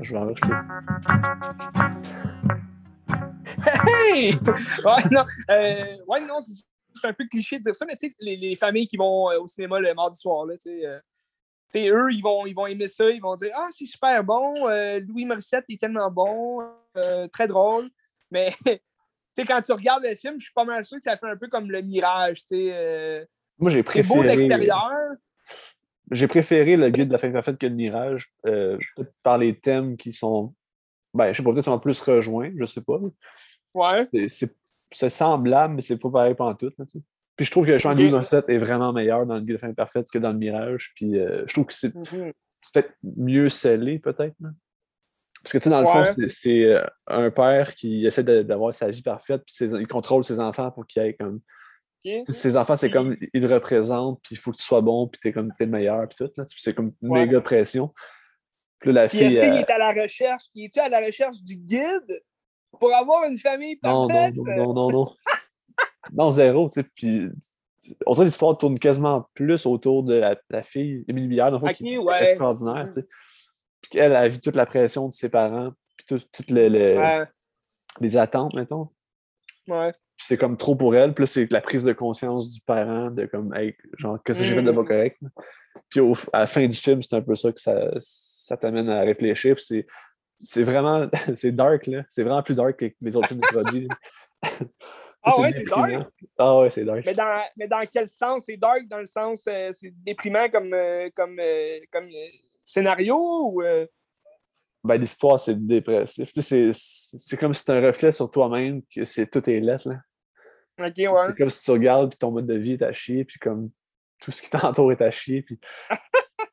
Je vais en. Hey! Ouais, non, euh, ouais, non c'est c'est un peu cliché de dire ça, mais tu sais, les, les familles qui vont euh, au cinéma le mardi soir, là, tu sais, euh, eux, ils vont, ils vont aimer ça, ils vont dire Ah, c'est super bon, euh, Louis Morissette est tellement bon, euh, très drôle. Mais tu sais, quand tu regardes le film, je suis pas mal sûr que ça fait un peu comme le mirage, tu sais. euh, Moi, j'ai c'est beau préféré. l'extérieur. J'ai préféré le guide de la fin parfaite que le mirage, euh, par les thèmes qui sont. Ben, je sais pas, peut-être sont plus rejoints, je sais pas. Ouais. C'est semblable, mais c'est pas pareil pendant tout. Puis je trouve que. Louis Morissette est vraiment meilleur dans le guide de fin parfaite que dans le mirage. Puis euh, je trouve que c'est Mhm. c'est peut-être mieux scellé, peut-être. Parce que, tu sais, dans le fond, c'est- euh, un père qui essaie d'avoir sa vie parfaite, puis ses- il contrôle ses enfants pour qu'ils aient comme. Ok. tu sais, Ses enfants, c'est comme. Ils le représentent, puis il faut que tu sois bon, puis t'es comme t'es le meilleur, puis tout. C'est comme une Ouais. méga pression. Puis là, la Puis fille. est-ce qu'il est à la recherche? Il est-tu à la recherche du guide pour avoir une famille non, non, parfaite? non, non, non, non. non, zéro, tu sais. Puis. On dirait que l'histoire tourne quasiment plus autour de la, la fille, Émilie Bière, dans le fond, qui est extraordinaire, tu sais. Puis elle vit toute la pression de ses parents, puis tout- toutes les, les- Ouais, les attentes, mettons. ouais. Puis c'est comme trop pour elle. Puis c'est la prise de conscience du parent de comme, hey, genre, qu'est-ce que j'ai fait de pas Mm. correct? Puis au- à la fin du film, c'est un peu ça que ça, ça t'amène à réfléchir. C'est, c'est vraiment, c'est dark, là. C'est vraiment plus dark que les autres films de Prodigy. Ah ouais, c'est dark? Ah ouais, c'est dark. Mais dans, mais dans quel sens? C'est dark dans le sens, euh, c'est déprimant comme, euh, comme, euh, comme scénario ou. Ben, l'histoire, c'est dépressif. Tu sais, c'est, c'est comme si c'était un reflet sur toi-même, que c'est tout est lettre, là. Ok, ouais. C'est comme si tu regardes, puis ton mode de vie est à chier, puis comme tout ce qui t'entoure est à chier. Puis...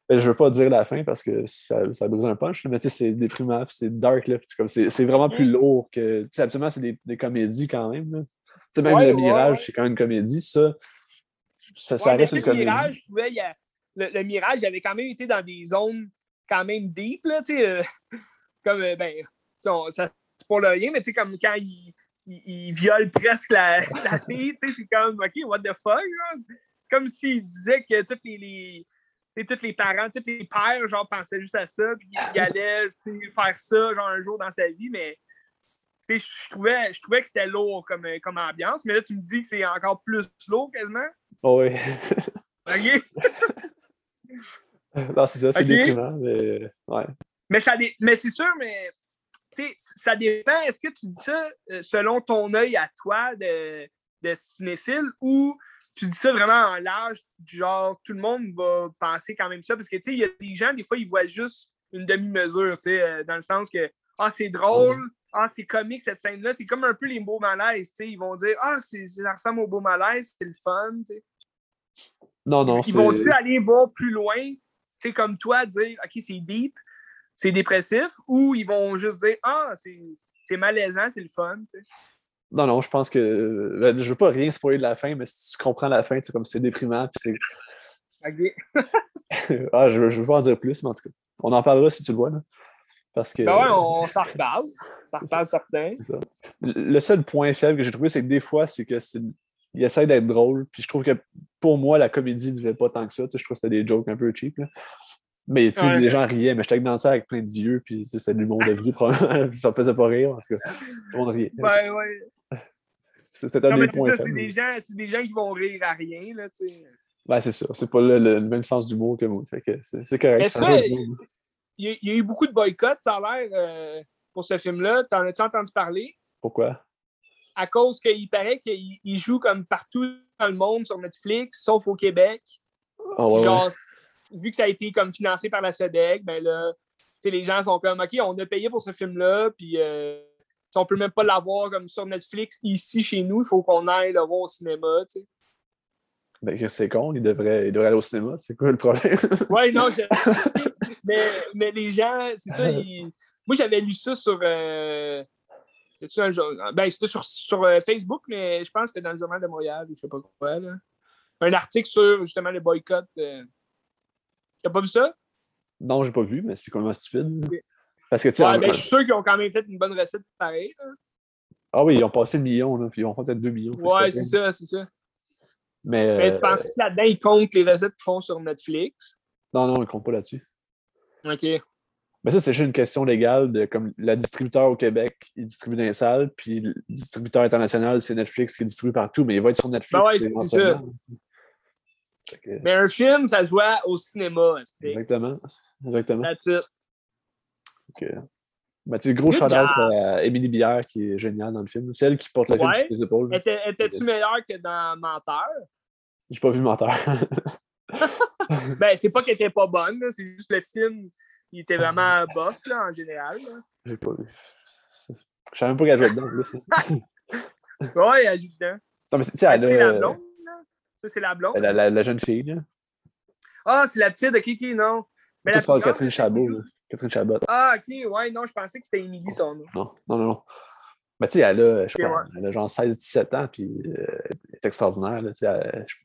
Ben, je veux pas dire la fin parce que ça, ça brise un punch, mais tu sais, c'est déprimant, c'est dark, là. c'est C'est c'est vraiment plus Mm. lourd que. Tu sais, habituellement, c'est des, des comédies quand même. là. Sais, même Ouais, le Mirage, ouais. c'est quand même une comédie, ça. Ça, ça reste une comédie. mirage, il a- le, le mirage il avait quand même été dans des zones quand même deep, là, tu sais. euh, comme, euh, ben, c'est pour le rien, mais tu sais, comme quand il, il, il viole presque la, la fille, tu sais, c'est comme, OK, what the fuck? C'est comme s'il disait que tous les, les tous parents, tous les pères, genre, pensaient juste à ça, puis ils allaient tu sais, faire ça, genre, un jour dans sa vie, mais je trouvais, je trouvais que c'était lourd comme, euh, comme ambiance, mais là, tu me dis que c'est encore plus lourd quasiment. Oh, oui. OK? non, c'est ça, c'est déprimant, mais ouais. Mais, ça mais c'est sûr, mais tu sais, ça dépend. Est-ce que tu dis ça euh, selon ton œil à toi de, de cinéphile ou tu dis ça vraiment en large, genre tout le monde va penser quand même ça? Parce que tu sais, il y a des gens, des fois, ils voient juste une demi-mesure, tu sais, euh, dans le sens que Ah, c'est drôle, ah, c'est comique cette scène-là. C'est comme un peu les beaux malaises, tu sais. Ils vont dire Ah, c'est, ça ressemble au beau malaise, c'est le fun, tu sais. Non, non, Ils vont-ils aller voir plus loin, tu sais, comme toi, dire OK, c'est deep, c'est dépressif, ou ils vont juste dire Ah, c'est c'est malaisant, c'est le fun, tu sais? Non, non, je pense que. ben, je veux pas rien spoiler de la fin, mais si tu comprends la fin, c'est comme c'est déprimant, puis c'est. Ah, je, veux- je veux pas en dire plus, mais en tout cas, on en parlera si tu le vois. Là. Parce que. Ben ouais, on s'en reparle. On s'en reparle certain. c'est ça. Le seul point faible que j'ai trouvé, c'est que des fois, c'est que c'est. Il essaie d'être drôle, puis je trouve que pour moi, la comédie ne vivait pas tant que ça. Je trouve que c'était des jokes un peu cheap. là. Mais tu sais, Ouais. les gens riaient, mais j'étais dans ça avec plein de vieux, puis c'était de l'humour de vieux, probablement. puis ça me faisait pas rire, en tout cas. Tout le monde riait. Ouais, ouais. C'était un Non, des mais c'est points ça, c'est faibles. des, gens, des gens qui vont rire à rien, là, tu sais. Ben, c'est ça. C'est pas le, le- le même sens d'humour que moi. Fait que c'est correct. Mais ça ça, il y, a- eu beaucoup de boycotts, ça a l'air, euh, pour ce film-là. T'en as-tu entendu parler? Pourquoi? À cause qu'il paraît qu'il il joue comme partout dans le monde sur Netflix, sauf au Québec. Ah ouais, genre, vu que ça a été comme financé par la SEDEC, ben là, tu sais, les gens sont comme, OK, on a payé pour ce film-là, puis euh, on peut même pas l'avoir comme sur Netflix ici chez nous, il faut qu'on aille le voir au cinéma, tu sais. Ben, c'est con, il devrait, il devrait aller au cinéma. C'est quoi le problème? Ouais, non, je- mais, mais les gens, c'est ça, ils- moi j'avais lu ça sur. euh, c'était-tu un jour- Ben, c'était sur, sur euh, Facebook, mais je pense que c'était dans le Journal de Montréal ou je sais pas quoi. Là. Un article sur justement le boycott. euh. T'as pas vu ça? non, j'ai pas vu, mais c'est complètement stupide. Parce que, tu sais, Ouais, ben, je suis sûr qu'ils ont quand même fait une bonne recette pareil. là. ah oui, ils ont passé le million, là, puis ils ont fait peut-être 2 millions. Ouais, c'est ça, c'est ça. Mais, Mais euh, tu penses que là-dedans, ils comptent les recettes qu'ils font sur Netflix? non, non, ils ne comptent pas là-dessus. OK. Mais ça, c'est juste une question légale de comme la distributeur au Québec, il distribue dans les salles, puis le distributeur international, c'est Netflix qui distribue partout, mais il va être sur Netflix. Ben ouais, c'est que- Mais un film, ça se voit au cinéma. Exactement. Exactement. that's it. Que- Ben, tu sais, gros shout-out à Émilie Bière qui est géniale dans le film. C'est elle qui porte le film Ouais. sur ses épaules. Étais-tu meilleur que dans Menteur? J'ai pas vu Menteur. Ben, c'est pas qu'elle était pas bonne, c'est juste le film, il était vraiment bof, là, en général. J'ai pas vu. Je savais même pas qu'elle jouait dedans. Ouais, elle joue dedans. Non, mais c'est- la blonde, là? Ça, c'est la blonde? la, la- la jeune fille, là. Ah, c'est la petite de Kiki, non. Mais tu parles Catherine Chabot. là. Catherine Chabot. Ah, ok, ouais, non, je pensais que c'était Émilie son nom. Non, non, non, non. Mais tu sais, elle a, je sais Ok, pas, ouais. elle a genre 16-17 ans, puis euh, elle est extraordinaire. Là, elle, je-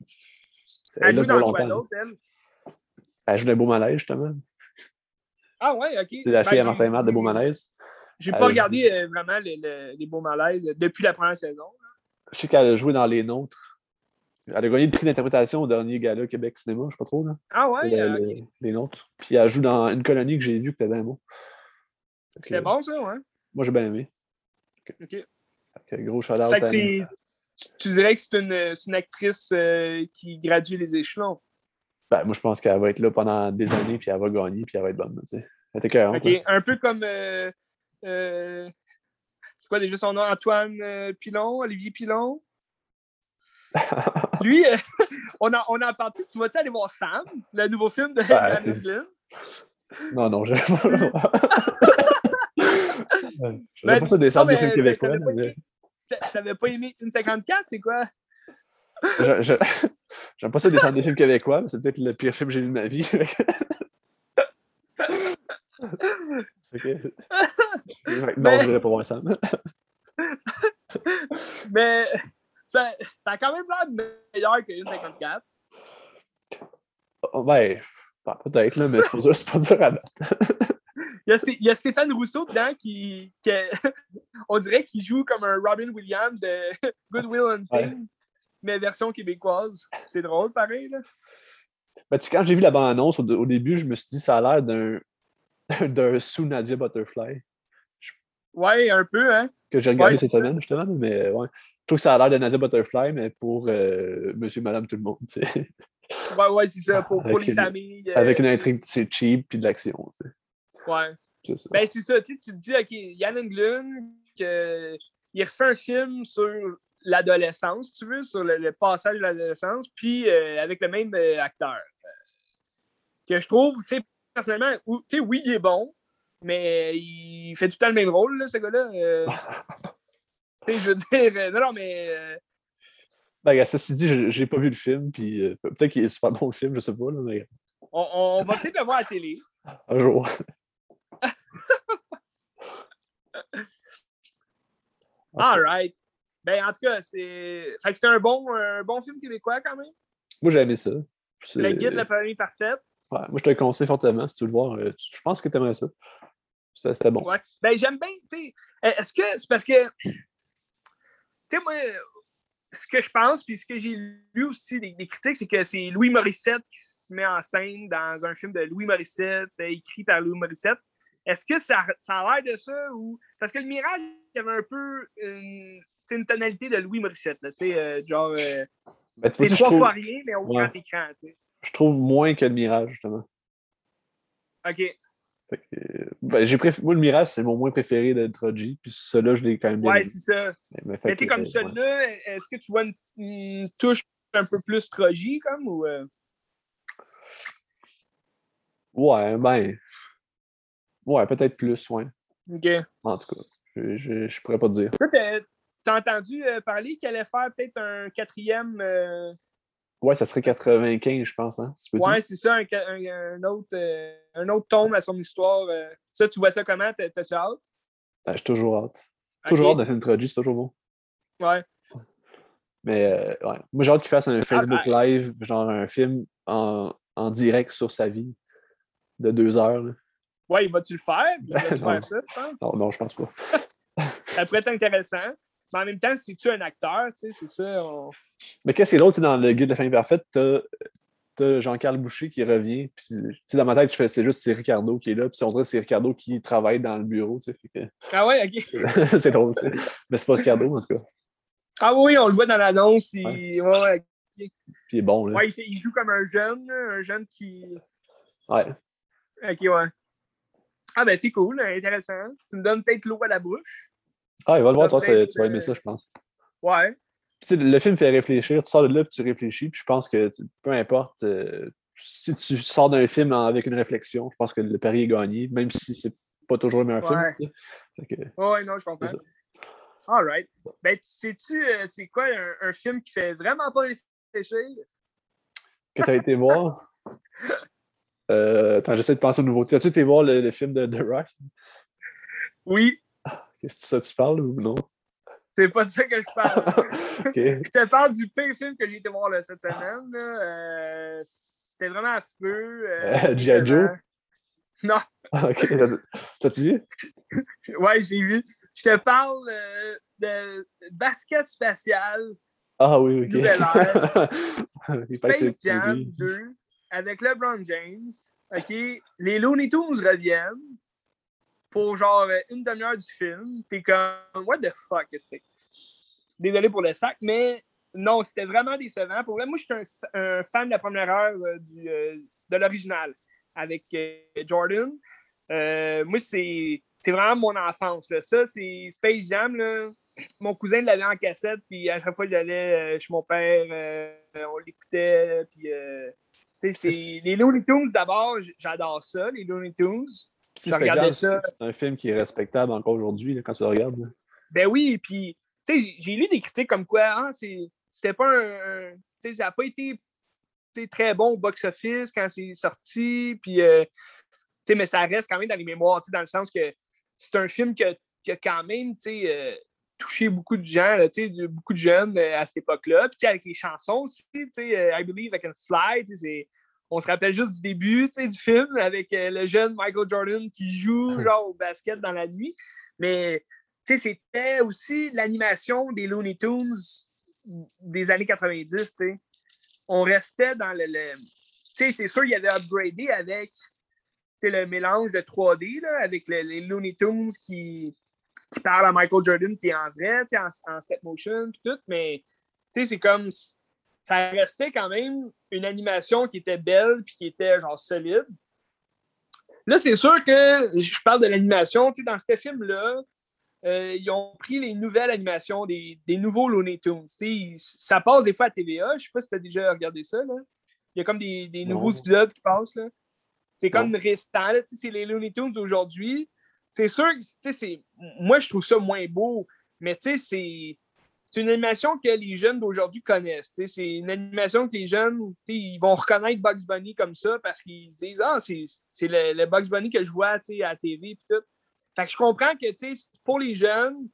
Elle joue dans quoi d'autre, elle? Elle joue dans Beau Malaise, justement. Ah, ouais, ok. C'est la Ben, fille à Martin Matt de Beau Malaise. J'ai pas regardé euh, vraiment les, les- beaux malaises euh, depuis la première saison. Je sais qu'elle a joué dans Les Nôtres. Elle a gagné le prix d'interprétation au dernier gala Québec Cinéma, je sais pas trop. Là. Ah, ouais, Le- euh, le- ok. Les Nôtres. Puis elle joue dans une colonie que j'ai vue que t'avais un mot. C'était bon, ça, ouais. Moi, j'ai bien aimé. Ok. Fait que gros shout-out Fait que à- c'est- tu, dirais que c'est une, actrice euh, qui gradue les échelons? Ben, moi, je pense qu'elle va être là pendant des années, puis elle va gagner, puis elle va être bonne. tu sais. Elle était carrément. OK. Un peu comme. euh, euh, c'est quoi déjà son nom? Antoine Pilon, Olivier Pilon? Lui, on, a, on a parti. Tu vas-tu aller voir Sam, le nouveau film de Englund? Non, non, je vais pas le voir. Je Ben, vais pas ça descendre des films québécois. T'avais pas aimé- une 54, c'est quoi? je- je- J'aime pas ça descendre des films québécois, mais c'est peut-être le pire film que j'ai vu de ma vie. Non, Mais- je vais pas voir ça. Mais ça, ça a quand même l'air meilleur qu'une 54. Oh, Ben, ben, peut-être, là, mais c'est pas dur, pas dur à battre. Il y, a, il y a Stéphane Rousseau dedans qui, qui- on dirait qu'il joue comme un Robin Williams de Good Will Hunting, mais version québécoise. C'est drôle, pareil. Là. Ben, quand j'ai vu la bande-annonce, au, au début, je me suis dit, ça a l'air d'un d'un sous Nadia Butterfly Ouais, un peu, hein? que j'ai regardé Ouais, cette semaine, justement. Mais ouais. Je trouve que ça a l'air de Nadia Butterfly, mais pour euh, monsieur, madame, tout le monde. tu sais. Ouais, ouais, c'est ça, pour, les une- familles. euh, Avec une intrigue c'est cheap puis de l'action. tu sais. Ouais. C'est ça. Ben, c'est ça, tu te dis, OK, Yann Englund, que, il refait un film sur l'adolescence, tu veux, sur le, le passage de l'adolescence, puis euh, avec le même euh, acteur. Que je trouve, tu sais, personnellement, ou- tu sais, oui, il est bon, mais il fait tout le temps le même rôle, là, ce gars-là. euh. tu sais, je veux dire, euh, non, non, mais Ben, ceci dit, j'ai- pas vu le film, puis peut-être qu'il est super bon le film, je sais pas, là, mais on, on va peut-être le voir à la télé. un jour. All right. Ben, en tout cas, c'est. Fait que c'est un bon, un bon film québécois quand même. Moi, j'ai aimé ça. Le guide de la famille parfaite. Ouais, moi, je te le conseille fortement si tu veux le voir. euh, Je pense que tu aimerais ça. C'était bon. Ouais. Ben, j'aime bien, tu sais. Est-ce que c'est parce que. Tu sais, moi, ce que je pense, puis ce que j'ai lu aussi des, des critiques, c'est que c'est Louis Morissette qui se met en scène dans un film de Louis Morissette, euh, écrit par Louis Morissette. Est-ce que ça, ça a l'air de ça ou. Parce que le Mirage, il y avait un peu une, une tonalité de Louis Morissette, là, euh, genre. euh, Ben, c'est trois trouve, fois rien, mais au Ouais. grand écran, tu sais. je trouve moins que le Mirage, justement. OK. Que, euh, ben, j'ai préf- Moi, le Mirage, c'est mon moins préféré de Troji, puis celui-là, je l'ai quand même bien Ouais, c'est ça. Mais- mais que, comme ouais. celui-là, est-ce que tu vois une, une touche un peu plus trogie, comme, ou... euh, Ouais, ben. Ouais, peut-être plus, ouais. OK. En tout cas, je, je, je pourrais pas te dire. T'as t'as entendu euh, parler qu'il allait faire peut-être un quatrième... euh, Ouais, ça serait 95, je pense, hein? Tu Ouais, c'est ça, un, ca- un- un autre, euh, un autre tome à son histoire. euh. Ça, tu vois ça comment? T'as- T'as-tu hâte? j'ai toujours hâte. Toujours hâte faire une Troji, c'est toujours bon. Ouais. Mais euh, ouais. Moi, j'ai hâte qu'il fasse un Facebook ben. Live, genre un film en, en direct sur sa vie de deux heures. là. Ouais, il va-tu le faire? Il va-tu Non. faire ça, tu penses? Non, non, je pense pas. Ça pourrait être intéressant. Mais en même temps, si tu es un acteur, tu sais, c'est ça. on- Mais qu'est-ce que c'est l'autre, c'est dans le guide de la famille parfaite, t'as t'as Jean-Carl Boucher qui revient, puis tu sais, dans ma tête, je fais c'est juste c'est Ricardo qui est là, puis on dirait que c'est Ricardo qui travaille dans le bureau, tu sais, fait que Ah ouais, ok. c'est- drôle, tu sais. Mais c'est pas Ricardo, en tout cas. Ah oui, on le voit dans l'annonce. Il... Ouais. Ouais, ouais. Puis il est bon, là. Ouais, il, il joue comme un jeune, un jeune qui. Ouais. Ok, ouais. Ah ben c'est cool, intéressant. Tu me donnes peut-être l'eau à la bouche. Ah, il va le voir, toi, tu vas aimer euh, ça, je pense. Ouais. Puis, le film fait réfléchir, tu sors de là, puis tu réfléchis, puis je pense que peu importe, euh, si tu sors d'un film avec une réflexion, je pense que le pari est gagné, même si c'est pas toujours le meilleur Ouais. film. que- Ouais, non, je comprends. All right. Ben, sais-tu, euh, c'est quoi un, un film qui fait vraiment pas réfléchir? que tu as été voir? Euh, attends, j'essaie de penser aux nouveautés. As-tu été voir le, le film de The Rock? Oui, Qu'est-ce que ça tu parles ou non? c'est pas de ça que je parle. je te parle du pire film que j'ai été voir là, cette semaine. là. Euh, C'était vraiment affreux. euh, Euh, G.I. Joe? décevant. Non, Ah, ok. T'as- T'as-tu vu? ouais, j'ai vu. Je te parle euh, de basket spatial Ah oui, ok. Space Jam TV. 2 avec LeBron James. OK? Les Looney Tunes reviennent pour genre une demi-heure du film. T'es comme, what the fuck, c'est? Désolé pour le sac, mais non, c'était vraiment décevant. Pour vrai, moi, je suis un, fan de la première heure euh, du, euh, de l'original avec euh, Jordan. Moi, c'est vraiment mon enfance. Ça, c'est Space Jam. Là. Mon cousin l'avait en cassette, puis à chaque fois que j'allais chez mon père, on l'écoutait. Puis, les Looney Tunes, d'abord, j'adore ça, les Looney Tunes. Si regardais ça. C'est un film qui est respectable encore aujourd'hui, quand tu le regardes. là. Ben oui, puis, j'ai- lu des critiques comme quoi, ah, c'était pas un. un- tu sais, ça n'a pas été, très bon au box-office quand c'est sorti, puis, euh, mais ça reste quand même dans les mémoires, dans le sens que c'est un film qui a quand même, tu sais, euh, touché beaucoup de gens, là, beaucoup de jeunes euh, à cette époque-là. Puis, avec les chansons aussi, euh, I Believe I Can Fly, on se rappelle juste du début, du film avec euh, le jeune Michael Jordan qui joue, genre, au basket dans la nuit. Mais, c'était aussi l'animation des Looney Tunes des années 90, tu sais. On restait dans le... le- Tu sais, c'est sûr, il y avait upgradé avec le mélange de 3D, là, avec le- les Looney Tunes qui, qui parlent à Michael Jordan qui est en vrai, en, en step motion, puis tout, mais tu sais, c'est comme... Ça restait quand même une animation qui était belle puis qui était, genre, solide. Là, c'est sûr que je parle de l'animation, tu sais, dans ce film-là, euh, ils ont pris les nouvelles animations des, des nouveaux Looney Tunes. Ça passe des fois à TVA. Je ne sais pas si tu as déjà regardé ça. Là. Il y a comme des, des nouveaux épisodes qui passent. là. C'est comme sais, C'est les Looney Tunes d'aujourd'hui. C'est sûr c'est- moi, je trouve ça moins beau, mais tu sais, c'est c'est une animation que les jeunes d'aujourd'hui connaissent. C'est une animation que les jeunes, ils vont reconnaître Bugs Bunny comme ça parce qu'ils se disent Ah, c'est le, le Bugs Bunny que je vois à la TV. Tout. Fait que je comprends que pour les jeunes,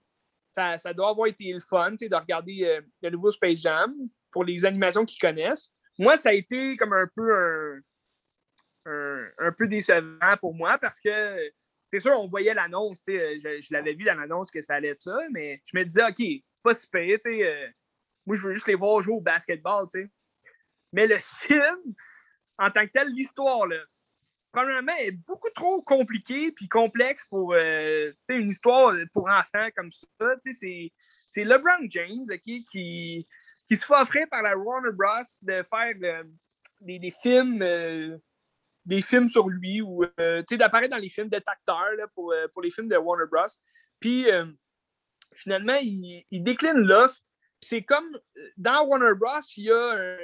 ça, ça doit avoir été le fun de regarder euh, le nouveau Space Jam pour les animations qu'ils connaissent. Moi, ça a été comme un peu un, un, un peu décevant pour moi parce que c'est sûr, on voyait l'annonce, je, je l'avais vu dans l'annonce que ça allait être ça, mais je me disais, OK, pas si pire, tu sais, euh, moi, je veux juste les voir jouer au basketball, tu sais. Mais le film, en tant que tel, l'histoire, là, premièrement, est beaucoup trop compliquée puis complexe pour euh, une histoire pour enfants comme ça. C'est, c'est LeBron James ok, qui, qui se fait offrir par la Warner Bros. de faire euh, des, des films. euh, des films sur lui ou euh, d'apparaître dans les films d'être acteur là, pour, euh, pour les films de Warner Bros. Puis euh, finalement, il, décline l'offre. C'est comme euh, dans Warner Bros, il y a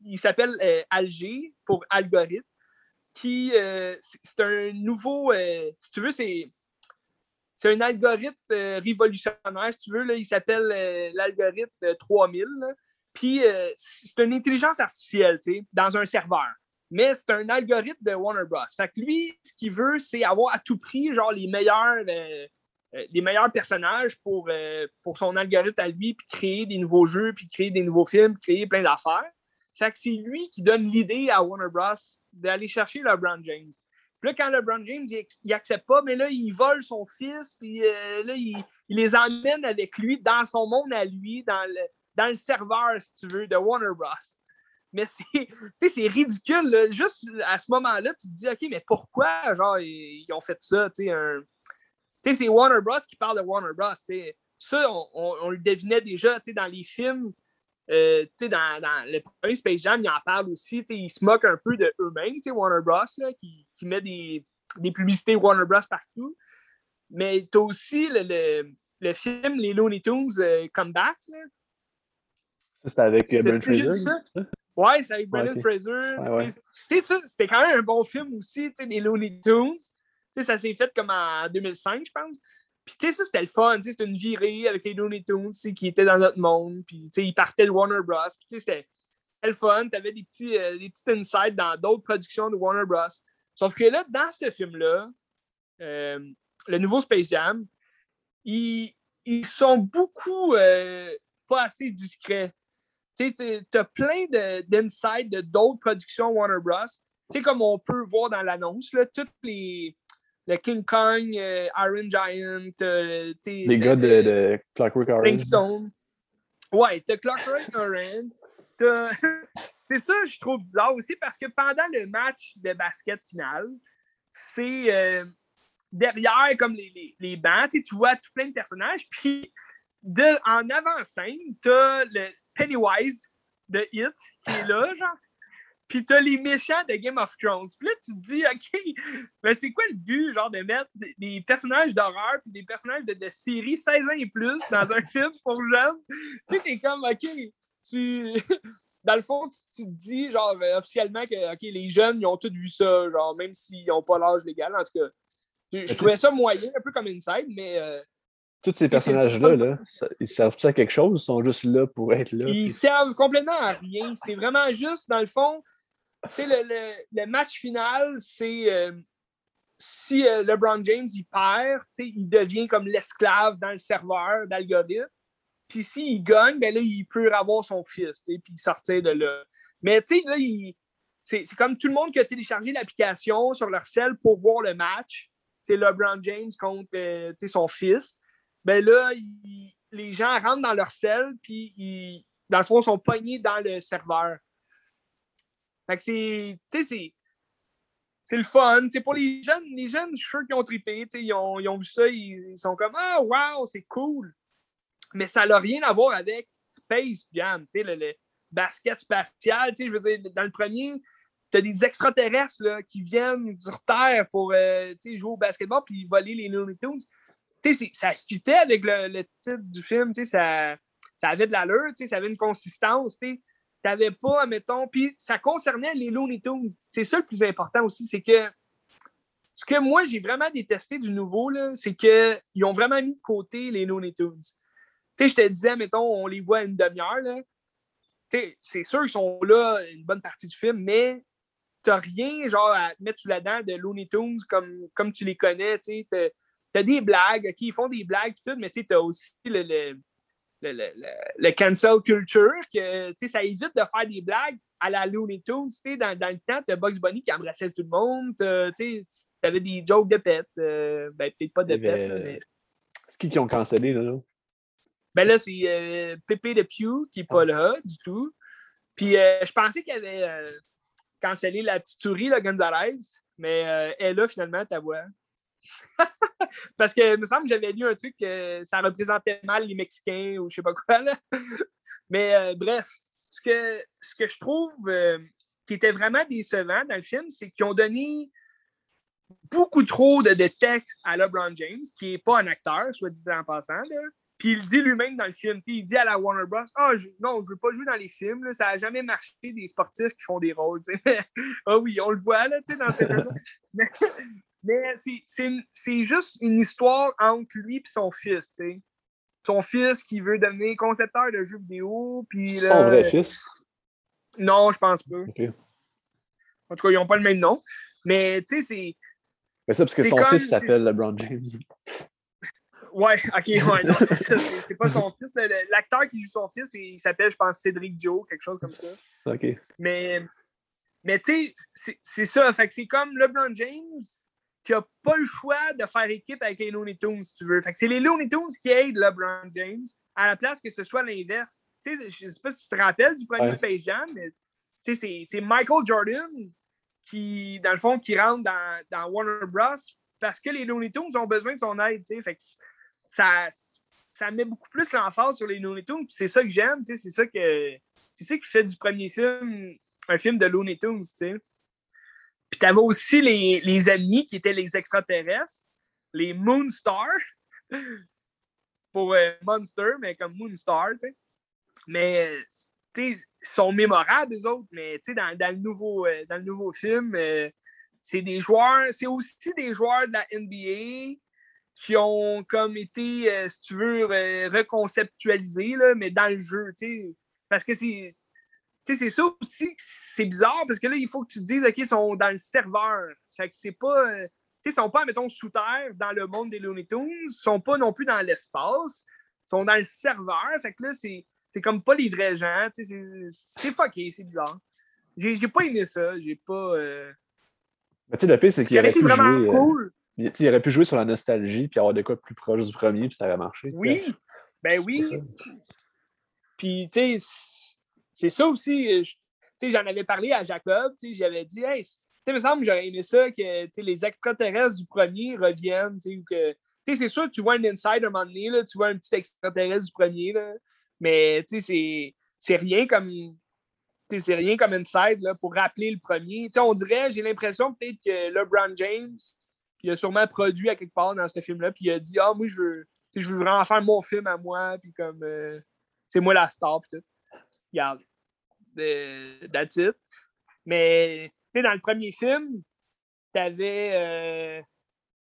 il s'appelle Alger pour algorithme, qui c'est un nouveau, si tu veux, c'est un algorithme révolutionnaire, si tu veux. Là, il s'appelle l'algorithme euh, 3000. là. Puis c'est une intelligence artificielle, dans un serveur. Mais c'est un algorithme de Warner Bros. Fait que lui, ce qu'il veut, c'est avoir à tout prix, genre, les meilleurs, euh, euh, les meilleurs personnages pour, euh, pour son algorithme à lui, puis créer des nouveaux jeux, puis créer des nouveaux films, créer plein d'affaires. Que c'est lui qui donne l'idée à Warner Bros. d'aller chercher LeBron James. Puis là, quand LeBron James, il, accepte pas, mais là, il vole son fils, puis là, il, les emmène avec lui dans son monde à lui, dans le, dans le serveur, si tu veux, de Warner Bros. Mais c'est ridicule. Juste à ce moment-là, tu te dis, OK, mais pourquoi, genre, ils, ont fait ça? Sais, c'est Warner Bros. qui parle de Warner Bros. Ça, on, le devinait déjà dans les films. Euh, dans, dans, le premier Space Jam, il en parle aussi. Ils se moquent un peu de eux-mêmes, Warner Bros., qui, qui, met des, des, publicités Warner Bros. partout. Mais tu as aussi le, le, film Les Looney Tunes euh, Comeback. Ça, c'était avec euh, Brendan Fraser? Ouais, c'est avec Brendan Fraser. Ouais, C'était quand même un bon film aussi, les Looney Tunes. ça s'est fait comme en 2005, je pense. Puis, tu sais, ça, c'était le fun. C'était une virée avec les Looney Tunes qui étaient dans notre monde. Puis, tu sais, ils partaient de Warner Bros. Puis, c'était le fun. Tu avais des petits, euh, des petits insights dans d'autres productions de Warner Bros. Sauf que là, dans ce film-là, euh, le nouveau Space Jam, ils, ils sont beaucoup euh, pas assez discrets. Tu as plein d'insights de d'autres productions Warner Bros. Tu sais, comme on peut voir dans l'annonce, toutes les le King Kong, euh, Iron Giant, euh, les gars de, de, Clockwork Orange. Stone. Ouais, t'as Clockwork Orange. c'est ça, je trouve bizarre aussi parce que pendant le match de basket final, c'est euh, derrière comme les, les, les bancs, tu vois tout plein de personnages. Puis de, en avant-scène, t'as le Pennywise de Hit qui est là, genre. Puis t'as les méchants de Game of Thrones. Puis là, tu te dis, OK, mais c'est quoi le but, genre, de mettre des, personnages d'horreur puis des personnages de, de série 16 ans et plus dans un film pour jeunes? Tu sais, t'es comme, OK, tu. Dans le fond, tu, te dis, genre, euh, officiellement que, OK, les jeunes, ils ont tous vu ça, genre, même s'ils n'ont pas l'âge légal. En tout cas, je, trouvais ça moyen, un peu comme Inside, mais. Euh, tous ces personnages-là, là, ils servent-tu à quelque chose? Ils sont juste là pour être là? Ils servent complètement à rien. C'est vraiment juste, dans le fond, le, le, match final, c'est euh, si euh, LeBron James il perd, il devient comme l'esclave dans le serveur d'algorithme. Puis s'il gagne, ben là, il peut avoir son fils, puis sortir de là. Mais tu sais, là, c'est comme tout le monde qui a téléchargé l'application sur leur cell pour voir le match. C'est LeBron James contre euh, son fils. Ben là, les gens rentrent dans leur cell, puis dans le fond, sont pognés dans le serveur. Fait que c'est. c'est. C'est le fun. pour les jeunes, les jeunes, je suis sûr qu'ils ont trippé. Ils ont, ils ont vu ça, ils, sont comme Ah, wow, c'est cool. Mais ça n'a rien à voir avec Space Jam, le, le basket spatial. Je veux dire, dans le premier, tu as des extraterrestres là, qui viennent sur Terre pour euh, jouer au basketball puis voler les Looney Tunes. Ça fitait avec le, titre du film. Ça, ça avait de l'allure, ça avait une consistance t'avais pas, mettons, puis ça concernait les Looney Tunes. C'est ça le plus important aussi, c'est que ce que moi j'ai vraiment détesté du nouveau, c'est qu'ils ont vraiment mis de côté les Looney Tunes. Tu je te disais, mettons, on les voit une demi-heure, c'est sûr qu'ils sont là une bonne partie du film, mais t'as rien genre à mettre sous la dent de Looney Tunes comme, comme tu les connais, tu sais. T'as des blagues, OK, ils font des blagues et tout, mais tu as aussi le le, le, le, cancel culture, que ça évite de faire des blagues à la Looney Tunes. Dans, dans le temps, tu Bugs Bunny qui embrassait tout le monde. Tu avais des jokes de pète. Euh, ben, peut-être pas de pète, mais. C'est qui qui ont cancellé, là? Ben là, c'est euh, Pépé de Pew qui n'est pas là du tout. Puis euh, je pensais qu'il avait euh, cancellé la petite souris, là, Gonzalez, mais elle est là finalement, ta voix. Parce que il me semble que j'avais lu un truc que ça représentait mal les Mexicains ou je sais pas quoi. Mais euh, bref, ce que, ce que je trouve euh, qui était vraiment décevant dans le film, c'est qu'ils ont donné beaucoup trop de, de texte à LeBron James, qui n'est pas un acteur, soit dit en passant. Puis il dit lui-même dans le film, il dit à la Warner Bros. Ah, non, je veux pas jouer dans les films, ça n'a jamais marché des sportifs qui font des rôles. ah oui, on le voit là, dans ce film. C'est juste une histoire entre lui et son fils, tu sais. Son fils qui veut devenir concepteur de jeux vidéo. Puis son vrai fils? Non, je pense pas. En tout cas, ils n'ont pas le même nom. Mais tu sais, c'est. Mais ça, parce que son fils s'appelle LeBron James. Ouais, ok, ouais, non, c'est pas son fils. L'acteur qui joue son fils, il s'appelle, je pense, Cédric Joe, quelque chose comme ça. Ok. Mais Mais tu sais, c'est ça. Fait que c'est comme LeBron James qui n'a pas le choix de faire équipe avec les Looney Tunes, si tu veux. Fait que c'est les Looney Tunes qui aident LeBron James à la place que ce soit l'inverse. Je sais pas si tu te rappelles du premier Space Jam, mais c'est Michael Jordan qui, dans le fond, qui rentre dans, dans Warner Bros. parce que les Looney Tunes ont besoin de son aide. Fait que ça, ça met beaucoup plus l'emphase sur les Looney Tunes. C'est ça que j'aime, c'est ça que c'est ça qui fait du premier film un film de Looney Tunes, sais. Puis t'avais aussi les, les, ennemis qui étaient les extraterrestres, les Moonstars, pour euh, Monster, mais comme Moonstar, tu sais. Mais, tu ils sont mémorables, les autres, mais, tu dans, dans, le nouveau, euh, dans le nouveau film, euh, c'est des joueurs, c'est aussi des joueurs de la NBA qui ont comme été, si tu veux, reconceptualisés, là, mais dans le jeu, tu sais. Parce que c'est. C'est ça aussi, c'est bizarre parce que là, il faut que tu te dises, OK, ils sont dans le serveur. Fait que c'est pas. Euh, tu sais, ils sont pas, mettons, sous terre dans le monde des Looney Tunes. Ils sont pas non plus dans l'espace. Ils sont dans le serveur. Fait que là, c'est comme pas les vrais gens. C'est fucké, c'est bizarre. J'ai pas aimé ça. J'ai pas. Mais tu sais, le pire, c'est qu'il aurait pu vraiment jouer, cool. Il, aurait pu jouer sur la nostalgie puis avoir des quoi plus proches du premier, puis ça aurait marché. Oui, ben oui. Puis, tu sais, c'est ça aussi. Euh, j'en avais parlé à Jacob, j'avais dit, hey, il me semble que j'aurais aimé ça que les extraterrestres du premier reviennent, ou que. C'est sûr, tu vois un insider un moment donné, là, tu vois un petit extraterrestre du premier, là, mais sais, c'est rien comme c'est rien comme inside là, pour rappeler le premier. on dirait, j'ai l'impression peut-être que LeBron James, il a sûrement produit à quelque part dans ce film-là, puis il a dit Ah, moi, je veux, je veux vraiment faire mon film à moi, puis comme euh, c'est moi la star. Regarde, it. Mais, tu sais, dans le premier film, t'avais euh,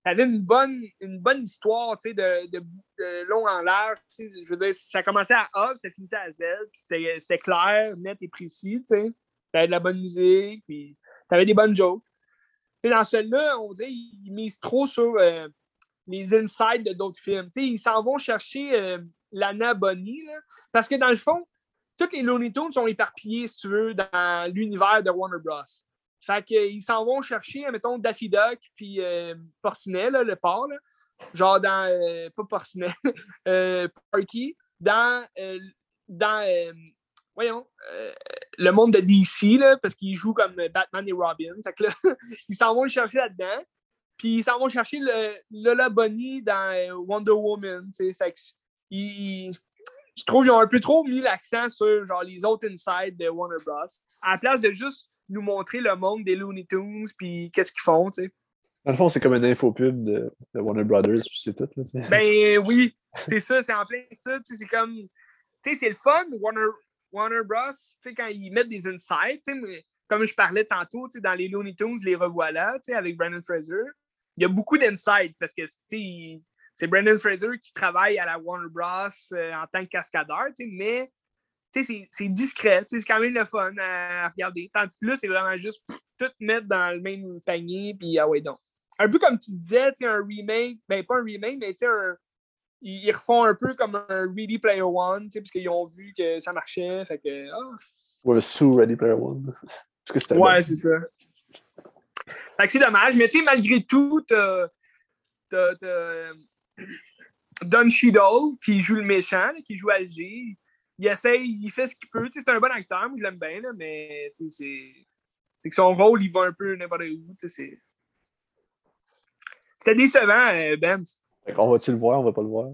avais une bonne, une bonne histoire, tu sais, de, de, long en large. Je veux dire, ça commençait à A, ça finissait à Z, c'était clair, net et précis, tu sais. T'avais de la bonne musique, puis t'avais des bonnes jokes dans celui-là, on dirait qu'ils misent trop sur euh, les insides de d'autres films. ils s'en vont chercher euh, Bonnie, parce que dans le fond, tous les Looney Tunes sont éparpillés, si tu veux, dans l'univers de Warner Bros. Fait qu'ils s'en vont chercher, mettons, Daffy Duck puis euh, Porcinet, le porc, genre dans, pas Porcinet, Parky, dans, dans voyons, euh, le monde de DC, là, parce qu'ils jouent comme Batman et Robin. Fait que là, ils s'en vont chercher là-dedans. Puis ils s'en vont chercher le, Lola Bunny dans euh, Wonder Woman. Fait que je trouve qu'ils ont un peu trop mis l'accent sur genre, les autres inside de Warner Bros. À la place de juste nous montrer le monde des Looney Tunes puis qu'est-ce qu'ils font. sais. Dans le fond, c'est comme une infopub de, de Warner Brothers, puis c'est tout. Là, ben oui, c'est ça, c'est en plein ça. C'est comme. Tu sais, c'est le fun, Warner, Warner Bros., quand ils mettent des insights, comme je parlais tantôt, dans les Looney Tunes, les revoilà, avec Brandon Fraser, il y a beaucoup d'insights parce que c'est Brandon Fraser qui travaille à la Warner Bros. Euh, en tant que cascadeur, mais c'est discret, c'est quand même le fun à regarder. Tandis que là, c'est vraiment juste tout mettre dans le même panier, puis ah ouais, donc. Un peu comme tu disais, un remake, ben pas un remake, mais un, ils, refont un peu comme un Ready Player One, parce qu'ils ont vu que ça marchait. Fait que. Oh. Ouais, sous Ready Player One. Parce que ouais, c'est ça. Fait que c'est dommage, mais tu sais, malgré tout, t'as. Don Cheadle qui joue le méchant, qui joue Alger. Il essaye, il fait ce qu'il peut. C'est un bon acteur, moi je l'aime bien, là, mais c'est que son rôle, il va un peu n'importe où. C'est décevant, euh, Ben. On va-tu le voir, on va pas le voir?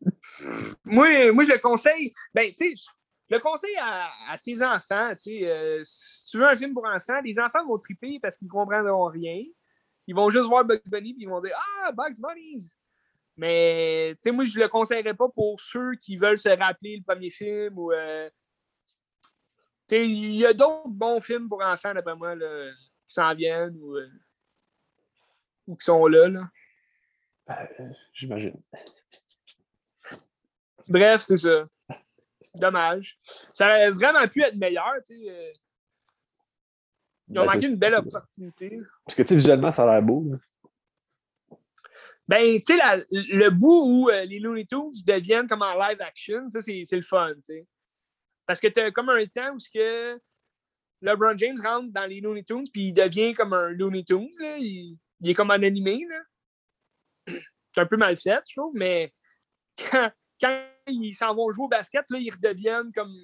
moi, moi, je le conseille. Ben, tu sais, je le conseille à, tes enfants. Euh, si tu veux un film pour enfants, les enfants vont triper parce qu'ils ne comprendront rien. Ils vont juste voir Bugs Bunny et ils vont dire Ah, Bugs Bunny! Mais, tu sais, moi, je le conseillerais pas pour ceux qui veulent se rappeler le premier film ou. Euh, il y a d'autres bons films pour enfants, d'après moi, qui s'en viennent ou, euh, ou qui sont là. là. Ben, j'imagine. Bref, c'est ça. Dommage. Ça aurait vraiment pu être meilleur, tu sais. Euh. Ils ont ben, manqué une belle opportunité. Parce que, tu sais, visuellement, ça a l'air beau. Ben, tu sais, le bout où euh, les Looney Tunes deviennent comme en live action, ça, c'est le fun, tu sais. Parce que tu as comme un temps où que LeBron James rentre dans les Looney Tunes, puis il devient comme un Looney Tunes. Là. Il, il, est comme un animé. C'est un peu mal fait, je trouve, mais quand, quand ils s'en vont jouer au basket, là, ils redeviennent comme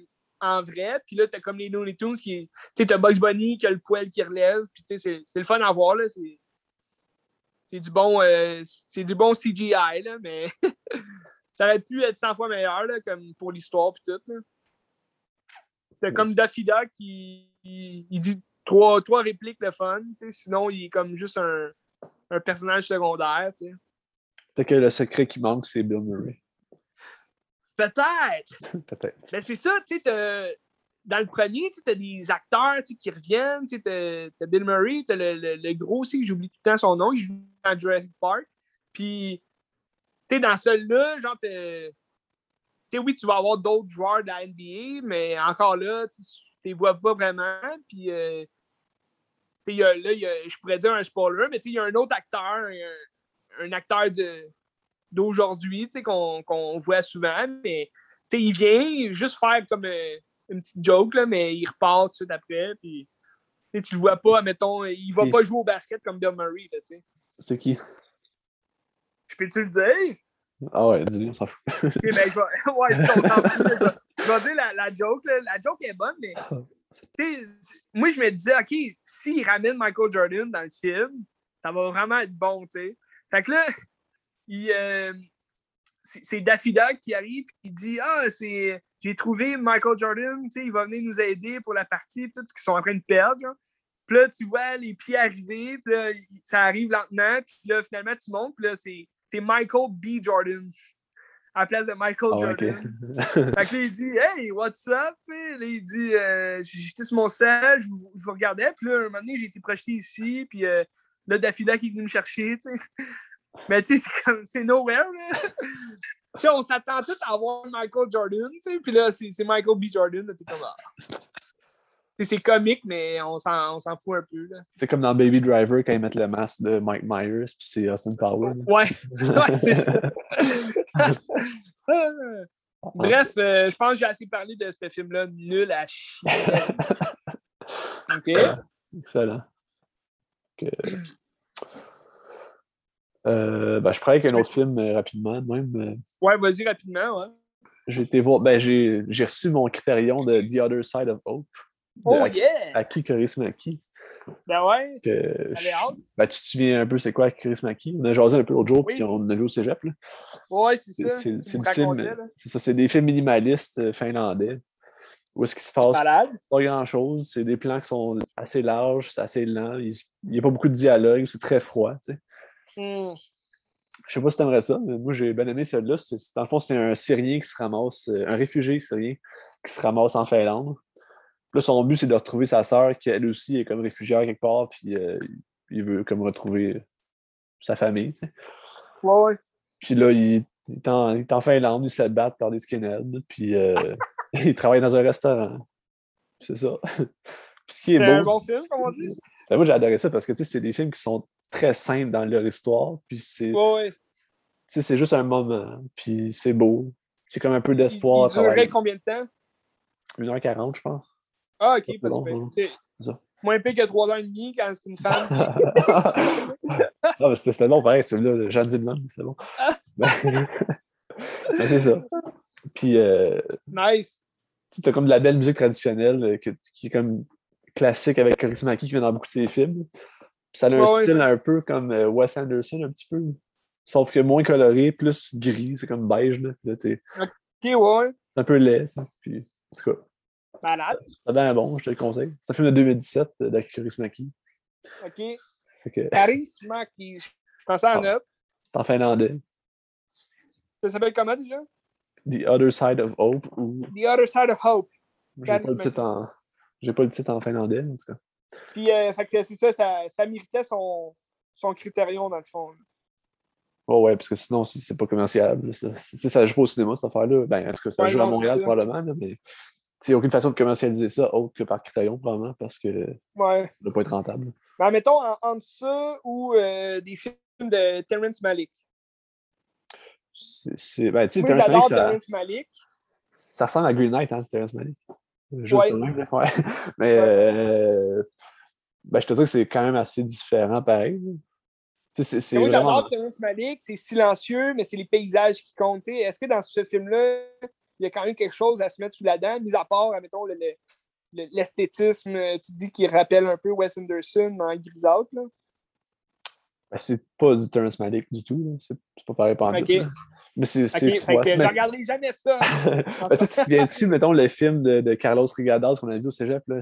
en vrai. Puis là, t'as comme les Looney Tunes qui. Tu sais, t'as Bugs Bunny qui a le poil qui relève. Puis tu sais, c'est le fun à voir. Là. C'est du bon. Euh, c'est du bon CGI, là, mais ça aurait pu être 100 fois meilleur, là, comme pour l'histoire puis tout. C'est comme Daffy Duck qui il, dit trois, trois répliques le fun. Sinon, il est comme juste un, un personnage secondaire. Peut-être que le secret qui manque, c'est Bill Murray. Peut-être. Peut-être. Mais c'est ça, tu sais, dans le premier, tu as des acteurs qui reviennent. Tu as, Bill Murray, tu as le, le, gros aussi, que j'oublie tout le temps son nom, il joue dans Jurassic Park. Puis, tu sais, dans celui-là, genre, tu oui, tu vas avoir d'autres joueurs de la NBA, mais encore là, tu les vois pas vraiment. Puis, euh, y a, là, y a, je pourrais dire un spoiler, mais il y a un autre acteur, un, un acteur d'aujourd'hui qu'on voit souvent, mais il vient juste faire comme euh, une petite joke, là, mais il repart tout de suite après. Puis, tu le vois pas, mettons, il va pas jouer au basket comme Bill Murray. C'est qui? Je peux-tu le dire? Ah ouais, dis-le, on s'en fout. ben, je vais... Ouais, on s'en fout. Je vais dire la, la joke. Là. La joke est bonne, mais moi, je me disais, OK, s'il ramène Michael Jordan dans le film, ça va vraiment être bon, tu sais. Fait que là, euh, c'est Daffy Duck qui arrive et il dit Ah, c'est j'ai trouvé Michael Jordan, tu sais, il va venir nous aider pour la partie, tout, qui sont en train de perdre. Genre. Puis là, tu vois les pieds arriver, puis là, ça arrive lentement, puis là, finalement, tu montes, puis là, c'est Michael B. Jordan à la place de Michael ah, Jordan. fait que là, il dit Hey, what's up? Là, il dit euh, J'étais sur mon sel, je vous, je vous, regardais, puis là, un moment donné, j'ai été projeté ici, puis euh, là, Daffila qui est venu me chercher. sais. Mais tu sais, c'est comme c'est nowhere. Là. on s'attend tous à avoir Michael Jordan, puis là, c'est Michael B. Jordan. Là, comme, ah c'est comique, mais on s'en fout un peu. C'est comme dans Baby Driver quand ils mettent le masque de Mike Myers, puis c'est Austin Powers. Ouais, ouais c'est ça. Bref, euh, je pense que j'ai assez parlé de ce film-là nul à chier. OK. excellent. Euh, ben, je pourrais avec un autre film euh, rapidement, même. Ouais, vas-y rapidement, ouais. J'ai été voir, ben, j'ai reçu mon critérium de The Other Side of Hope. Oh yeah! Aki Maki. Ben ouais. Que ben, tu te souviens un peu c'est quoi Maki? On a jasé un peu l'autre jour, puis on a vu au cégep. Là. Ouais, c'est ça. C'est du film. C'est ça, c'est des films minimalistes euh, finlandais. Où est-ce qu'il se passe pas grand-chose. C'est des plans qui sont assez larges, c'est assez lent. Il n'y a pas beaucoup de dialogue, c'est très froid. Tu sais. Hmm. Je sais pas si tu aimerais ça, mais moi j'ai bien aimé celui-là. Dans le fond, c'est un Syrien qui se ramasse, euh, un réfugié syrien qui se ramasse en Finlande. Là, son but, c'est de retrouver sa sœur, qui elle aussi est comme réfugiée quelque part, puis euh, il veut comme retrouver sa famille. Tu sais. Ouais, ouais. Puis là, il, est en, il est en Finlande, il se bat par des skinheads, puis euh, il travaille dans un restaurant. C'est ça. C'est un bon film, comme on dit. Moi, j'ai adoré ça parce que c'est des films qui sont très simples dans leur histoire, puis c'est. Ouais, ouais. C'est juste un moment, puis c'est beau. C'est comme un peu d'espoir. Il, il combien de temps? 1h40, je pense. Ah, ok, parce que c'est moins pire que 3h30 quand c'est une femme. ah, mais c'était bon, pareil, celui-là, Jean Dillman, c'était bon. Ben, ben, c'est ça. Puis. Euh, nice. Tu as comme de la belle musique traditionnelle euh, qui est comme classique avec Coris Maki qui vient dans beaucoup de ses films. Puis ça a un style un peu comme euh, Wes Anderson, un petit peu. Sauf que moins coloré, plus gris, c'est comme beige. Là. là ok, ouais. C'est un peu laid, ça. Puis, en tout cas. Malade. C'est bien bon, je te le conseille. C'est un film de 2017 d'Akaris Maki. OK. Okay. Karis Maki. Je prends ça en note. C'est en finlandais. Ça s'appelle comment déjà? The Other Side of Hope. Ou... The Other Side of Hope. J'ai pas, le titre en... J'ai pas le titre en finlandais, en tout cas. Puis, euh, c'est ça, ça, ça méritait son, son critérium, dans le fond. Oh ouais, parce que sinon, c'est pas commercial. Ça, ça joue pas au cinéma, cette affaire-là. Ben, en tout cas, ça joue à Montréal, probablement, mais il n'y a aucune façon de commercialiser ça autre que par Critérion, probablement, parce que ouais. ça ne doit pas être rentable. Ben, mettons entre ça ou euh, des films de Terrence Malick. C'est, ben, sais, Terrence Malick, ça, Malick. Ça ressemble à Green Knight, hein, c'est Terrence Malick. Juste ouais. même, ouais. Mais euh, ben, je te dis que c'est quand même assez différent pareil. C'est, oui, vraiment... Terrence Malik, c'est silencieux, mais c'est les paysages qui comptent. Est-ce que dans ce film-là, il y a quand même quelque chose à se mettre sous la dent, mis à part, admettons, le, l'esthétisme, tu dis qu'il rappelle un peu Wes Anderson dans Gris Out, là? Ben, c'est pas du Terrence Malick du tout. C'est pas pareil par okay. Mais c'est okay, froid. Je regarderai jamais ça. ben, tu te souviens-tu, mettons, le film de, de Carlos Rigadas qu'on a vu au cégep, là,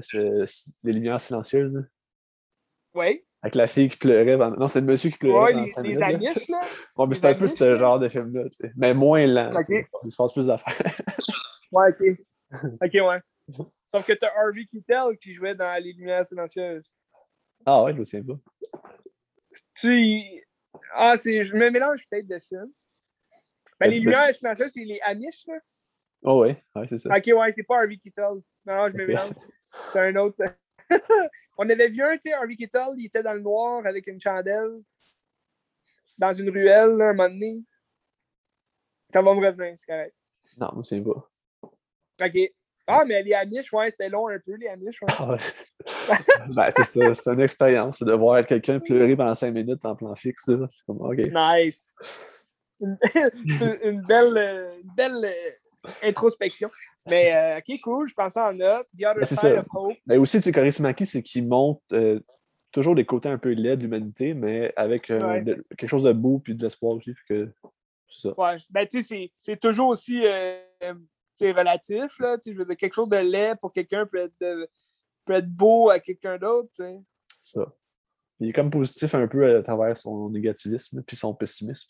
Les Lumières Silencieuses? Oui. Avec la fille qui pleurait. Non, c'est le monsieur qui pleurait. Oui, les, les Amish, là. Bon, mais c'est un peu ce genre de film-là, tu sais. Mais moins lent. Il se passe plus d'affaires. ouais, ok. Ok, ouais. Sauf que t'as Harvey Keitel qui jouait dans Les Lumières Silencieuses. Ah ouais, je me souviens pas. Tu. Ah, c'est. Je me mélange peut-être de films. Ben, les Lumières Silencieuses, c'est les Amish, là. Oh ouais, ouais, c'est ça. Ok, ouais, c'est pas Harvey Keitel. Non, je me mélange. C'est un autre. On avait vu un, tu sais, Harvey Keitel, il était dans le noir avec une chandelle dans une ruelle, là, un moment donné. Ça va me revenir, c'est correct. Non, moi, c'est pas. OK. Ah, mais les Amish, ouais, c'était long un peu, les Amish. Ouais. Ah ben, c'est ça, c'est une expérience, de voir quelqu'un pleurer pendant cinq minutes en plan fixe. Là. Comme, OK. Nice. Une, une belle, une belle euh, introspection. Mais, euh, OK, cool, je pense en note. The Other ben, Side of Hope. Mais aussi, tu sais, c'est qu'il montre euh, toujours des côtés un peu laids de l'humanité, mais avec quelque chose de beau puis de l'espoir aussi. que, c'est ça. Ouais, ben, tu sais, c'est toujours aussi c'est relatif. Là, je veux dire, quelque chose de laid pour quelqu'un peut être, peut être beau à quelqu'un d'autre. Ça. Il est comme positif un peu à travers son négativisme puis son pessimisme.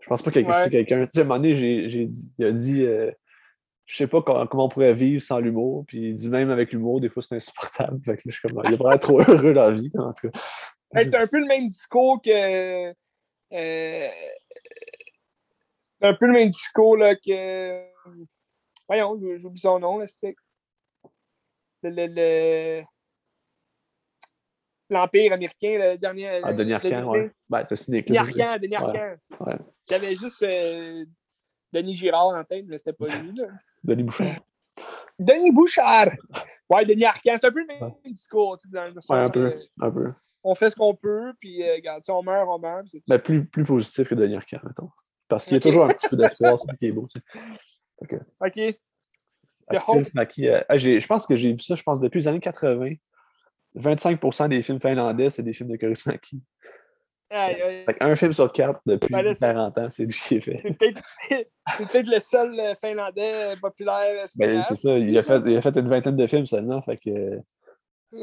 Je pense pas que c'est quelqu'un. Tu sais, à un moment donné, j'ai, dit, il a dit euh, Je sais pas comment, on pourrait vivre sans l'humour. Puis il dit même avec l'humour, des fois c'est insupportable. Fait que là, je suis comme, il est vraiment trop heureux dans la vie, en tout cas. c'est un peu le même discours que. Euh, un peu le même discours là, que Voyons, j'oublie son nom, là, c'est. Le, le, l'Empire américain, le dernier. Ah, Denis Arcand, oui. Ben, c'est Denis Arcand, Denis Arcand. Ouais. J'avais juste euh, Denis Girard en tête, mais c'était pas lui, là. Denis Bouchard. Denis Bouchard! Ouais, Denis Arcand, c'est un peu le même discours, tu sais, dans le sens, ouais, un peu, un peu. On fait ce qu'on peut, puis euh, regarde, si on meurt, on meurt. Mais plus, plus positif que Denis Arcand, mettons. Parce qu'il y a toujours un petit peu d'espoir, c'est ce qui est beau, tu sais. OK. Euh, ah, je pense que j'ai vu ça, je pense, depuis les années 80. 25% des films finlandais, c'est des films de Chris Maki. Un film sur quatre depuis 40 ben ans, c'est lui qui est fait. C'est peut-être le seul euh, finlandais euh, populaire. Ben, c'est ça, il a, fait, il a fait une vingtaine de films seulement, fait que.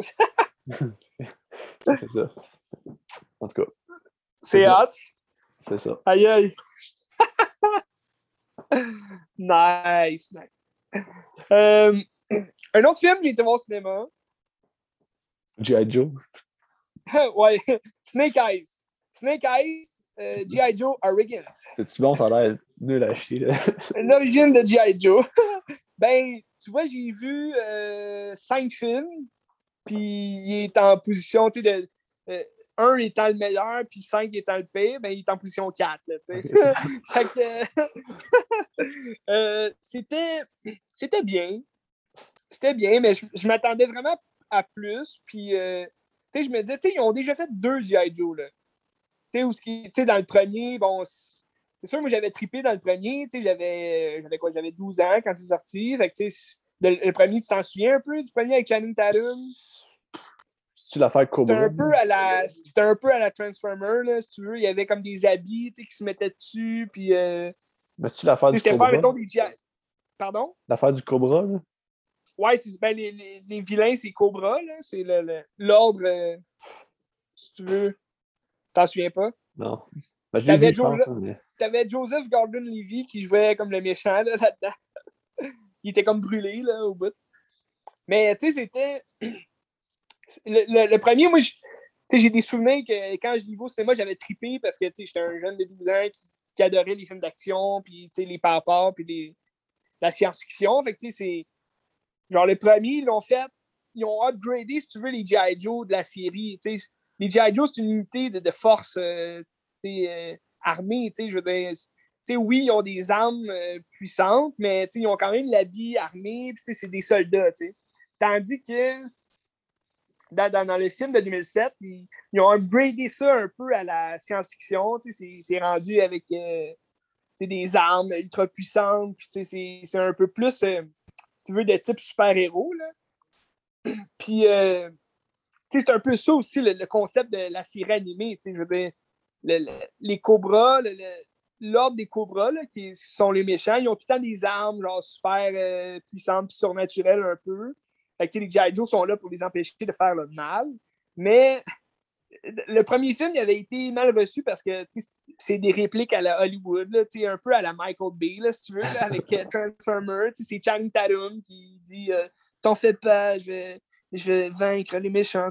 c'est ça. En tout cas. C'est hâte. C'est ça. Aïe aïe. nice, nice. Euh, un autre film que j'ai été voir au cinéma. G.I. Joe. ouais, Snake Eyes. Snake Eyes, euh, G.I. Joe Origins. C'est-tu bon, ça a l'air nul à chier. L'origine de G.I. Joe. ben, tu vois, j'ai vu euh, cinq films, puis il est en position, tu sais, de. Euh, 1 étant le meilleur, puis 5 étant le pire, ben, il est en position 4. Fait que, euh, c'était, bien. C'était bien, mais je, m'attendais vraiment à plus. Puis, euh, je me disais, ils ont déjà fait deux G.I. Joe. Là. Tu sais, dans le premier, bon, c'est sûr, moi, j'avais trippé dans le premier. J'avais, j'avais quoi? J'avais 12 ans quand c'est sorti. Fait que, le, le, premier, tu t'en souviens un peu du premier avec Channing Tatum? l'affaire Cobra. C'était un, peu à la, c'était un peu à la Transformer, là, si tu veux. Il y avait comme des habits qui se mettaient dessus. Puis, euh... Mais c'est l'affaire du Cobra? Mettons, des... Pardon? L'affaire du Cobra, là? Ouais, c'est, ben, les, les, les, vilains, c'est Cobra, là. C'est le, l'ordre, euh, si tu veux. T'en souviens pas? Non. Ben, je t'avais, jo- mais... Joseph Gordon-Levy qui jouait comme le méchant là, là-dedans. Il était comme brûlé là, au bout. Mais tu sais, c'était le, premier, moi, j'ai des souvenirs que quand je vu au cinéma, j'avais trippé parce que j'étais un jeune de 12 ans qui, adorait les films d'action, puis les papas, puis la science-fiction. Fait que c'est. Genre, les premiers, ils l'ont fait. Ils ont upgradé, si tu veux, les G.I. Joe de la série. Les G.I. Joe, c'est une unité de, force armée. Oui, ils ont des armes euh, puissantes, mais ils ont quand même l'habit armé, c'est des soldats. Tandis que dans, le film de 2007, ils, ont upgradé ça un peu à la science-fiction. C'est rendu avec euh, des armes ultra puissantes. C'est un peu plus, euh, tu veux, de type super-héros. Puis, c'est un peu ça aussi, le, concept de la série animée. Les cobras, l'ordre des cobras, qui sont les méchants, ils ont tout le temps des armes genre super puissantes et surnaturelles un peu. Les G.I. Joe sont là pour les empêcher de faire le mal. Mais le premier film il avait été mal reçu parce que c'est des répliques à la Hollywood, là, un peu à la Michael Bay, là, si tu veux, avec euh, Transformer. C'est Chang Tatum qui dit euh, T'en fais pas, je vais, je vais vaincre les méchants.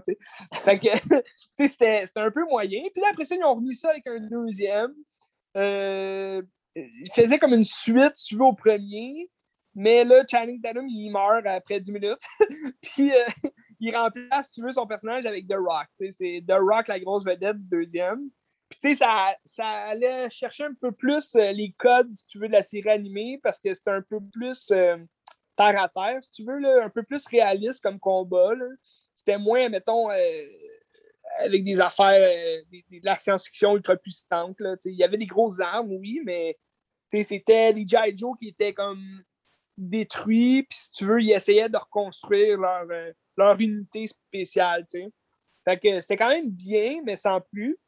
Fait que c'était un peu moyen. Puis là, après ça, ils ont remis ça avec un deuxième. Euh, il faisait comme une suite, tu veux, au premier. Mais là, Channing Tatum, il meurt après 10 minutes. puis euh, il remplace, tu veux, son personnage avec The Rock. C'est The Rock, la grosse vedette du deuxième. Puis tu sais, ça, ça allait chercher un peu plus euh, les codes, si tu veux, de la série animée, parce que c'était un peu plus euh, terre à terre, si tu veux, là, un peu plus réaliste comme combat. C'était moins, mettons, avec des affaires, de la science-fiction ultra puissante. Il y avait des grosses armes, oui, mais c'était les G.I. Joe qui étaient comme détruits, puis si tu veux, ils essayaient de reconstruire leur, euh, leur unité spéciale. Fait que c'était quand même bien, mais sans plus.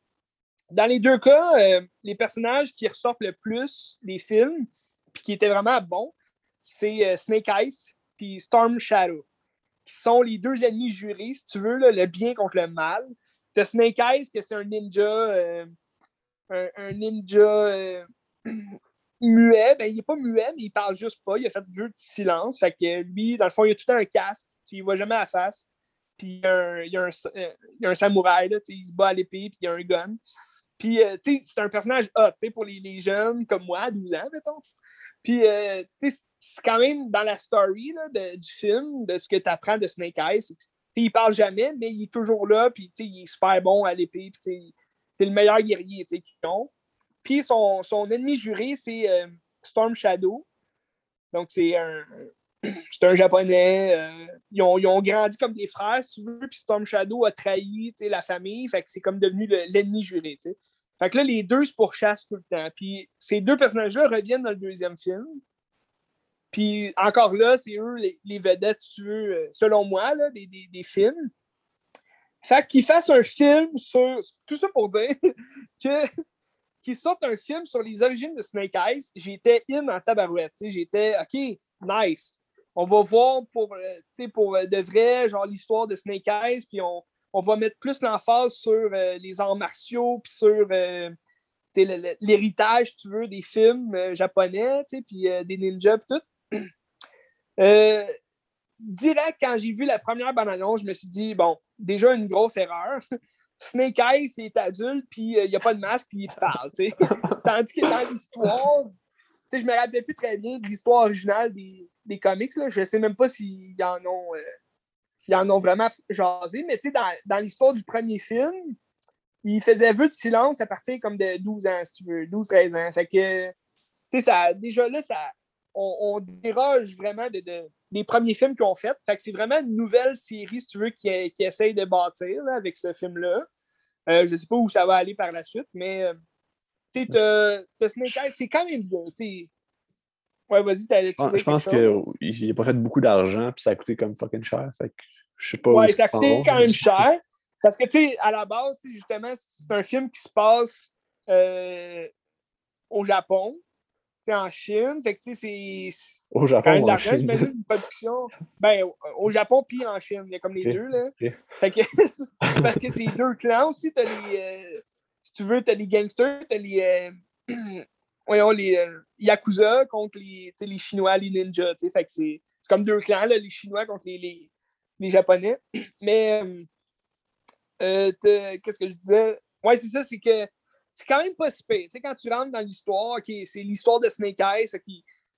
Dans les deux cas, euh, les personnages qui ressortent le plus des films, puis qui étaient vraiment bons, c'est euh, Snake Eyes puis Storm Shadow, qui sont les deux ennemis jurés, si tu veux, le bien contre le mal. T'as Snake Eyes, que c'est un ninja, un, ninja muet, ben, il n'est pas muet, mais il parle juste pas. Il a fait jeu de silence. Fait que lui, dans le fond, il a tout un casque. Tu ne vois jamais la face. Puis il y a un, un, samouraï, là, il se bat à l'épée, puis il y a un gun. Puis, euh, c'est un personnage hot, pour les, les, jeunes comme moi, 12 ans, mettons. Puis, euh, c'est quand même dans la story là, du film, de ce que tu apprends de Snake Eyes. Il parle jamais, mais il est toujours là, puis il est super bon à l'épée, puis c'est le meilleur guerrier qu'ils ont. Puis son, ennemi juré, c'est euh, Storm Shadow. Donc, c'est un, c'est un japonais. Euh, ils, ont, grandi comme des frères, si tu veux. Puis Storm Shadow a trahi la famille. Fait que c'est comme devenu l'ennemi juré. Fait que là, les deux se pourchassent tout le temps. Puis ces deux personnages-là reviennent dans le deuxième film. Puis encore là, c'est eux les, vedettes, si tu veux, euh, selon moi, là, des, des, films. Fait qu'ils fassent un film sur. Tout ça pour dire que qui sortent un film sur les origines de Snake Eyes, j'étais in en tabarouette. J'étais, OK, nice. On va voir pour, euh, pour euh, de vrai, genre l'histoire de Snake Eyes, puis on, on va mettre plus l'emphase sur euh, les arts martiaux, puis sur l'héritage, tu veux, des films japonais, puis des ninjas, puis tout. direct, quand j'ai vu la première bande je me suis dit, bon, déjà une grosse erreur. Snake Eyes, c'est adulte, puis euh, il n'y a pas de masque, puis il parle. Tandis que dans l'histoire, je me rappelle plus très bien de l'histoire originale des, des comics. Là. Je ne sais même pas s'ils en ont. Euh, en ont vraiment jasé, mais dans, dans l'histoire du premier film, il faisait vœu de silence à partir comme de 12 ans, si tu veux, 12-13 ans. Fait que, tu sais, déjà là, ça, on, déroge vraiment de, des premiers films qu'ils ont fait. Fait que c'est vraiment une nouvelle série, si tu veux, qui, essaye de bâtir avec ce film-là. Euh, je sais pas où ça va aller par la suite, mais euh, tu sais, c'est quand même bien. Ouais, vas-y, Je pense qu'il n'a pas fait beaucoup d'argent, puis ça a coûté comme fucking cher. Fait que je sais pas. Ouais, ça a coûté quand même cher. Parce que, tu sais, à la base, justement, c'est un film qui se passe euh, au Japon en Chine. Fait que, c'est. Au Japon, ou en Chine. une production. Ben, au, Japon puis en Chine. Il y a comme les deux, là. Fait que, parce que c'est deux clans aussi. T'as les. Euh, si tu veux, t'as les gangsters, t'as les. Euh, voyons, les euh, Yakuza contre les, les Chinois, les ninjas. C'est comme deux clans, là, les Chinois contre les, les, les Japonais. Mais. Qu'est-ce que je disais? Ouais, c'est ça, c'est que c'est quand même pas si pire. quand tu rentres dans l'histoire, c'est l'histoire de Snake Eyes,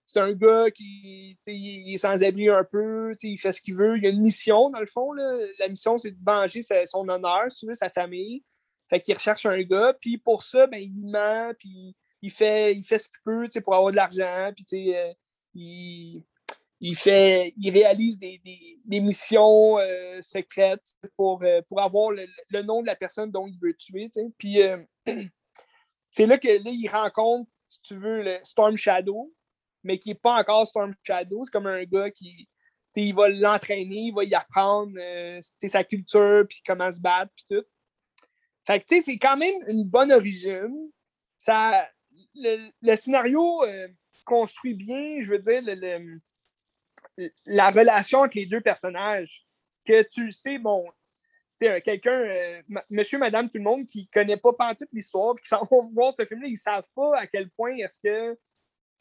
c'est un gars qui est sans abri un peu, il fait ce qu'il veut. Il a une mission, dans le fond. La mission, c'est de venger son honneur, sa famille. Fait qu'il recherche un gars, puis pour ça, ben, il ment, puis il fait, il fait ce qu'il peut pour avoir de l'argent, puis euh, il, il, fait, il réalise des, missions euh, secrètes pour, euh, pour avoir le, nom de la personne dont il veut tuer. Puis c'est là que là, il rencontre, si tu veux, le Storm Shadow, mais qui n'est pas encore Storm Shadow. C'est comme un gars qui il va l'entraîner, il va y apprendre sa culture, puis comment se battre, puis tout. Fait que, c'est quand même une bonne origine. Ça, le, scénario euh, construit bien, je veux dire, la relation entre les deux personnages. Que tu le sais, bon, quelqu'un, euh, monsieur, madame, tout le monde qui ne connaît pas toute l'histoire, qui s'en vont voir ce film-là, ils ne savent pas à quel point est-ce que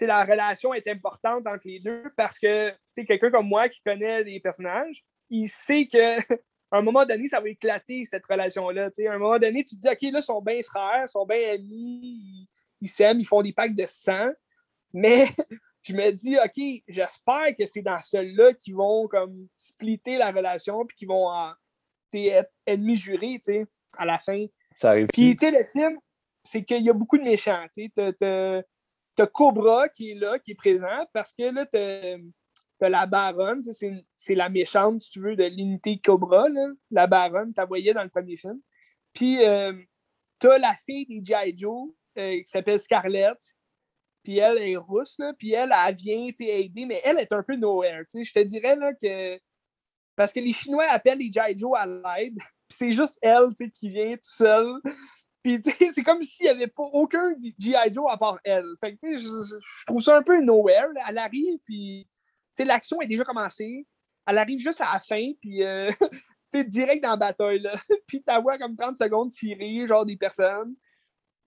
la relation est importante entre les deux parce que quelqu'un comme moi qui connaît les personnages, il sait que un moment donné, ça va éclater cette relation-là. À un moment donné, tu te dis, OK, là, ils sont bien frères, ils sont bien amis, ils s'aiment, ils font des packs de sang. Mais je me dis, OK, j'espère que c'est dans ceux-là qui vont comme splitter la relation puis qui vont être ennemis jurés à la fin. Ça arrive. Puis, tu sais, le film, c'est qu'il y a beaucoup de méchants. Tu as, Cobra qui est là, qui est présent, parce que là, tu as, la baronne, c'est la méchante, si tu veux, de l'unité Cobra, la baronne, tu la voyais dans le premier film. Puis, euh, tu as la fille des G.I. Joe, euh, qui s'appelle Scarlett. Puis elle est rousse, là, puis elle, elle vient aider, mais elle est un peu nowhere. Je te dirais là, que. Parce que les Chinois appellent les G.I. Joe à l'aide, c'est juste elle qui vient tout seule. Puis c'est comme s'il n'y avait pas aucun G.I. Joe à part elle. Fait je, trouve ça un peu nowhere. Elle arrive, puis l'action est déjà commencée. Elle arrive juste à la fin, puis euh, direct dans la bataille. Puis tu vois comme 30 secondes tirer, genre des personnes.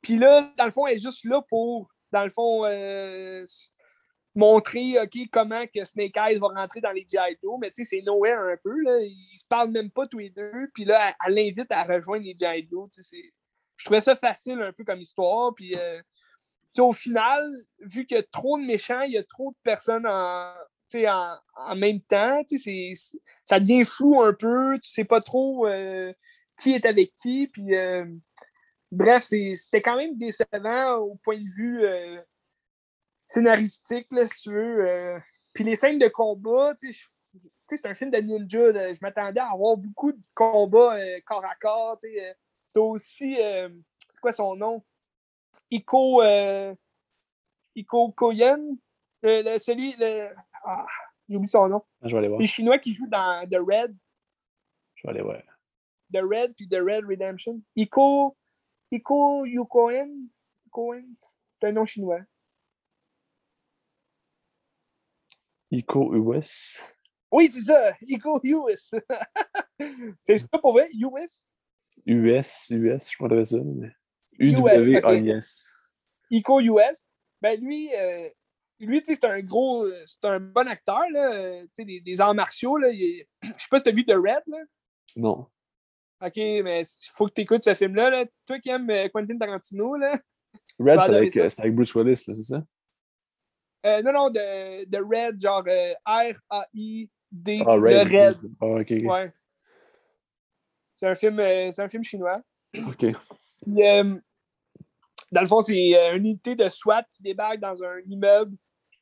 Puis là, dans le fond, elle est juste là pour, dans le fond, euh, montrer comment que Snake Eyes va rentrer dans les G.I. Joe. Mais tu sais, c'est nowhere un peu. Là. Ils se parlent même pas tous les deux. Puis là, elle l'invite à rejoindre les G.I. Joe. Je trouvais ça facile un peu comme histoire. Puis euh, au final, vu qu'il y a trop de méchants, il y a trop de personnes en, en, en même temps, ça devient flou un peu. Tu sais pas trop euh, qui est avec qui. Puis bref, c'était quand même décevant au point de vue euh, scénaristique, là, si tu veux. Euh. Puis les scènes de combat, tu sais, c'est un film de ninja. je m'attendais à avoir beaucoup de combats euh, corps à corps. Tu as aussi, c'est quoi son nom? Iko, Iko Koyen. celui, le, ah, j'ai oublié son nom. Ah, je vais aller voir. C'est le Chinois qui joue dans The Red. Je vais aller voir. The Red puis The Red Redemption. Iko, Iko Yukoen, c'est un nom chinois. Iko US. Oui, c'est ça, Iko US. c'est ça pour vrai, US? US, US, je crois ça. Mais... UW, US. Iko US. Ben lui, euh, lui, c'est un gros, c'est un bon acteur, là, des, des arts martiaux. Là. Il, je sais pas si tu as vu The Red. Là. Non. OK, mais il faut que tu écoutes ce film-là. Là. Toi qui aimes euh, Quentin Tarantino, là. Red, c'est avec, euh, avec, Bruce Willis, c'est ça? Euh, non, non, de, de Red, genre euh, R-A-I-D, ah, Red. Red. Ah, ok, ok. Ouais. C'est un, film, euh, un film chinois. OK. Puis, dans le fond, c'est une unité de SWAT qui débarque dans un immeuble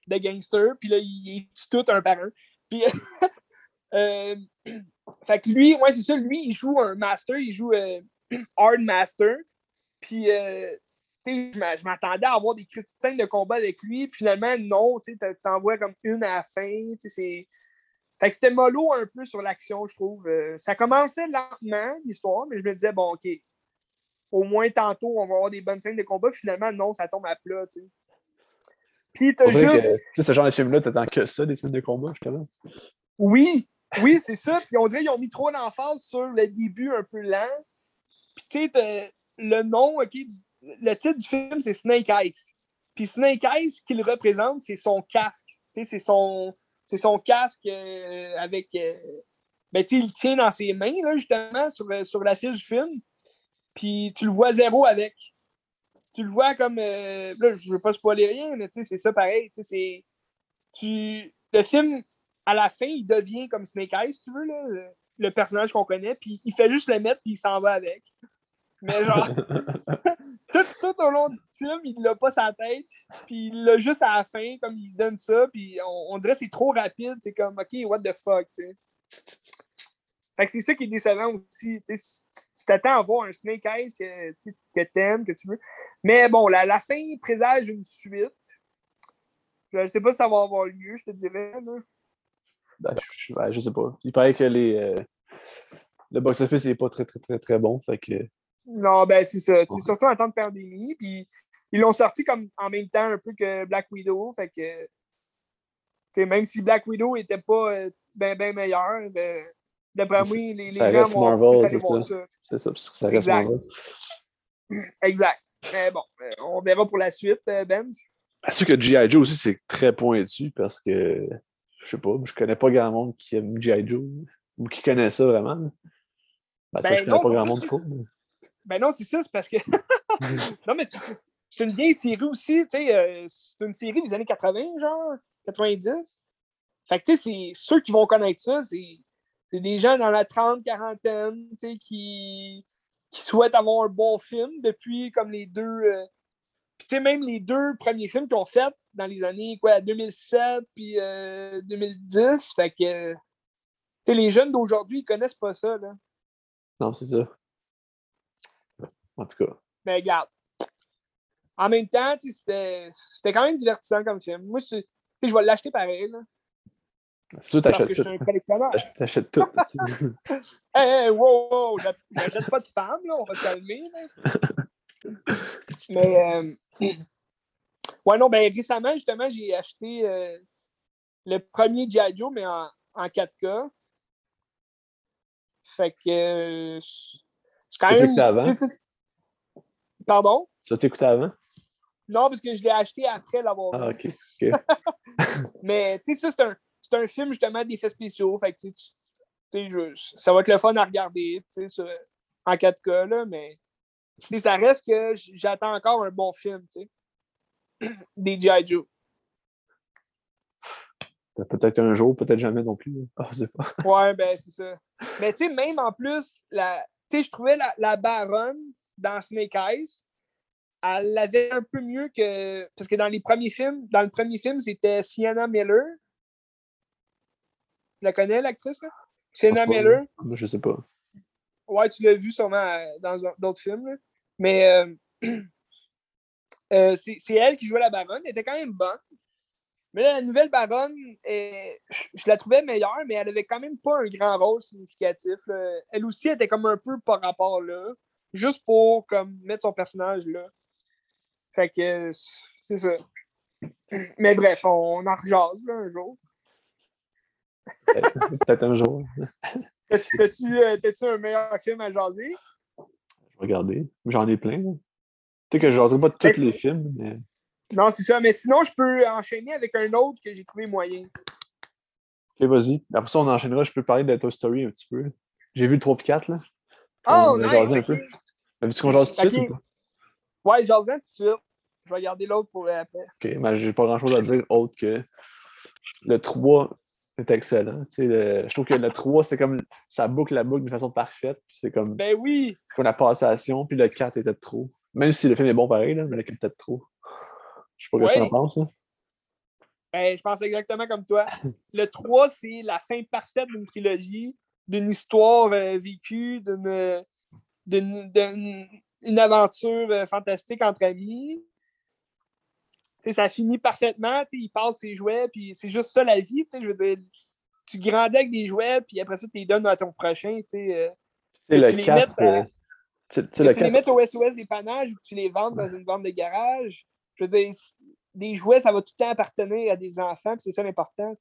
de gangsters. Puis là, ils tuent tout un par un. Puis, Fait que lui, ouais, c'est ça, lui, il joue un master, il joue euh, hard master. Puis, euh, tu sais, je m'attendais à avoir des scènes de combat avec lui. Puis finalement, non, tu t'en vois comme une à la fin. c'est... Fait que c'était mollo un peu sur l'action, je trouve. Euh, ça commençait lentement, l'histoire, mais je me disais, bon, OK, au moins tantôt, on va avoir des bonnes scènes de combat. Finalement, non, ça tombe à plat, tu sais. Puis t'as juste. Tu sais, ce genre de film-là, t'attends que ça, des scènes de combat, justement. Oui, oui, c'est ça. Puis on dirait qu'ils ont mis trop d'emphase sur le début un peu lent. Puis tu sais, le nom, OK, le titre du film, c'est Snake Eyes. Puis Snake Eyes, ce qu'il représente, c'est son casque. Tu sais, c'est son, son casque euh, avec. Euh, ben, tu sais, il tient dans ses mains, là, justement, sur, euh, sur l'affiche du film. Puis tu le vois zéro avec. Tu le vois comme. là, je veux pas spoiler rien, mais tu sais, c'est ça pareil. Tu sais, c'est. Tu... Le film à la fin, il devient comme Snake Eyes, si tu veux, là, le, personnage qu'on connaît, puis il fait juste le mettre, puis il s'en va avec. Mais genre, tout, au long, film, il l'a pas sa tête, puis il l'a juste à la fin, comme il donne ça, puis on, dirait que c'est trop rapide, c'est comme, OK, what the fuck, tu sais. Fait que c'est ça qui est décevant aussi. Tu t'attends à voir un Snake Eyes que, que t'aimes, que tu veux. Mais bon, la, la fin présage une suite. Je ne sais pas si ça va avoir lieu, je te dirais. Ben, je, sais pas. Il paraît que les, euh, le box-office n'est pas très, très, très, très bon. Fait que... Non, ben c'est ça. C'est Surtout en temps de pandémie. Puis ils l'ont sorti comme en même temps un peu que Black Widow. Fait que. même si Black Widow n'était pas euh, ben, ben meilleur, ben, D'après moi, les, les gens vont Marvel, voir ça. C'est ça, ça reste exact. Marvel. Exact. Mais bon, euh, on verra pour la suite, Ben. C'est sûr que G.I. Joe aussi, c'est très pointu parce que, je sais pas, je connais pas grand monde qui aime G.I. Joe ou qui connaît ça vraiment. Ben, ça, ben je connais pas grand monde trop. Ben non, c'est ça, c'est parce que. non, mais c'est une vieille série aussi, tu sais, euh, c'est une série des années 80, genre, 90. Fait que, tu sais, c'est ceux qui vont connaître ça, c'est c'est des gens dans la 30 quarantaine qui, qui souhaitent avoir un bon film depuis comme les deux. Euh, puis tu sais, même les deux premiers films qu'ils ont fait dans les années quoi, 2007 puis 2010. Euh, fait que tu les jeunes d'aujourd'hui, ils connaissent pas ça. Là. Non, c'est ça. En tout cas. Mais regarde. En même temps, c'était quand même divertissant comme film. Moi, je vais l'acheter pareil. Là. C'est sûr, t'achètes tout. T'achètes tout. hey, hey, wow, wow, j'achète pas de femmes, là, on va se calmer. Mais, euh... ouais, non, ben récemment, justement, j'ai acheté euh, le premier G.I. Joe, mais en, en 4K. Fait que. Euh, c'est quand même. avant? Pardon? Ça t'écouté avant? Non, parce que je l'ai acheté après l'avoir Ah, ok. ok. mais, tu sais, ça, c'est un c'est un film justement d'effets spéciaux. Fait que, ça va être le fun à regarder en 4K, là, mais ça reste que j'attends encore un bon film des G.I. Joe. Peut-être un jour, peut-être jamais non plus. Ah, pas. ouais, ben c'est ça. Mais tu sais, même en plus, la, je trouvais la, la baronne dans Snake Eyes, elle l'avait un peu mieux que. Parce que dans les premiers films, dans le premier film, c'était Sienna Miller. Tu la connais, l'actrice? Sienna Miller? Je sais pas. Ouais, tu l'as vu sûrement euh, dans d'autres films. Mais euh, euh, c'est elle qui jouait la baronne. Elle était quand même bonne. Mais la nouvelle baronne, je la trouvais meilleure, mais elle avait quand même pas un grand rôle significatif. Elle aussi était comme un peu par rapport là, juste pour comme, mettre son personnage là. Fait que c'est ça. Mais bref, on, en rejase un jour. Peut-être un jour. T'as-tu euh, un meilleur film à jaser? Je vais regarder. J'en ai plein. Tu sais que je jaserai pas tous les films, mais. Non, c'est ça. Mais sinon, je peux enchaîner avec un autre que j'ai trouvé moyen. Ok, vas-y. Après ça, on enchaînera. Je peux parler de Toy Story un petit peu. J'ai vu le 3 et 4, là. Oh, nice! un peu. As-tu qu'on jase tout de suite ou pas? Ouais, jaser tout de suite. Je vais garder l'autre pour après. Ok, mais j'ai pas grand-chose à dire autre que le 3 c'est excellent. je trouve que le 3, c'est comme ça boucle la boucle de façon parfaite. C'est comme. Ben oui! C'est comme la passation, puis le 4 était trop. Même si le film est bon pareil, là, mais le 4 était trop. Je sais pas ce que tu en penses. Ben, je pense exactement comme toi. Le 3, c'est la fin parfaite d'une trilogie, d'une histoire euh, vécue, d'une aventure euh, fantastique entre amis ça finit parfaitement, il passe ses jouets, puis c'est juste ça la vie, je veux dire, tu grandis avec des jouets, puis après ça, tu les donnes à ton prochain, tu sais. Euh, tu les mets tu les mets au SOS dépannage ou que tu les vends dans une vente de garage. Je veux dire, des jouets, ça va tout le temps appartenir à des enfants, puis c'est ça l'important.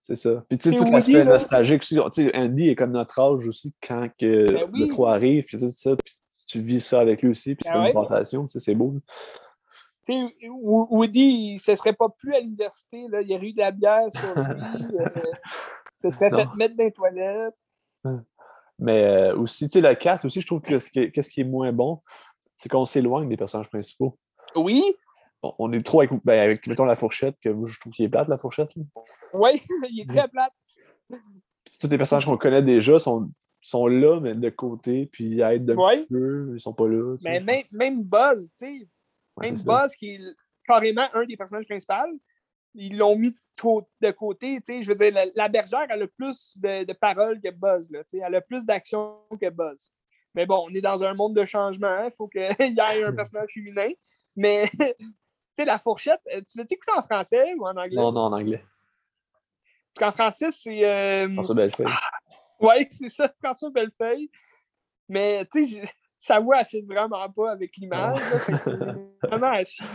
C'est ça. Puis tu sais, tout l'aspect nostalgique aussi. Tu sais, Andy est comme notre âge aussi quand que ben le 3 arrive, puis tout ça, puis tu vis ça avec lui aussi, puis c'est ben une sensation, c'est beau Woody, se serait pas plus à l'université. Il y aurait eu de la bière sur lui. euh, se serait fait mettre dans les toilettes. Mais euh, aussi, tu sais, la 4 aussi, je trouve que ce qui est, ce qui est moins bon, c'est qu'on s'éloigne des personnages principaux. Oui. On, est trop avec, ben, avec, mettons, la fourchette, que je trouve qu'il est plate, la fourchette. Oui, il est très plate. tous les personnages qu'on connaît déjà sont, sont là, mais de côté, puis aident d'un petit peu, ils sont pas là. Mais même, même Buzz, tu sais, Même Buzz, qui est carrément un des personnages principaux, ils l'ont mis de côté. Je veux dire, la, bergère, elle a plus de, paroles que Buzz. Là, elle a plus d'action que Buzz. Mais bon, on est dans un monde de changement. Il faut qu'il y ait un personnage féminin. Mais, tu sais, la fourchette, euh, tu l'as écouté en français ou en anglais? Non, non, en anglais. Parce qu'en français, c'est. Euh... François Bellefeuille. Ah, oui, c'est ça, François Bellefeuille. Mais, tu sais, sa voix, elle fait vraiment pas avec l'image. C'est vraiment à chier.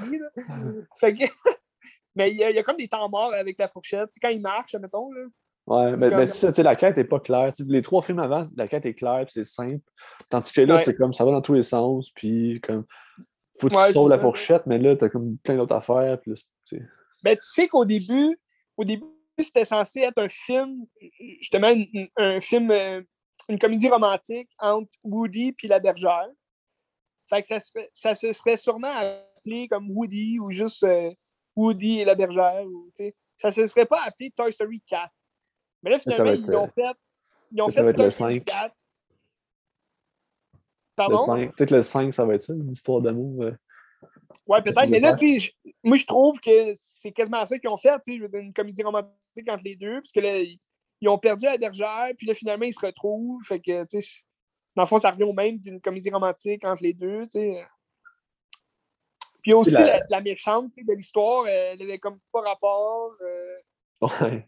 Fait que. Mais il y, a, comme des temps morts avec la fourchette. quand il marche, mettons. Là, ouais, mais, mais ça, la quête n'est pas claire. les trois films avant, la quête est claire c'est simple. Tandis que là, c'est comme ça va dans tous les sens. Puis comme faut que tu sauves la fourchette, mais là, tu as comme plein d'autres affaires. Plus, ben, tu sais qu'au début, au début, c'était censé être un film, justement, un, film, euh, une comédie romantique entre Woody et la bergère. Fait que ça, ça se serait sûrement appelé comme Woody ou juste euh, Woody et la bergère. Ou, ça ne se serait pas appelé Toy Story 4. Mais là, finalement, ils l'ont fait. Ils ont fait Toy Story 4. Pardon? Peut-être le 5, ça va être ça, une histoire d'amour. Euh, ouais, peut-être. Mais là, moi, je trouve que c'est quasiment ça qu'ils ont fait. Je veux dire, une comédie romantique entre les deux. Parce que là, ils ont perdu la bergère, puis là, finalement, ils se retrouvent. Fait que, tu sais, dans le fond, ça revient au même d'une comédie romantique entre les deux. Tu sais. Puis aussi, la... méchante de l'histoire, elle avait comme pas rapport. Euh, ouais.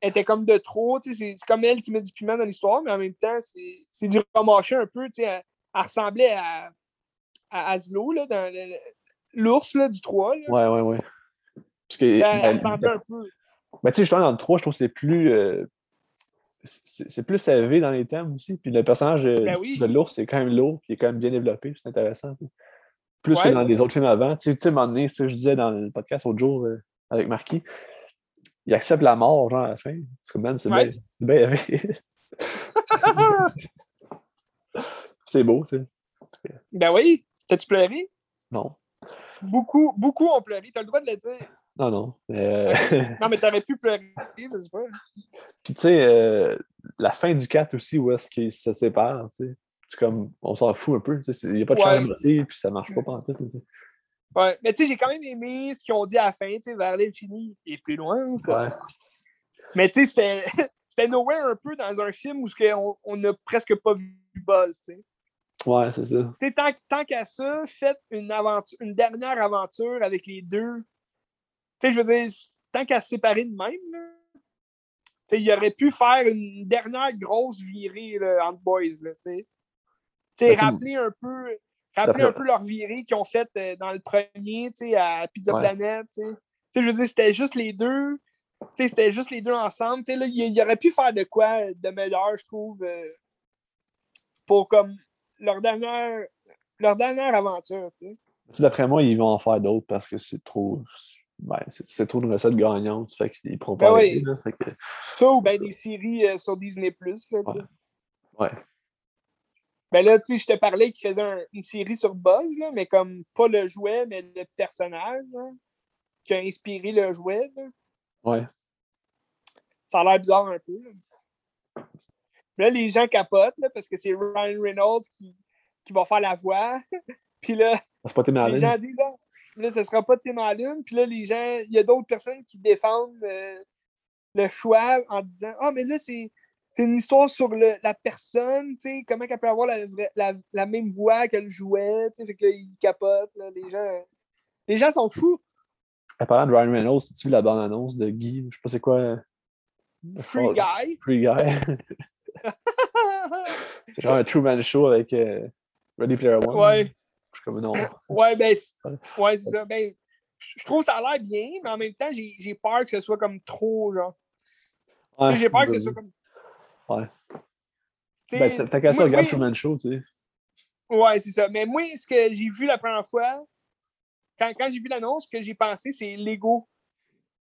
Elle était comme de trop. C'est comme elle qui met du piment dans l'histoire, mais en même temps, c'est du remâché un peu. Elle, elle ressemblait à, à Aslo, là, dans l'ours du 3. Là. Ouais, ouais, ouais. Parce que, elle, ben, ressemblait un peu. Ben, tu sais, justement, dans le 3, je trouve que c'est plus. Euh, c'est plus élevé dans les thèmes aussi. Puis le personnage euh, ben de l'ours, c'est quand même lourd, puis il est quand même bien développé, c'est intéressant. Plus que dans les autres films avant. Tu sais, tu sais, un donné, ce que je disais dans le podcast l'autre jour euh, avec Marquis, il accepte la mort, genre, à la fin. Parce que même, c'est bien, bien élevé. c'est beau, tu sais. Ben oui. T'as-tu pleuré? Non. Beaucoup, beaucoup ont pleuré. T'as le droit de le dire. Non, non. Euh, non, mais t'aurais pu pleurer, je sais pas. Puis, tu sais, euh, la fin du 4 aussi, où est-ce qu'ils se séparent, tu sais c'est comme, on s'en fout un peu. Il n'y a pas de ouais. et puis ça marche pas pendant tout. Ouais, mais tu sais, j'ai quand même aimé ce qu'ils ont dit à la fin, tu sais, vers l'infini et plus loin. Quoi. Mais tu sais, c'était nowhere un peu dans un film où on n'a presque pas vu Buzz, tu sais. Ouais, c'est ça. Tu sais, tant, tant qu'à ça, faites une, aventure, une dernière aventure avec les deux. Tu sais, je veux dire, tant qu'à se séparer de même, sais, il aurait pu faire une dernière grosse virée entre boys, là, tu sais. Ben, rappeler un peu, rappeler un peu leur virée qu'ils ont faite euh, dans le premier, à Pizza Planet. Je veux dire, c'était juste les deux. C'était juste les deux ensemble. Là, il, aurait pu faire de quoi de meilleur, je trouve, euh, pour comme leur dernière, leur dernière aventure. D'après moi, ils vont en faire d'autres parce que c'est trop. Ben, c'est trop de recettes gagnantes. Fait qu'ils ben pas Ça ou ben des séries euh, sur Disney. Là, ouais. ouais. Ben là, tu sais, je te parlais qu'il faisait une série sur Buzz, là, mais comme pas le jouet, mais le personnage qui a inspiré le jouet. Là. Ouais. Ça a l'air bizarre un peu. Là. là, les gens capotent là, parce que c'est Ryan Reynolds qui, qui va faire la voix. Puis là, les gens disent là, là, ce sera pas Tim Allen. Puis là, les gens, il y a d'autres personnes qui défendent euh, le choix en disant Ah, mais là, c'est c'est une histoire sur le, la personne, tu sais, comment elle peut avoir la, la, la, même voix qu'elle jouait, tu sais, fait que là, il capote, là, les gens, les gens sont fous. En parlant de Ryan Reynolds, tu as vu la bande-annonce de Guy, je sais pas c'est quoi. Free Guy. Free Guy. c'est genre un Truman Show avec euh, Ready Player One. Ouais. Suis comme non. Ouais, ben, ouais, c'est ça. Ben, je trouve que ça a l'air bien, mais en même temps, j'ai peur que ce soit comme trop, genre. Ouais, j'ai peur que ce soit comme Ouais. Ben, T'as qu'à ça, regarde Truman Show, tu sais. Ouais, c'est ça. Mais moi, ce que j'ai vu la première fois, quand, quand j'ai vu l'annonce, ce que j'ai pensé, c'est Lego,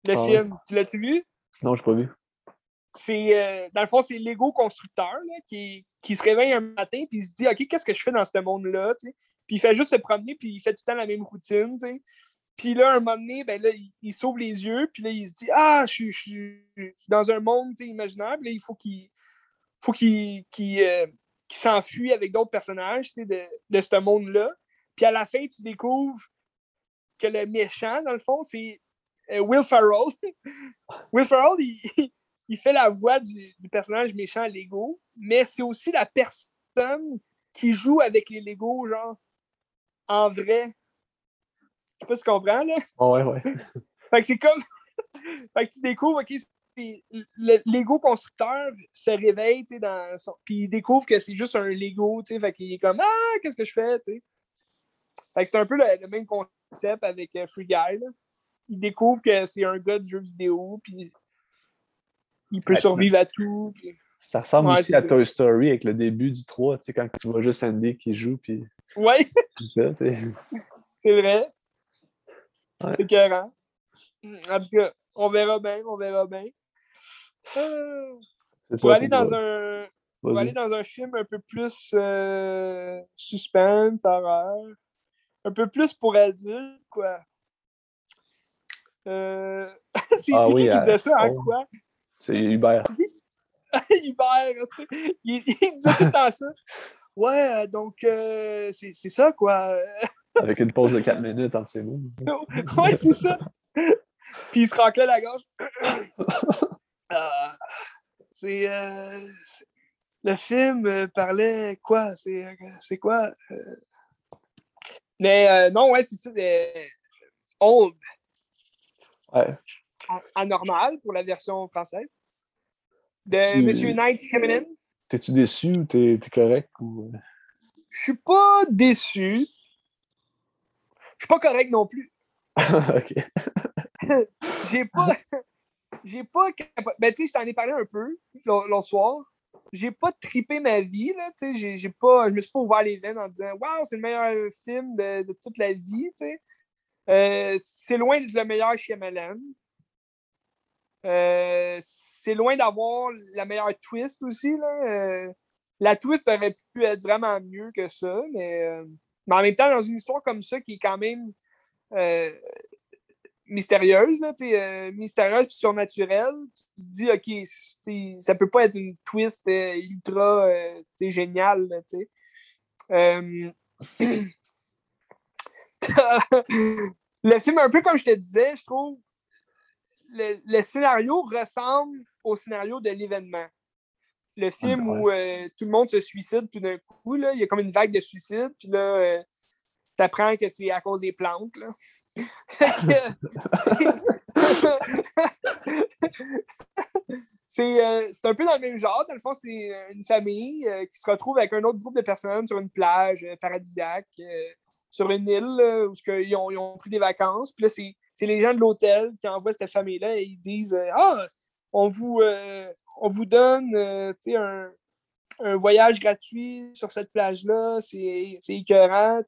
le ah film. Tu l'as-tu vu? Non, je n'ai pas vu. C'est, euh, dans le fond, c'est Lego constructeur là, qui, qui se réveille un matin il se dit OK, qu'est-ce que je fais dans ce monde-là? Puis il fait juste se promener puis il fait tout le temps la même routine. sais. Puis là, un moment donné, ben là, il, s'ouvre les yeux, puis là, il se dit Ah, je, suis dans un monde imaginaire, là, il faut qu'il faut qu'il euh, s'enfuit avec d'autres personnages de, de ce monde-là. Puis à la fin, tu découvres que le méchant, dans le fond, c'est euh, Will Ferrell. Will Ferrell, il, fait la voix du, personnage méchant Lego, mais c'est aussi la personne qui joue avec les Lego, genre, en vrai. Je sais pas si tu comprends, là. ouais, ouais. fait que c'est comme. fait que tu découvres, OK, le Lego constructeur se réveille, tu sais, dans son... puis il découvre que c'est juste un Lego, tu sais, fait qu'il est comme Ah, qu'est-ce que je fais, tu sais. Fait que c'est un peu le, même concept avec euh, Free Guy, là. Il découvre que c'est un gars de jeux vidéo, puis il peut survivre à tout. Ça ressemble aussi à Toy Story avec le début du 3, tu sais, quand tu vois juste Andy qui joue, puis... Ouais! c'est ça, C'est vrai. C'est écœurant. En tout cas, on verra bien, on verra bien. Euh, pour aller dans un pour aller dans un film un peu plus euh, suspense, horreur, un peu plus pour adultes, quoi. Euh... c'est ah, oui, qui disait ça, hein, quoi? C'est Hubert. Hubert, il, il, disait tout le temps ça. Ouais, donc euh, c'est ça, quoi. Avec une pause de 4 minutes entre ces mots. ouais, c'est ça. Puis il se raclait la gorge. Ah, c'est. Euh, le film euh, parlait quoi? C'est quoi? Euh? Mais non, ouais, c'est ça. old. Ouais. Anormal pour la version française. De Monsieur Knight Feminine. T'es-tu déçu ou t'es es correct? Ou... Je suis pas déçu. Je suis pas correct non plus. ok. J'ai pas j'ai pas. Ben, tu sais, je t'en ai parlé un peu l'autre soir. J'ai pas tripé ma vie, là. Tu sais, j'ai pas. Je me suis pas ouvert les veines en disant Waouh, c'est le meilleur film de, de toute la vie, tu sais. Euh, c'est loin de le meilleur chez MLM. Euh, c'est loin d'avoir la meilleure twist aussi. Là. Euh, la twist aurait pu être vraiment mieux que ça, mais, mais en même temps, dans une histoire comme ça qui est quand même mystérieuse, là, euh, mystérieuse puis surnaturelle, tu te dis, OK, ça peut pas être une twist euh, ultra euh, géniale. Euh, le film, un peu comme je te disais, je trouve, le, scénario ressemble au scénario de l'événement. Le film où tout le monde se suicide tout d'un coup, là, il y a comme une vague de suicide, puis là, tu apprends que c'est à cause des plantes. Là. Euh, c'est un peu dans le même genre. Dans le fond, c'est une famille euh, qui se retrouve avec un autre groupe de personnes sur une plage euh, paradisiaque, sur une île où ils ont, ils ont, pris des vacances. Puis là, c'est les gens de l'hôtel qui envoient cette famille-là et ils disent Ah, on vous, vous donne un, un voyage gratuit sur cette plage-là, c'est écœurant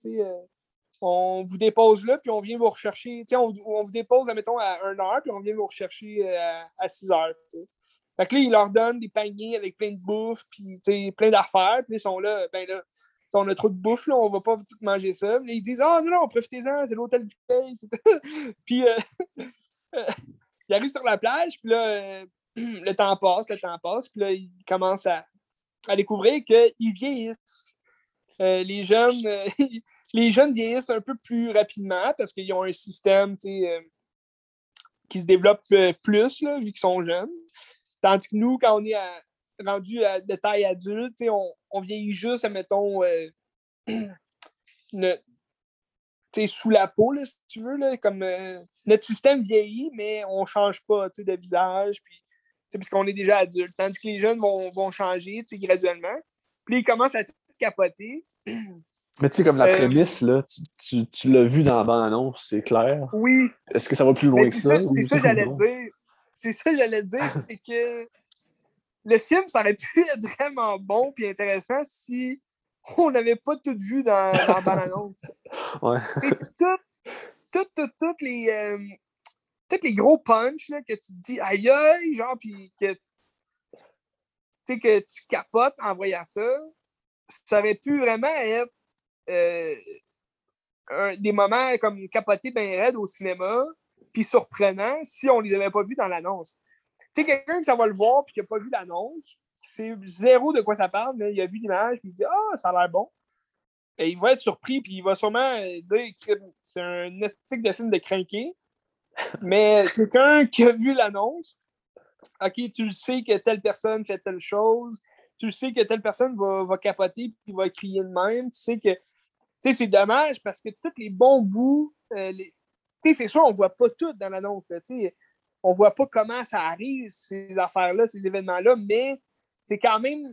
on vous dépose là, puis on vient vous rechercher. On, vous dépose, admettons, à 1 heure, puis on vient vous rechercher euh, à, 6 heures. Fait que là, ils leur donnent des paniers avec plein de bouffe, puis plein d'affaires, puis ils sont là, ben là, on a trop de bouffe, là, on va pas tout manger ça. ils disent Ah non, non, profitez-en, c'est l'hôtel du paye. puis euh, ils arrivent sur la plage, puis là, euh, le temps passe, le temps passe, puis là, ils commencent à, à découvrir qu'ils vieillissent. les jeunes, les jeunes vieillissent un peu plus rapidement parce qu'ils ont un système euh, qui se développe euh, plus, vu qu'ils sont jeunes. Tandis que nous, quand on est rendu à, de taille adulte, on, on, vieillit juste, mettons, euh, sous la peau, si tu veux. comme, notre système vieillit, mais on ne change pas de visage, puis, puisqu'on est déjà adulte. Tandis que les jeunes vont, vont changer graduellement. Puis ils commencent à tout capoter. Mais tu sais, comme la euh, prémisse, là, tu, tu, l'as vu dans la bande-annonce, c'est clair. Oui. Est-ce que ça va plus loin que ça? C'est ça que j'allais dire. C'est ça que j'allais dire, c'est que le film, ça aurait pu être vraiment bon et intéressant si on n'avait pas tout vu dans, dans la bande-annonce. Ouais. Tout, tout, tout, les, euh, tous les gros punchs là, que tu te dis aïe aïe, genre, puis que, que tu capotes en voyant ça, ça aurait pu vraiment être euh, des moments comme capotés bien raide au cinéma, puis surprenant si on les avait pas vus dans l'annonce. Tu sais, quelqu'un qui ça va le voir puis qui n'a pas vu l'annonce, c'est zéro de quoi ça parle, mais il a vu l'image puis il dit Ah, ça a l'air bon. Et il va être surpris, puis il va sûrement dire que c'est un esthétique de film de crinqué. Mais quelqu'un qui a vu l'annonce, OK, tu le sais que telle personne fait telle chose, tu sais que telle personne va, va capoter puis va crier de même, tu sais que tu sais, c'est dommage parce que tous les bons bouts, euh, tu sais, c'est sûr, on ne voit pas tout dans l'annonce, tu sais, on voit pas comment ça arrive, ces affaires-là, ces événements-là, mais c'est quand même,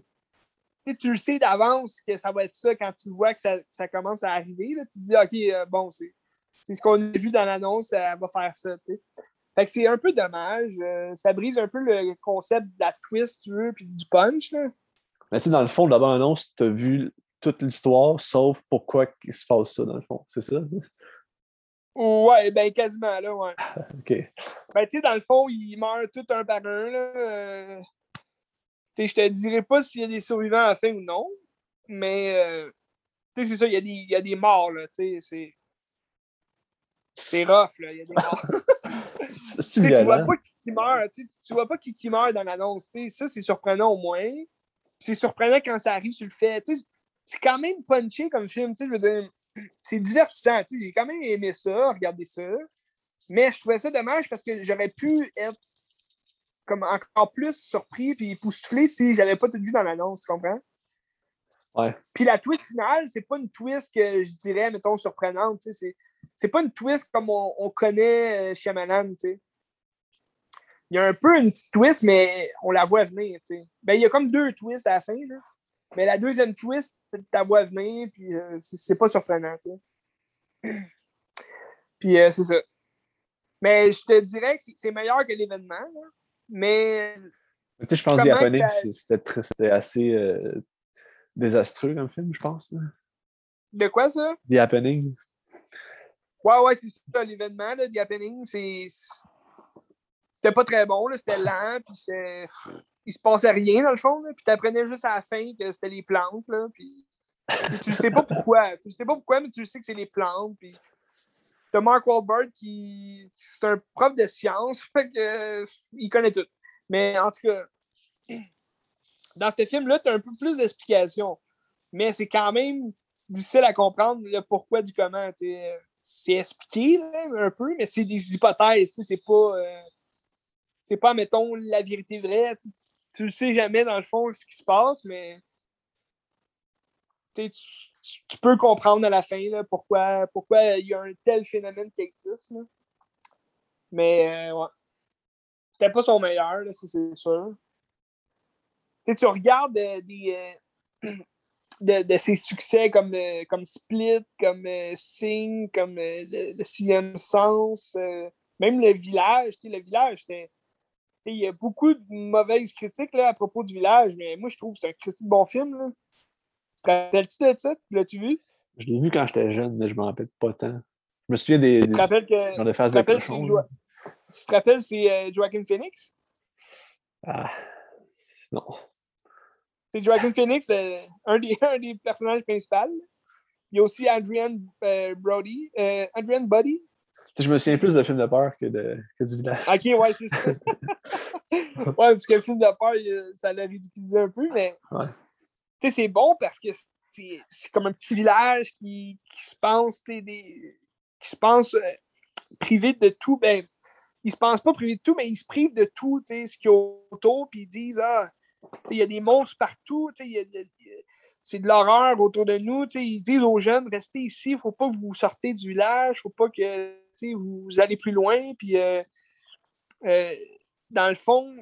tu le sais d'avance que ça va être ça quand tu vois que ça, ça commence à arriver, là, tu te dis, OK, euh, bon, c'est ce qu'on a vu dans l'annonce, ça va faire ça. Fait que c'est un peu dommage. Euh, ça brise un peu le concept de la twist, tu veux, puis du punch. Là. Mais tu sais, dans le fond, d'abord annonce, tu as vu toute l'histoire, sauf pourquoi il se passe ça, dans le fond. C'est ça? Ouais, ben quasiment, là, ouais. OK. Ben, tu sais, dans le fond, ils meurent tout un par un, là. Euh... Tu sais, je te dirais pas s'il y a des survivants à la fin ou non, mais, euh... tu sais, c'est ça, il y, a des, il y a des morts, là, tu sais, c'est... C'est rough, là, il y a des morts. tu vois pas qui, meurt, tu vois pas qui, qui meurt dans l'annonce. Ça, c'est surprenant au moins. C'est surprenant quand ça arrive, tu le fais. C'est quand même punché comme film. Je veux dire, c'est divertissant. J'ai quand même aimé ça, regarder ça. Mais je trouvais ça dommage parce que j'aurais pu être comme encore plus surpris puis époustouflé si j'avais pas tout vu dans l'annonce, tu comprends? Ouais. Puis la twist finale, c'est pas une twist que je dirais, mettons, surprenante. C'est c'est pas une twist comme on, connaît euh, Shyamalan, tu sais. Il y a un peu une petite twist, mais on la voit venir, tu sais. Ben, il y a comme deux twists à la fin, là. Mais la deuxième twist, tu la vois venir, puis euh, c'est pas surprenant, tu sais. Puis euh, c'est ça. Mais je te dirais que c'est meilleur que l'événement, là. Mais. Tu sais, je pense que ça... c'était assez désastreux comme film, je pense. De quoi ça? The Happening. Ouais, ouais, c'est ça, l'événement, The Happening, c'est. C'était pas très bon, c'était lent, puis c'était. Il se passait rien, dans le fond, là, puis t'apprenais juste à la fin que c'était les plantes, là, puis. tu sais pas pourquoi. Tu sais pas pourquoi, mais tu sais que c'est les plantes, puis. T'as Mark Wahlberg qui. C'est un prof de science, fait que. il connaît tout. Mais en tout cas. Dans ce film-là, tu as un peu plus d'explications. Mais c'est quand même difficile à comprendre le pourquoi du comment. c'est expliqué un peu, mais c'est des hypothèses. C'est pas, euh, c'est pas, mettons, la vérité vraie. Tu ne sais jamais, dans le fond, ce qui se passe, mais tu, peux comprendre à la fin pourquoi, pourquoi il y a un tel phénomène qui existe. Mais euh, ouais. C'était pas son meilleur, c'est sûr. tu regardes euh, des, de, ses succès comme, euh, comme Split, comme euh, Sing, comme euh, le, sixième sens, même le village. Le village, il y a beaucoup de mauvaises critiques là, à propos du village, mais moi je trouve que c'est un critique bon film. Là. Tu te rappelles-tu de ça? L'as-tu vu? Je l'ai vu quand j'étais jeune, mais je ne m'en rappelle pas tant. Je me souviens des, tu te rappelles que, dans phases de cochon. Tu te rappelles, c'est Joaquin Phoenix? Ah, non. C'est Joaquin Phoenix, un, des, un des personnages principaux. Il y a aussi Adrian euh, Brody, euh, Adrian Buddy. Je me souviens plus de films de peur que, de, que du village. Ok, ouais, c'est ça. ouais, parce que le film de peur, ça l'a ridiculisé un peu, mais ouais. c'est bon parce que c'est comme un petit village qui, qui se pense des, qui se pense euh, privé de tout. Ben, ils se pensent pas privé de tout, mais ils se privent de tout, ce qu'il y a autour, puis ils disent Ah, il y a des monstres partout, c'est de l'horreur autour de nous. Ils disent aux jeunes, restez ici, il ne faut pas que vous sortez du village, il ne faut pas que vous allez plus loin. Puis, euh, euh, dans le fond,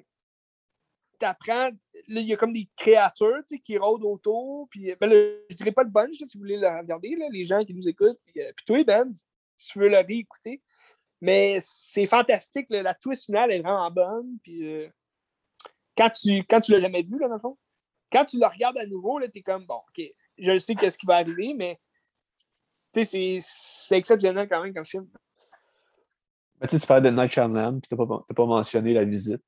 tu apprends, il y a comme des créatures qui rôdent autour. Puis, ben, je dirais pas le bunch, si vous voulez le regarder, les gens qui nous écoutent. Puis, euh, puis toi, Ben, si tu veux le réécouter. Mais c'est fantastique, la twist finale est vraiment bonne. Puis, quand tu quand tu l'as jamais vu, là, dans le fond, quand tu le regardes à nouveau, tu es comme, bon, OK, je sais qu'est-ce qui va arriver, mais c'est exceptionnel quand même comme film. Mais tu parlais de Night Shyamalan, puis tu n'as pas, pas, mentionné la visite,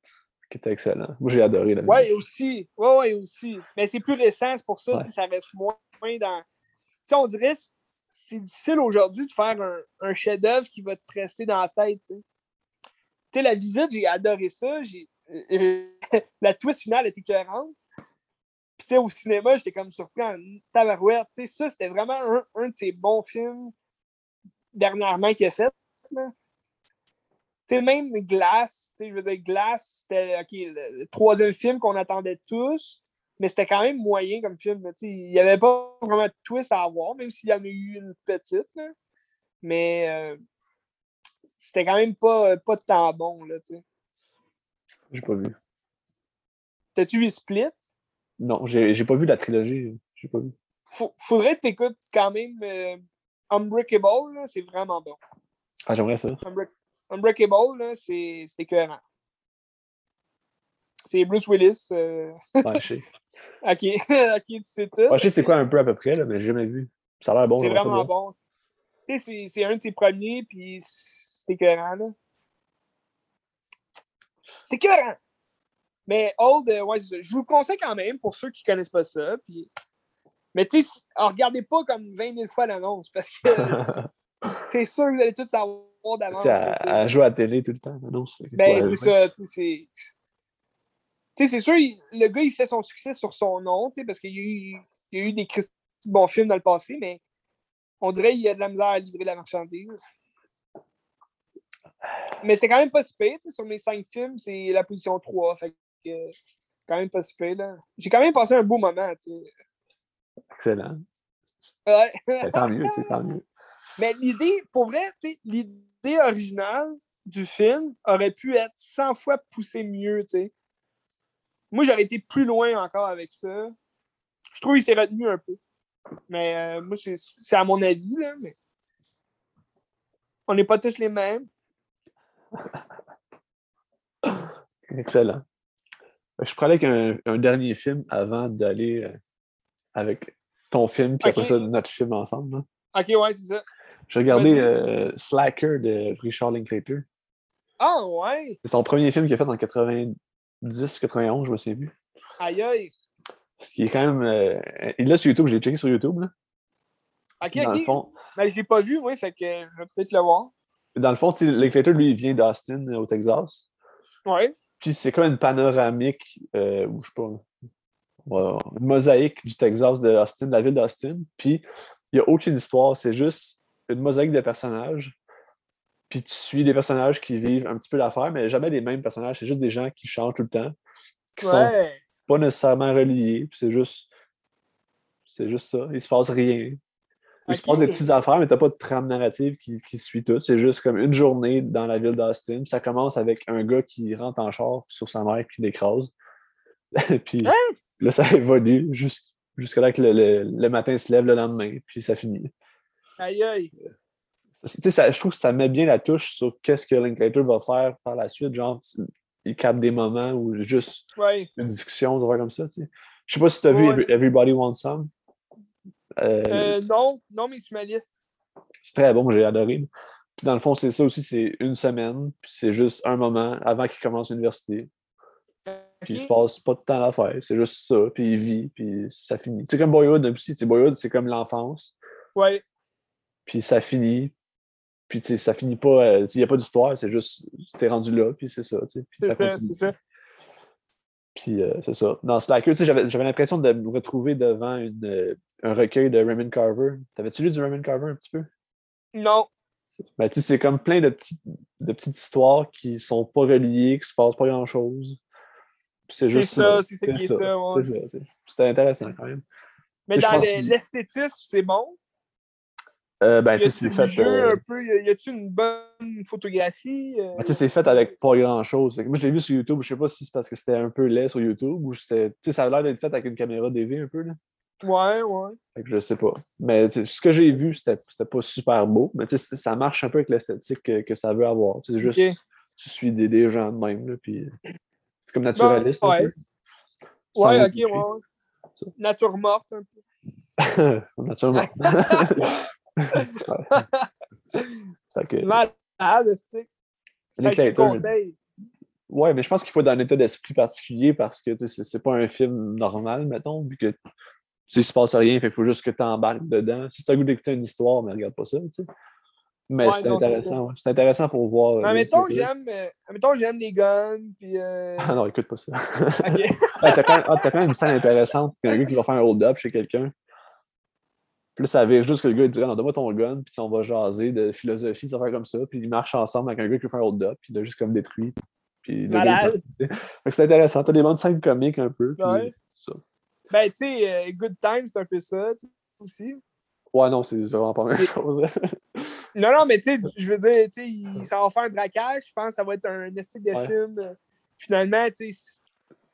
qui était excellent. Moi, j'ai adoré la visite. Oui, aussi. Oui, oui, aussi. Mais c'est plus récent, c'est pour ça, ça reste moins, dans. sais, on dirait c'est difficile aujourd'hui de faire un, un chef-d'œuvre qui va te rester dans la tête. sais, la visite, j'ai adoré ça. J'ai euh, la twist finale était écœurante. Puis, au cinéma, j'étais comme surpris en tabarouette. sais, ça, c'était vraiment un, un, de ses bons films dernièrement qu'il a fait. Tu sais, même Glass, tu sais, je veux dire, Glass, c'était le, troisième film qu'on attendait tous, mais c'était quand même moyen comme film. Il n'y avait pas vraiment de twist à avoir, même s'il y en a eu une petite. Mais euh, c'était quand même pas, pas tant bon, là, tu sais. J'ai pas vu. T'as-tu vu Split? Non, j'ai pas vu la trilogie. J'ai pas vu. faudrait que t'écoutes quand même euh, Unbreakable, c'est vraiment bon. Ah, j'aimerais ça. Unbreakable, c'est écœurant. C'est Bruce Willis. Euh... Ouais, je sais. ok, ok, tu sais tout. Ouais, je sais c'est quoi un peu à peu près, là, mais j'ai jamais vu. Ça a l'air bon. C'est vraiment bon. Tu sais, c'est un de ses premiers, puis c'est écœurant, là. C'est écœurant! Mais Old, euh, ouais, je vous le conseille quand même pour ceux qui ne connaissent pas ça. Puis... Mais tu sais, regardez pas comme 20 000 fois l'annonce parce que c'est sûr que vous allez tout savoir d'avance. À, jouer à la télé tout le temps. Ben, c'est ça, tu sais, c'est. c'est sûr, le gars, il fait son succès sur son nom, parce qu'il y, a eu, il y a eu des bons films dans le passé, mais on dirait qu'il y a de la misère à livrer la marchandise. Mais c'était quand même pas si pire, sur mes cinq films, c'est la position 3. Fait que, quand même pas si là. J'ai quand même passé un beau moment, tu sais. Excellent. Ouais. Ben, tant mieux, tant mieux. Mais l'idée, pour vrai, tu sais, l'idée originale du film aurait pu être 100 fois poussée mieux, tu sais. Moi, j'aurais été plus loin encore avec ça. Je trouve qu'il s'est retenu un peu. Mais euh, moi, c'est à mon avis, là, mais on n'est pas tous les mêmes. Excellent. Je parlais avec un, dernier film avant d'aller euh, avec ton film, puis après ça, notre film ensemble. Ok, ouais, c'est ça. J'ai regardé euh, Slacker de Richard Linklater. Ah, ouais! C'est son premier film qu'il a fait en 90, 91, je me souviens plus. Aïe, aïe! Ce qui est quand même. Euh, il est sur YouTube, je l'ai checké sur YouTube. Là. Ok, Dans ok. Le fond... Mais je l'ai pas vu, oui, fait que je vais peut-être le voir. Dans le fond, Linklater, lui, il vient d'Austin, au Texas. Ouais. Puis c'est comme une panoramique, euh, ou je sais pas, une mosaïque du Texas de Austin, de la ville d'Austin. Puis il n'y a aucune histoire, c'est juste une mosaïque de personnages. Puis tu suis des personnages qui vivent un petit peu l'affaire, mais jamais les mêmes personnages. C'est juste des gens qui changent tout le temps, qui sont pas nécessairement reliés. c'est juste, c'est juste ça. Il se passe rien. Il se passe des petites affaires, mais tu n'as pas de trame narrative qui, suit tout. C'est juste comme une journée dans la ville d'Austin. Ça commence avec un gars qui rentre en char sur sa mère qui l'écrase. puis hein? là, ça évolue jusqu'à là que le, matin se lève le lendemain, puis ça finit. Aïe aïe! Ça, je trouve que ça met bien la touche sur qu'est-ce que Linklater va faire par la suite. Genre, il capte des moments où juste une discussion, des comme ça. Tu sais. Je sais pas si tu as vu Everybody Wants Some. Euh, euh, non, non, mais je liste. C'est très bon, j'ai adoré. Puis dans le fond, c'est ça aussi, c'est une semaine, puis c'est juste un moment avant qu'il commence l'université. Puis il se passe pas de temps à faire, c'est juste ça, puis il vit, puis ça finit. C'est comme Boyhood aussi, Boyhood, c'est comme l'enfance. Ouais. Puis ça finit, puis ça finit pas, euh, il n'y a pas d'histoire, c'est juste, t'es rendu là, puis c'est ça. C'est ça, c'est ça. Puis euh, c'est ça. Dans Slacker, j'avais, j'avais l'impression de me retrouver devant une, euh, un recueil de Raymond Carver. T'avais-tu lu du Raymond Carver un petit peu? Non. Ben, c'est comme plein de petites, de petites histoires qui sont pas reliées, qui se passent pas grand-chose. C'est juste ça, c'est ça qui est ça. C'était intéressant quand même. Mais dans l'esthétisme, c'est bon? Euh, ben, c'est fait. Euh, un peu, y a-tu une bonne photographie? Euh? Ben, c'est fait avec pas grand-chose. Moi, je l'ai vu sur YouTube. Je sais pas si c'est parce que c'était un peu laid sur YouTube ou c'était. ça a l'air d'être fait avec une caméra DV un peu. Là. Ouais, ouais. Fait que je sais pas. Mais ce que j'ai vu, c'était pas super beau. Mais ça marche un peu avec l'esthétique que, ça veut avoir. C'est juste, tu suis des, des, gens de même. Là, puis c'est comme naturaliste. ouais. ouais, ok, ouais. Nature morte un peu. Nature morte. Malade, c'est un conseil. Ouais, mais je pense qu'il faut dans un état d'esprit particulier parce que c'est pas un film normal, mettons, vu que il se passe rien, il faut juste que tu embarques dedans. Si tu as goût d'écouter une histoire, mais regarde pas ça, tu sais. Mais c'est intéressant, c'est intéressant pour voir. Mais admettons, j'aime, euh, j'aime les guns, puis. Euh... Ah non, écoute pas ça. Ok. t'as, quand même, ah, quand même une scène intéressante. A un gars qui va faire un hold-up chez quelqu'un. Puis là, ça vire juste que le gars il dirait Non, donne-moi ton gun, puis on va jaser de philosophie, ça faire comme ça. Puis ils marchent ensemble avec un gars qui veut faire un hold-up, puis il a juste comme détruit. Puis Malade. c'est intéressant. T'as des bonnes scènes comiques un peu. ouais. ça. Ben, tu sais, euh, Good Time, c'est un peu ça, aussi. Ouais, non, c'est vraiment pas la même chose. non, non, mais tu sais, je veux dire, tu sais, ça va faire un braquage. Je pense que ça va être un esthétique de film. Finalement, tu sais,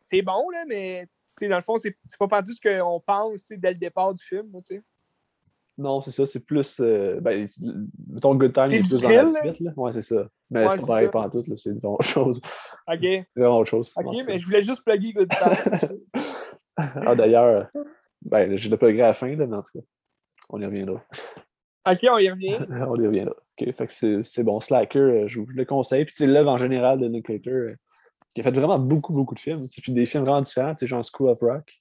c'est bon, là, mais dans le fond, c'est pas partout ce qu'on pense dès le départ du film, tu sais. Non, c'est ça, c'est plus. Euh, ben, mettons Good Time est, plus dans la là. Ouais, c'est ça. Mais c'est pas pareil pas en tout, c'est vraiment autre chose. OK. C'est vraiment autre chose. OK, mais je voulais juste plugger Good Time. ah, d'ailleurs, ben, je l'ai plugué à la fin, là, mais en tout cas, on y reviendra. OK, on y revient. on y reviendra. OK, fait que c'est bon. Slacker, euh, je, je, le conseille. Puis, c'est l'œuvre en général de Nick Slater, euh, qui a fait vraiment beaucoup, beaucoup de films. Puis des films vraiment différents, tu genre School of Rock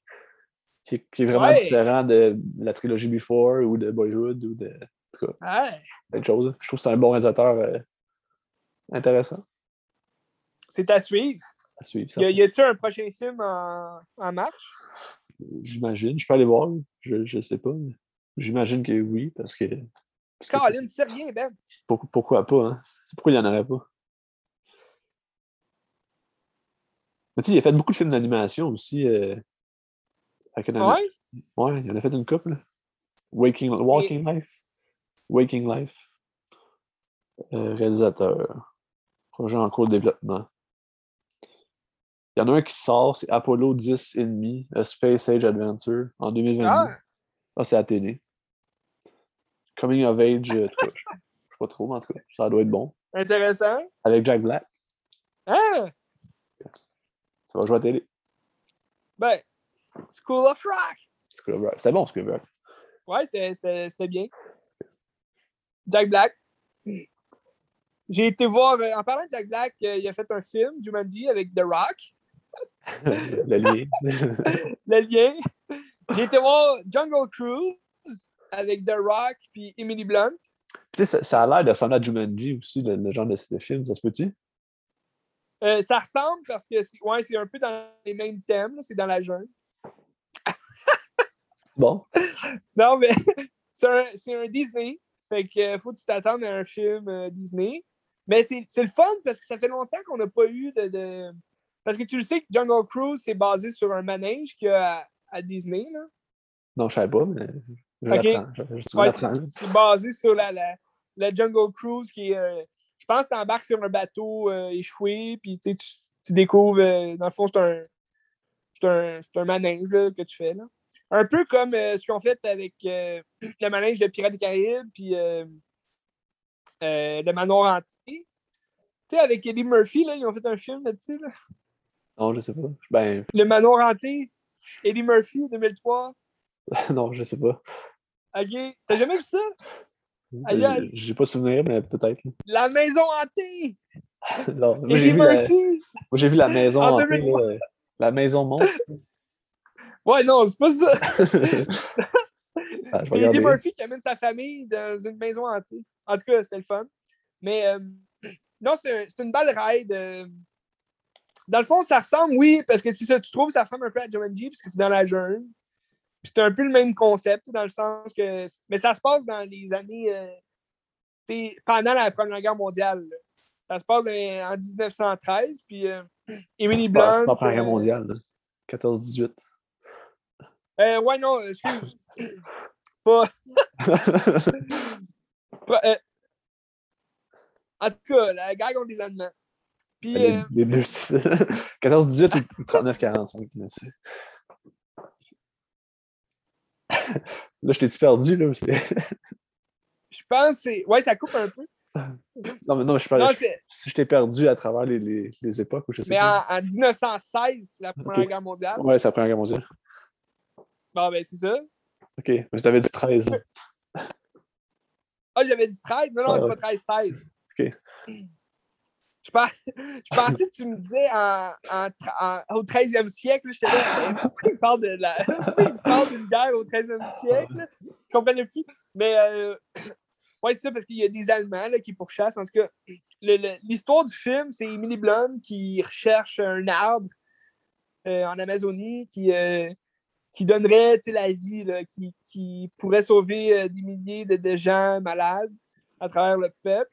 qui, est vraiment différent de la trilogie Before ou de Boyhood ou de. En tout cas, ouais. chose. Je trouve que c'est un bon réalisateur euh, intéressant. C'est à suivre. À suivre. Ça. Y a-t-il un prochain film en, en marche? J'imagine. Je peux aller voir. Je ne sais pas. J'imagine que oui, parce que. Caroline, c'est rien, Ben. Pourquoi, pourquoi pas, hein? Pourquoi il n'y en aurait pas? Mais tu sais, il a fait beaucoup de films d'animation aussi. Euh, ouais? Ouais, il en a fait une couple. Waking, Walking Life. Waking Life. Euh, réalisateur. Projet en cours de développement. Il y en a un qui sort, c'est Apollo 10 demi, A Space Age Adventure, en 2022. Ah, ah c'est à télé. Coming of Age, euh, je ne sais pas trop, mais en tout cas, ça doit être bon. Intéressant. Avec Jack Black. Ah! Ça va jouer à télé. Ben, School of Rock. School of Rock. C'était bon, School of Rock. Ouais, c'était bien. Jack Black. J'ai été voir, euh, en parlant de Jack Black, euh, il a fait un film, Jumanji, avec The Rock. le lien. le lien. J'ai été voir Jungle Cruise avec The Rock puis Emily Blunt. Tu sais, ça, a l'air de ressembler à Jumanji aussi, le, genre de, de, film, ça se peut-tu? Euh, ça ressemble parce que c'est ouais, un peu dans les mêmes thèmes, c'est dans la jungle. Bon. non, mais c'est un, Disney. Fait que faut que tu t'attendes à un film euh, Disney. Mais c'est le fun parce que ça fait longtemps qu'on n'a pas eu de, Parce que tu le sais que Jungle Cruise, c'est basé sur un manège qu'il y a à, Disney. Là. Non, je savais pas, mais. c'est basé sur la, la, Jungle Cruise qui est. Euh, je pense que tu embarques sur un bateau euh, échoué, puis tu, tu découvres. dans le fond, c'est un, un, un manège que tu fais. Là. Un peu comme euh, ce qu'ils ont fait avec euh, le manège de Pirates des Caraïbes, puis euh, le manoir hanté. Tu sais, avec Eddie Murphy, là, ils ont fait un film là-dessus. Là. Non, je sais pas. Ben... Le manoir hanté, Eddie Murphy, 2003. non, je sais pas. Ok. T'as jamais vu ça? J'ai pas souvenir, mais peut-être. La maison hantée! non, Eddie Murphy! moi, j'ai vu la maison hantée. la maison monstre. Ouais, non, c'est pas ça. ah, c'est Eddie Murphy qui amène sa famille dans une maison hantée. En tout cas, c'est le fun. Mais euh, non, c'est une belle ride. Euh. Dans le fond, ça ressemble, oui, parce que si ça, tu trouves, ça ressemble un peu à Jumanji, parce que c'est dans la jungle. Puis c'est un peu le même concept, dans le sens que. Mais ça se passe dans les années. Euh, pendant la Première Guerre mondiale. Ça se passe en 1913, puis Emily Blunt. C'est pas la Première Guerre mondiale, 14-18. Euh, ouais, non, excuse. pas. Euh, en tout cas, la gag ont des Allemands. Puis. Les, euh... deux, 14-18 ou 39-45. Là, je t'ai-tu perdu, là? je pense que c'est. Ouais, ça coupe un peu. Non, mais non, je parle. Si je t'ai perdu à travers les, les, les, époques, ou je sais mais pas. Mais en, 1916, la Première Guerre mondiale. Ouais, c'est la Première Guerre mondiale. Bon, ben, c'est ça. OK, mais je t'avais dit 13. ah, j'avais dit 13? Non, non, c'est pas 13, 16. OK. Je, je pensais que tu me disais en, en, au 13e siècle. J'étais là, il parle d'une guerre au 13e siècle? Je comprenais plus. Mais euh, Ouais, c'est ça, parce qu'il y a des Allemands là, qui pourchassent. En tout cas, l'histoire du film, c'est Emily Blunt qui recherche un arbre euh, en Amazonie qui, euh, qui donnerait la vie, qui, pourrait sauver euh, des milliers de, gens malades à travers le peuple.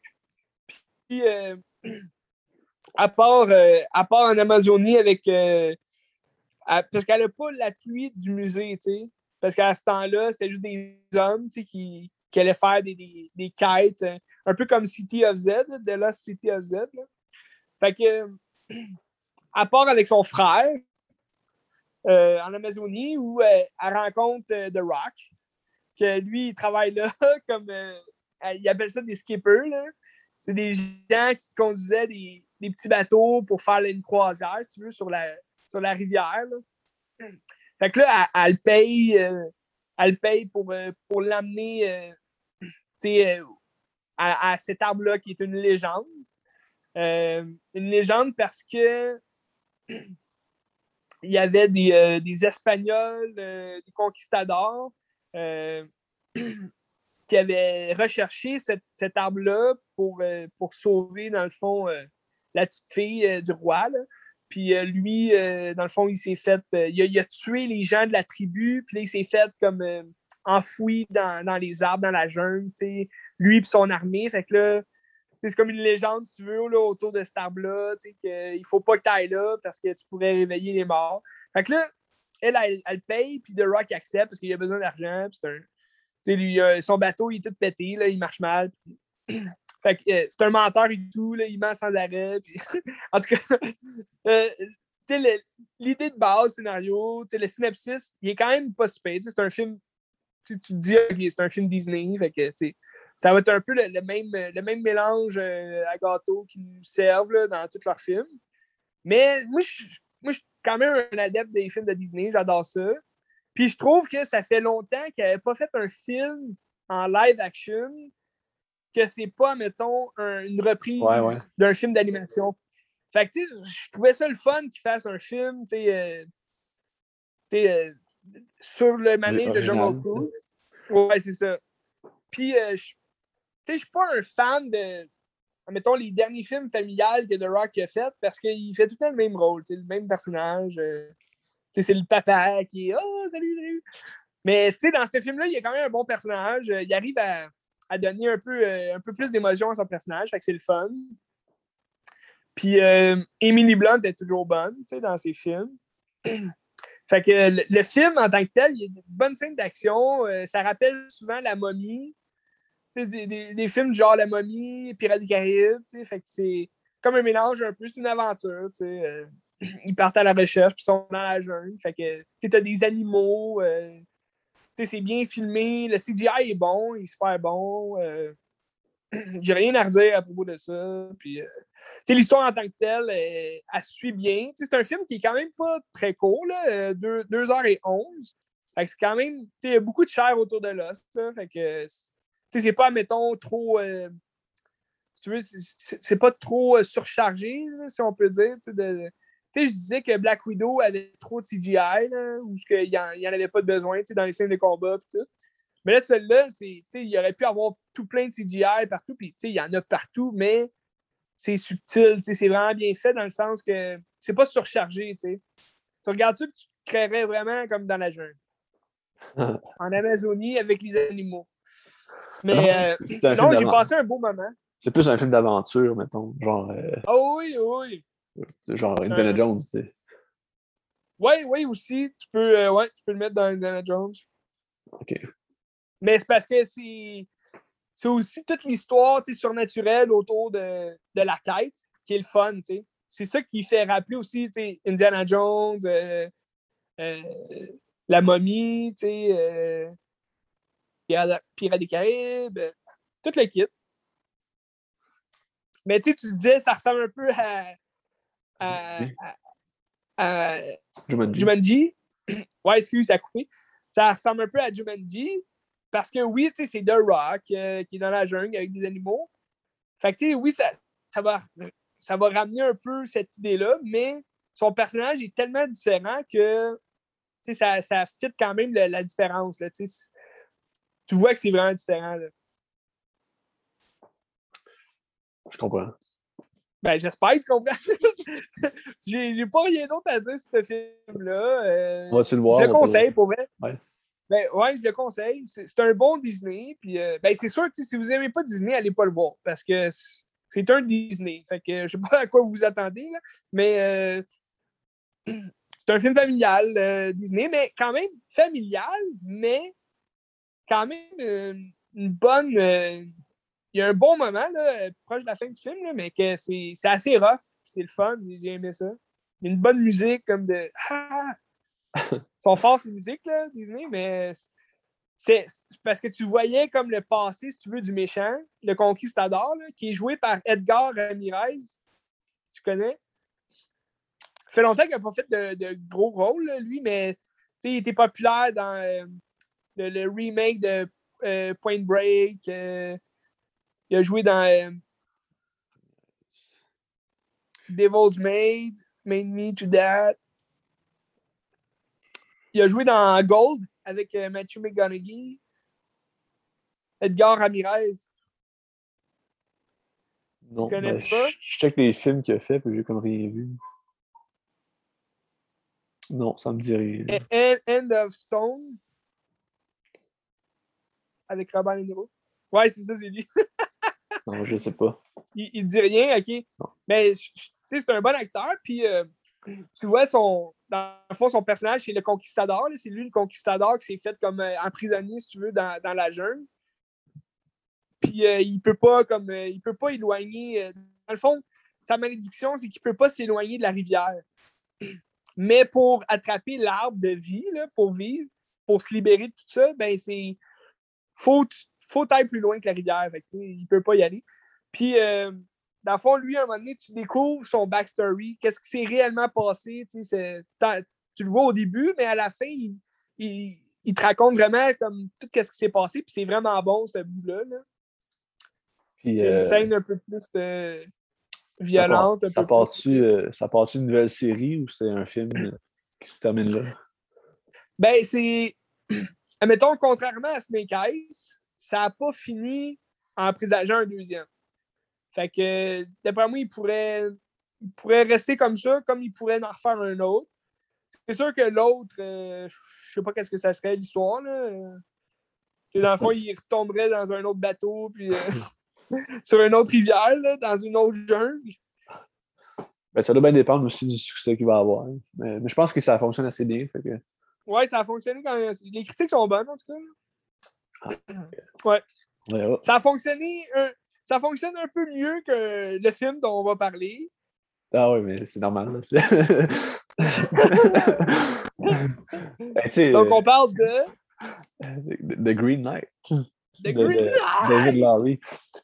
Puis, à, part, à part en Amazonie, avec. parce qu'elle n'a pas l'appui du musée. Parce qu'à ce temps-là, c'était juste des hommes qui, qui allaient faire des, des, des, quêtes, un peu comme City of Z, de la City of Z. Fait que, à part avec son frère, euh, en Amazonie où euh, elle rencontre euh, The Rock, que lui, il travaille là comme. il appelle ça des skippers. C'est des gens qui conduisaient des, petits bateaux pour faire une croisière, si tu veux, sur la, sur la rivière. Fait que là, elle, paye, elle paye pour, pour l'amener à, cet arbre-là qui est une légende. une légende parce que il y avait des, euh, Espagnols, euh, des conquistadors euh, qui avaient recherché cet arbre-là pour, pour sauver, dans le fond, la petite fille du roi. Puis lui, dans le fond, il s'est fait. Il a, tué les gens de la tribu, puis il s'est fait comme enfoui dans, les arbres, dans la jungle, lui et son armée. Fait que là, c'est comme une légende, si tu veux, là, autour de cet arbre-là, qu'il ne faut pas que tu ailles là parce que tu pourrais réveiller les morts. Fait que là, elle, elle, paye, puis The Rock accepte parce qu'il a besoin d'argent. C'est lui, euh, son bateau, il est tout pété, là, il marche mal. fait que euh, c'est un menteur et tout, là, il ment sans arrêt. en tout cas, euh, l'idée de base, scénario, le synopsis, il est quand même pas super. C'est un film, tu te dis, ok, c'est un film Disney, fait que, ça va être un peu le, même, le même mélange euh, à gâteau qu'ils nous servent dans tous leurs films. Mais moi, je, moi, je suis quand même un adepte des films de Disney, j'adore ça. Puis je trouve que ça fait longtemps qu'elle n'avait pas fait un film en live action que c'est pas, mettons, une reprise d'un film d'animation. Fait que, tu sais, je trouvais ça le fun qu'il fasse un film, tu sais, euh, euh, sur le manège de John Cruise. Ouais, c'est ça. Puis, je je ne suis pas un fan de, mettons, les derniers films familiales que The Rock a fait parce qu'il fait tout le temps le même rôle, le même personnage. Euh, c'est le papa qui est Oh, salut, salut. Mais dans ce film-là, il y a quand même un bon personnage. Il arrive à, donner un peu, euh, un peu plus d'émotion à son personnage, fait que c'est le fun. Puis euh, Emily Blunt est toujours bonne dans ses films. fait que le, film en tant que tel, il y a une bonne scène d'action. ça rappelle souvent la momie des, films genre La momie, Pirates des Caraïbes, fait c'est comme un mélange un peu, c'est une aventure, euh, ils partent à la recherche, puis sont dans la jungle, fait que tu as des animaux, euh, c'est bien filmé, le CGI est bon, il est super bon, euh, j'ai rien à redire à propos de ça, puis l'histoire en tant que telle, elle, suit bien, c'est un film qui est quand même pas très court, là, 2h11, c'est quand même, il y a beaucoup de chair autour de l'os, fait que c'est pas, mettons, trop. Euh, tu veux, c'est pas trop euh, surchargé, si on peut dire. Tu sais, je disais que Black Widow avait trop de CGI, ou qu'il n'y en, avait pas de besoin dans les scènes de combat et tout. Mais là, celle-là, il aurait pu avoir tout plein de CGI partout, puis il y en a partout, mais c'est subtil, c'est vraiment bien fait dans le sens que c'est pas surchargé. Tu regardes ça, tu créerais vraiment comme dans la jungle? en Amazonie avec les animaux. Mais non, euh, j'ai passé un beau moment. C'est plus un film d'aventure, mettons. Genre. oh oui, oui. Genre Indiana euh, Jones, tu sais. Oui, oui, aussi. Tu peux, euh, ouais, tu peux le mettre dans Indiana Jones. OK. Mais c'est parce que c'est. C'est aussi toute l'histoire surnaturelle autour de, de, la quête qui est le fun. sais. C'est ça qui fait rappeler aussi Indiana Jones, la momie, tu sais Pirates des Caraïbes, toute l'équipe. Mais tu sais, tu disais, ça ressemble un peu à, à, Jumanji. Ouais, excuse, ça a coupé. Ça ressemble un peu à Jumanji parce que oui, tu sais, c'est The Rock euh, qui est dans la jungle avec des animaux. Fait que tu sais, oui, ça, ça, va, ça va ramener un peu cette idée-là, mais son personnage est tellement différent que tu sais, ça, ça fit quand même la, la différence. Là, tu vois que c'est vraiment différent. Je comprends. Ben, j'espère que tu comprends. j'ai pas rien d'autre à dire sur ce film-là. Euh, on va le voir. Je le conseille, pour vrai. Ouais. Ben, ouais, je le conseille. C'est un bon Disney. Puis, euh, ben, c'est sûr que si vous n'aimez pas Disney, allez pas le voir. Parce que c'est un Disney. Fait que je sais pas à quoi vous vous attendez, là, mais euh, c'est un film familial, euh, Disney, mais quand même familial, mais quand même une bonne. il y a un bon moment, là, proche de la fin du film, là, mais que c'est assez rough. C'est le fun. J'ai aimé ça. Il y a une bonne musique comme de. Ah! Ils sont forts, ces musiques, là, Disney, mais c'est parce que tu voyais comme le passé, si tu veux, du méchant, le conquistador, qui est joué par Edgar Ramirez. Tu connais? Ça fait longtemps qu'il n'a pas fait de, gros rôles, lui, mais il était populaire dans euh, le, remake de euh, Point Break. Euh, il a joué dans Devil's Made, Made Me to That. Il a joué dans Gold avec euh, Matthew McGonaghy. Edgar Ramirez. Non, ben, pas? Je, check les films qu'il a fait, puis j'ai comme rien vu. Non, ça me dit rien. End, of Stone. Avec Robert De Niro. Ouais, c'est ça, c'est lui. non, je sais pas. Il, il dit rien, ok. Mais c'est un bon acteur, puis euh, tu vois, son, dans le fond, son personnage, c'est le conquistador. C'est lui le conquistador qui s'est fait comme euh, emprisonné, si tu veux, dans, la jungle. Puis euh, il peut pas comme euh, il peut pas éloigner. dans le fond, sa malédiction, c'est qu'il peut pas s'éloigner de la rivière. Mais pour attraper l'arbre de vie, pour vivre, pour se libérer de tout ça, ben c'est. Faut, faut aller plus loin que la rivière. Fait il peut pas y aller. Puis dans le fond, lui, à un moment donné, tu découvres son backstory, qu'est-ce qui s'est réellement passé. Tu le vois au début, mais à la fin, il, te raconte vraiment comme tout ce qui s'est passé, puis c'est vraiment bon, ce bout-là. c'est une euh, scène un peu plus euh, violente. Ça, passe-tu euh, passe une nouvelle série ou c'est un film qui se termine là? Ben, c'est. Admettons, contrairement à Snake Eyes, ça n'a pas fini en présageant un deuxième. Fait que, d'après moi, il pourrait, il pourrait rester comme ça, comme il pourrait en refaire un autre. C'est sûr que l'autre, euh, je sais pas qu'est-ce que ça serait l'histoire. Là. dans le fond, il retomberait dans un autre bateau, puis euh, sur une autre rivière, dans une autre jungle. Ben, ça doit bien dépendre aussi du succès qu'il va avoir. Mais, je pense que ça fonctionne assez bien. Ouais, ça a fonctionné quand même. Les critiques sont bonnes, en tout cas. Ah, ouais. Ça a fonctionné ça fonctionne un peu mieux que le film dont on va parler. Ah oui, mais c'est normal. Ben, Donc, on parle de. The Green Knight. The Green Knight! David Lowry.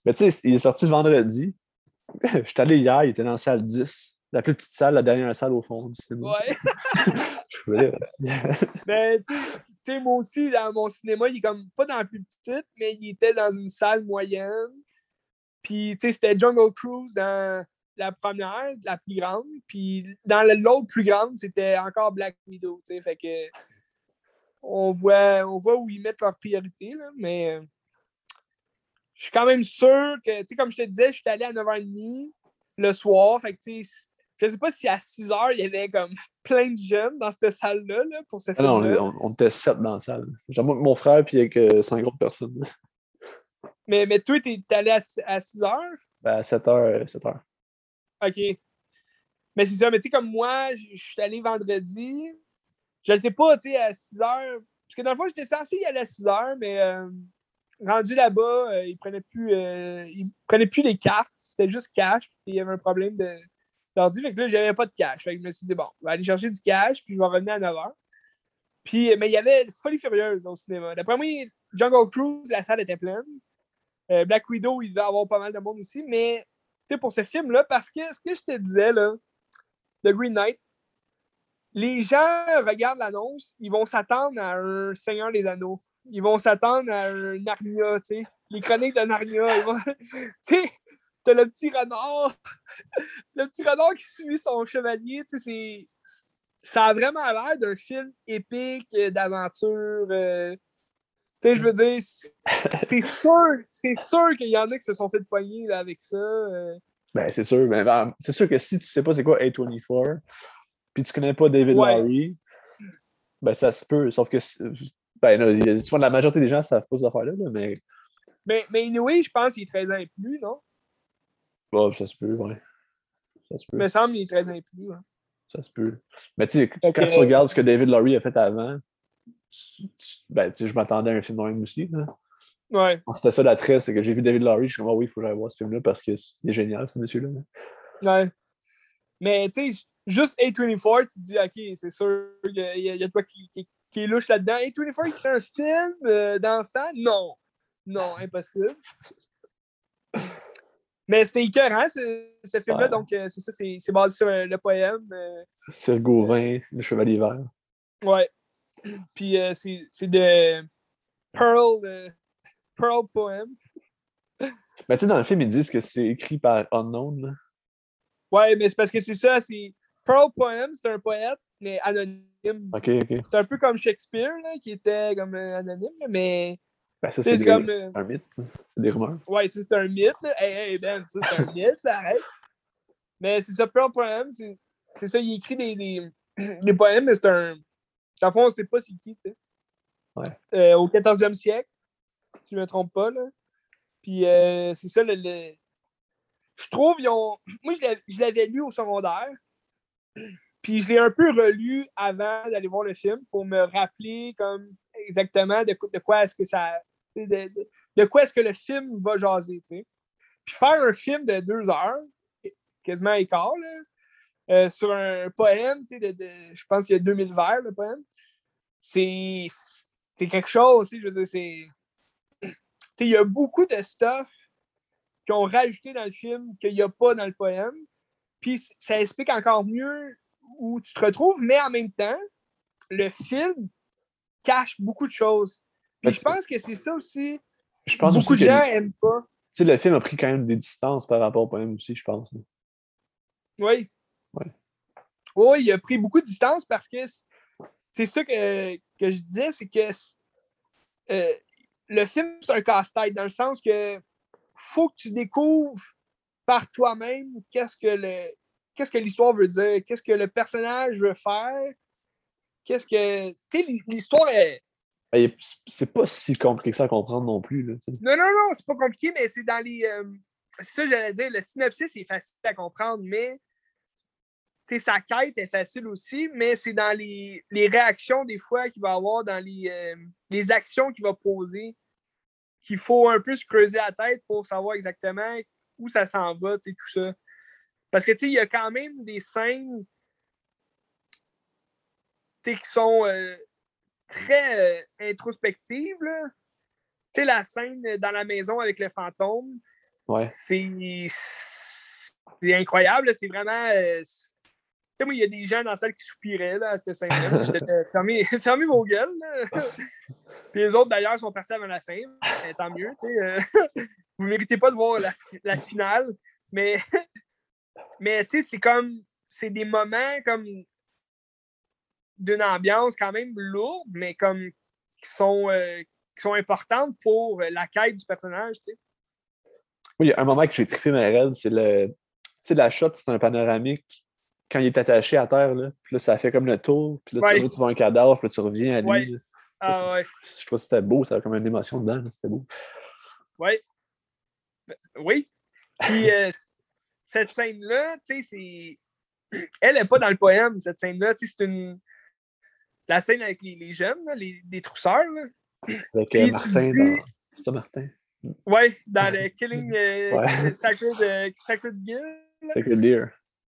Mais tu sais, il est sorti vendredi. Je suis allé hier, il était dans la salle 10. La plus petite salle, la dernière salle au fond du cinéma. Ouais. Je voulais. ben, tu sais, moi aussi, dans mon cinéma, il est comme pas dans la plus petite, mais il était dans une salle moyenne. Puis, tu sais, c'était Jungle Cruise dans la première, la plus grande. Puis, dans l'autre plus grande, c'était encore Black Widow, tu sais. Fait que, on voit, on voit où ils mettent leurs priorités, là, mais je suis quand même sûr que, tu sais, comme je te disais, je suis allé à 9h30 le soir. Fait que, tu sais, je sais pas si à 6 h il y avait comme plein de jeunes dans cette salle-là là, pour ce ah Non, on, on, était 7 dans la salle. J'ai mon frère, puis avec 5 autres personnes. Mais, mais toi, t'es allé à, à 6 heures? Ben, à 7 heures, 7 heures. OK. Mais c'est ça, mais tu sais, comme moi, je suis allé vendredi. Je sais pas, tu sais, à 6 heures. Parce que dans le fond, j'étais censé y aller à 6 heures, mais euh, rendu là-bas, euh, ils prenaient plus euh, ils prenaient plus les cartes. C'était juste cash. Puis il y avait un problème de d'ordi. Fait que là, j'avais pas de cash. Fait que je me suis dit, bon, je vais aller chercher du cash, puis je vais revenir à 9 heures. Puis, mais il y avait Folie Furieuse au cinéma. D'après moi, Jungle Cruise, la salle était pleine. Euh, Black Widow, il devait avoir pas mal de monde aussi. Mais pour ce film-là, parce que ce que je te disais, là, The Green Knight, les gens regardent l'annonce, ils vont s'attendre à un Seigneur des Anneaux. Ils vont s'attendre à un Narnia, tu sais. Les chroniques de Narnia. tu sais, t'as le petit renard. le petit renard qui suit son chevalier, tu sais, Ça a vraiment l'air d'un film épique, d'aventure. Euh, Tu sais, je veux dire, c'est sûr, c'est sûr qu'il y en a qui se sont fait poigner là, avec ça. Euh. Ben, c'est sûr. Ben, ben, c'est sûr que si tu sais pas c'est quoi A24, puis tu connais pas David Lowry, ben ça se peut. Sauf que, ben, non, la majorité des gens savent pas cette affaire-là, mais. Mais, mais je pense qu'il est 13 ans et plus, non? Ça se peut, ouais. Ça se peut. Il me semble qu'il est 13 ans et plus. Hein. Ça se peut. Mais tu sais, quand tu regardes ce que David Laurie a fait avant, ben, tu sais, je m'attendais à un film de même aussi. Ouais. C'était ça l'attrait, c'est que j'ai vu David Laurie, je suis comme, oh, oui, il faut que j'aille voir ce film-là parce qu'il est génial, ce monsieur-là. Ouais. Mais tu sais, juste A24, tu te dis, OK, c'est sûr qu'il y, a qui, qui, qui est louche là-dedans. A24 qui fait un film euh, d'enfant? Non. Non, impossible. Mais c'était écœurant, ce, ce film-là. Donc, euh, c'est ça, c'est basé sur euh, le poème. C'est Gauvin, Le Chevalier Vert. Ouais. Puis c'est de Pearl, Pearl Poem. Mais tu sais, dans le film, ils disent que c'est écrit par Unknown. Ouais, mais c'est parce que c'est ça, c'est Pearl Poem, c'est un poète, mais anonyme. OK, OK. C'est un peu comme Shakespeare, là, qui était comme euh, anonyme, mais. Ben, ça, c'est comme... Euh, un mythe. C'est des rumeurs. Ouais, ça, c'est un mythe. Là. Hey, hey, Ben, ça, c'est un mythe, arrête. Mais c'est ça, Pearl Poem, c'est ça, il écrit des, des, des poèmes, mais c'est un. En fond, on ne sait pas c'est qui, tu sais. Ouais. Euh, au 14e siècle, si je ne me trompe pas, là. Puis c'est ça, le, le, Je trouve, ils ont. Moi, je l'avais lu au secondaire. Puis je l'ai un peu relu avant d'aller voir le film pour me rappeler comme exactement de, de quoi est-ce que ça. De, quoi est-ce que le film va jaser. Puis faire un film de deux heures, quasiment là, euh, sur un poème, de, de, je pense qu'il y a 2000 vers, le poème, c'est, quelque chose, je veux dire, c'est. Il y a beaucoup de stuff qu'ils ont rajouté dans le film qu'il n'y a pas dans le poème. Puis ça explique encore mieux où tu te retrouves, mais en même temps, le film cache beaucoup de choses. Je pense que c'est ça aussi. Je pense beaucoup de gens n'aiment pas. Tu sais, le film a pris quand même des distances par rapport au poème aussi, je pense. Oui. Oui, il a pris beaucoup de distance parce que c'est ça que, que, je disais, c'est que euh, le film, c'est un casse-tête dans le sens que faut que tu découvres par toi-même qu'est-ce que le qu'est-ce que l'histoire veut dire, qu'est-ce que le personnage veut faire, qu'est-ce que. Tu sais, l'histoire est. Ben, c'est pas si compliqué que ça à comprendre non plus. Là, non, non, non, c'est pas compliqué, mais c'est dans les. Euh, c'est ça, j'allais dire. Le synopsis est facile à comprendre, mais sa quête est facile aussi, mais c'est dans les, les, réactions des fois qu'il va avoir, dans les, euh, les actions qu'il va poser, qu'il faut un peu se creuser la tête pour savoir exactement où ça s'en va, tout ça. Parce que, tu sais, il y a quand même des scènes qui sont euh, très euh, introspectives. Tu sais, la scène dans la maison avec le fantôme, ouais. c'est incroyable. C'est vraiment. Euh, tu sais, moi, il y a des gens dans la salle qui soupiraient là, à cette scène-là. fermez, fermez vos gueules. Puis les autres, d'ailleurs, sont partis avant la fin. tant mieux. vous ne méritez pas de voir la, la finale. Mais mais tu sais, c'est comme. C'est des moments comme d'une ambiance quand même lourde, mais comme qui sont, euh, qui sont importantes pour la quête du personnage, tu sais. Oui, il y a un moment que j'ai trippé ma rêve, c'est le. Tu sais, la shot, c'est un panoramique quand il est attaché à terre, là. Puis là, ça fait comme le tour. Puis là, tu, vois un cadavre, puis là, tu reviens à lui. Ah, ouais. Je trouve que c'était beau, ça avait comme une émotion dedans. C'était beau. Oui. Oui. Puis, euh, cette scène-là, tu sais, c'est. Elle n'est pas dans le poème, cette scène-là. Tu sais, c'est une. La scène avec les, les jeunes, les, les trousseurs. Là. Avec euh, Martin dans. C'est ça, Martin? Oui, dans le Killing euh, ouais. Sacred, euh, Sacred. Sacred Deer.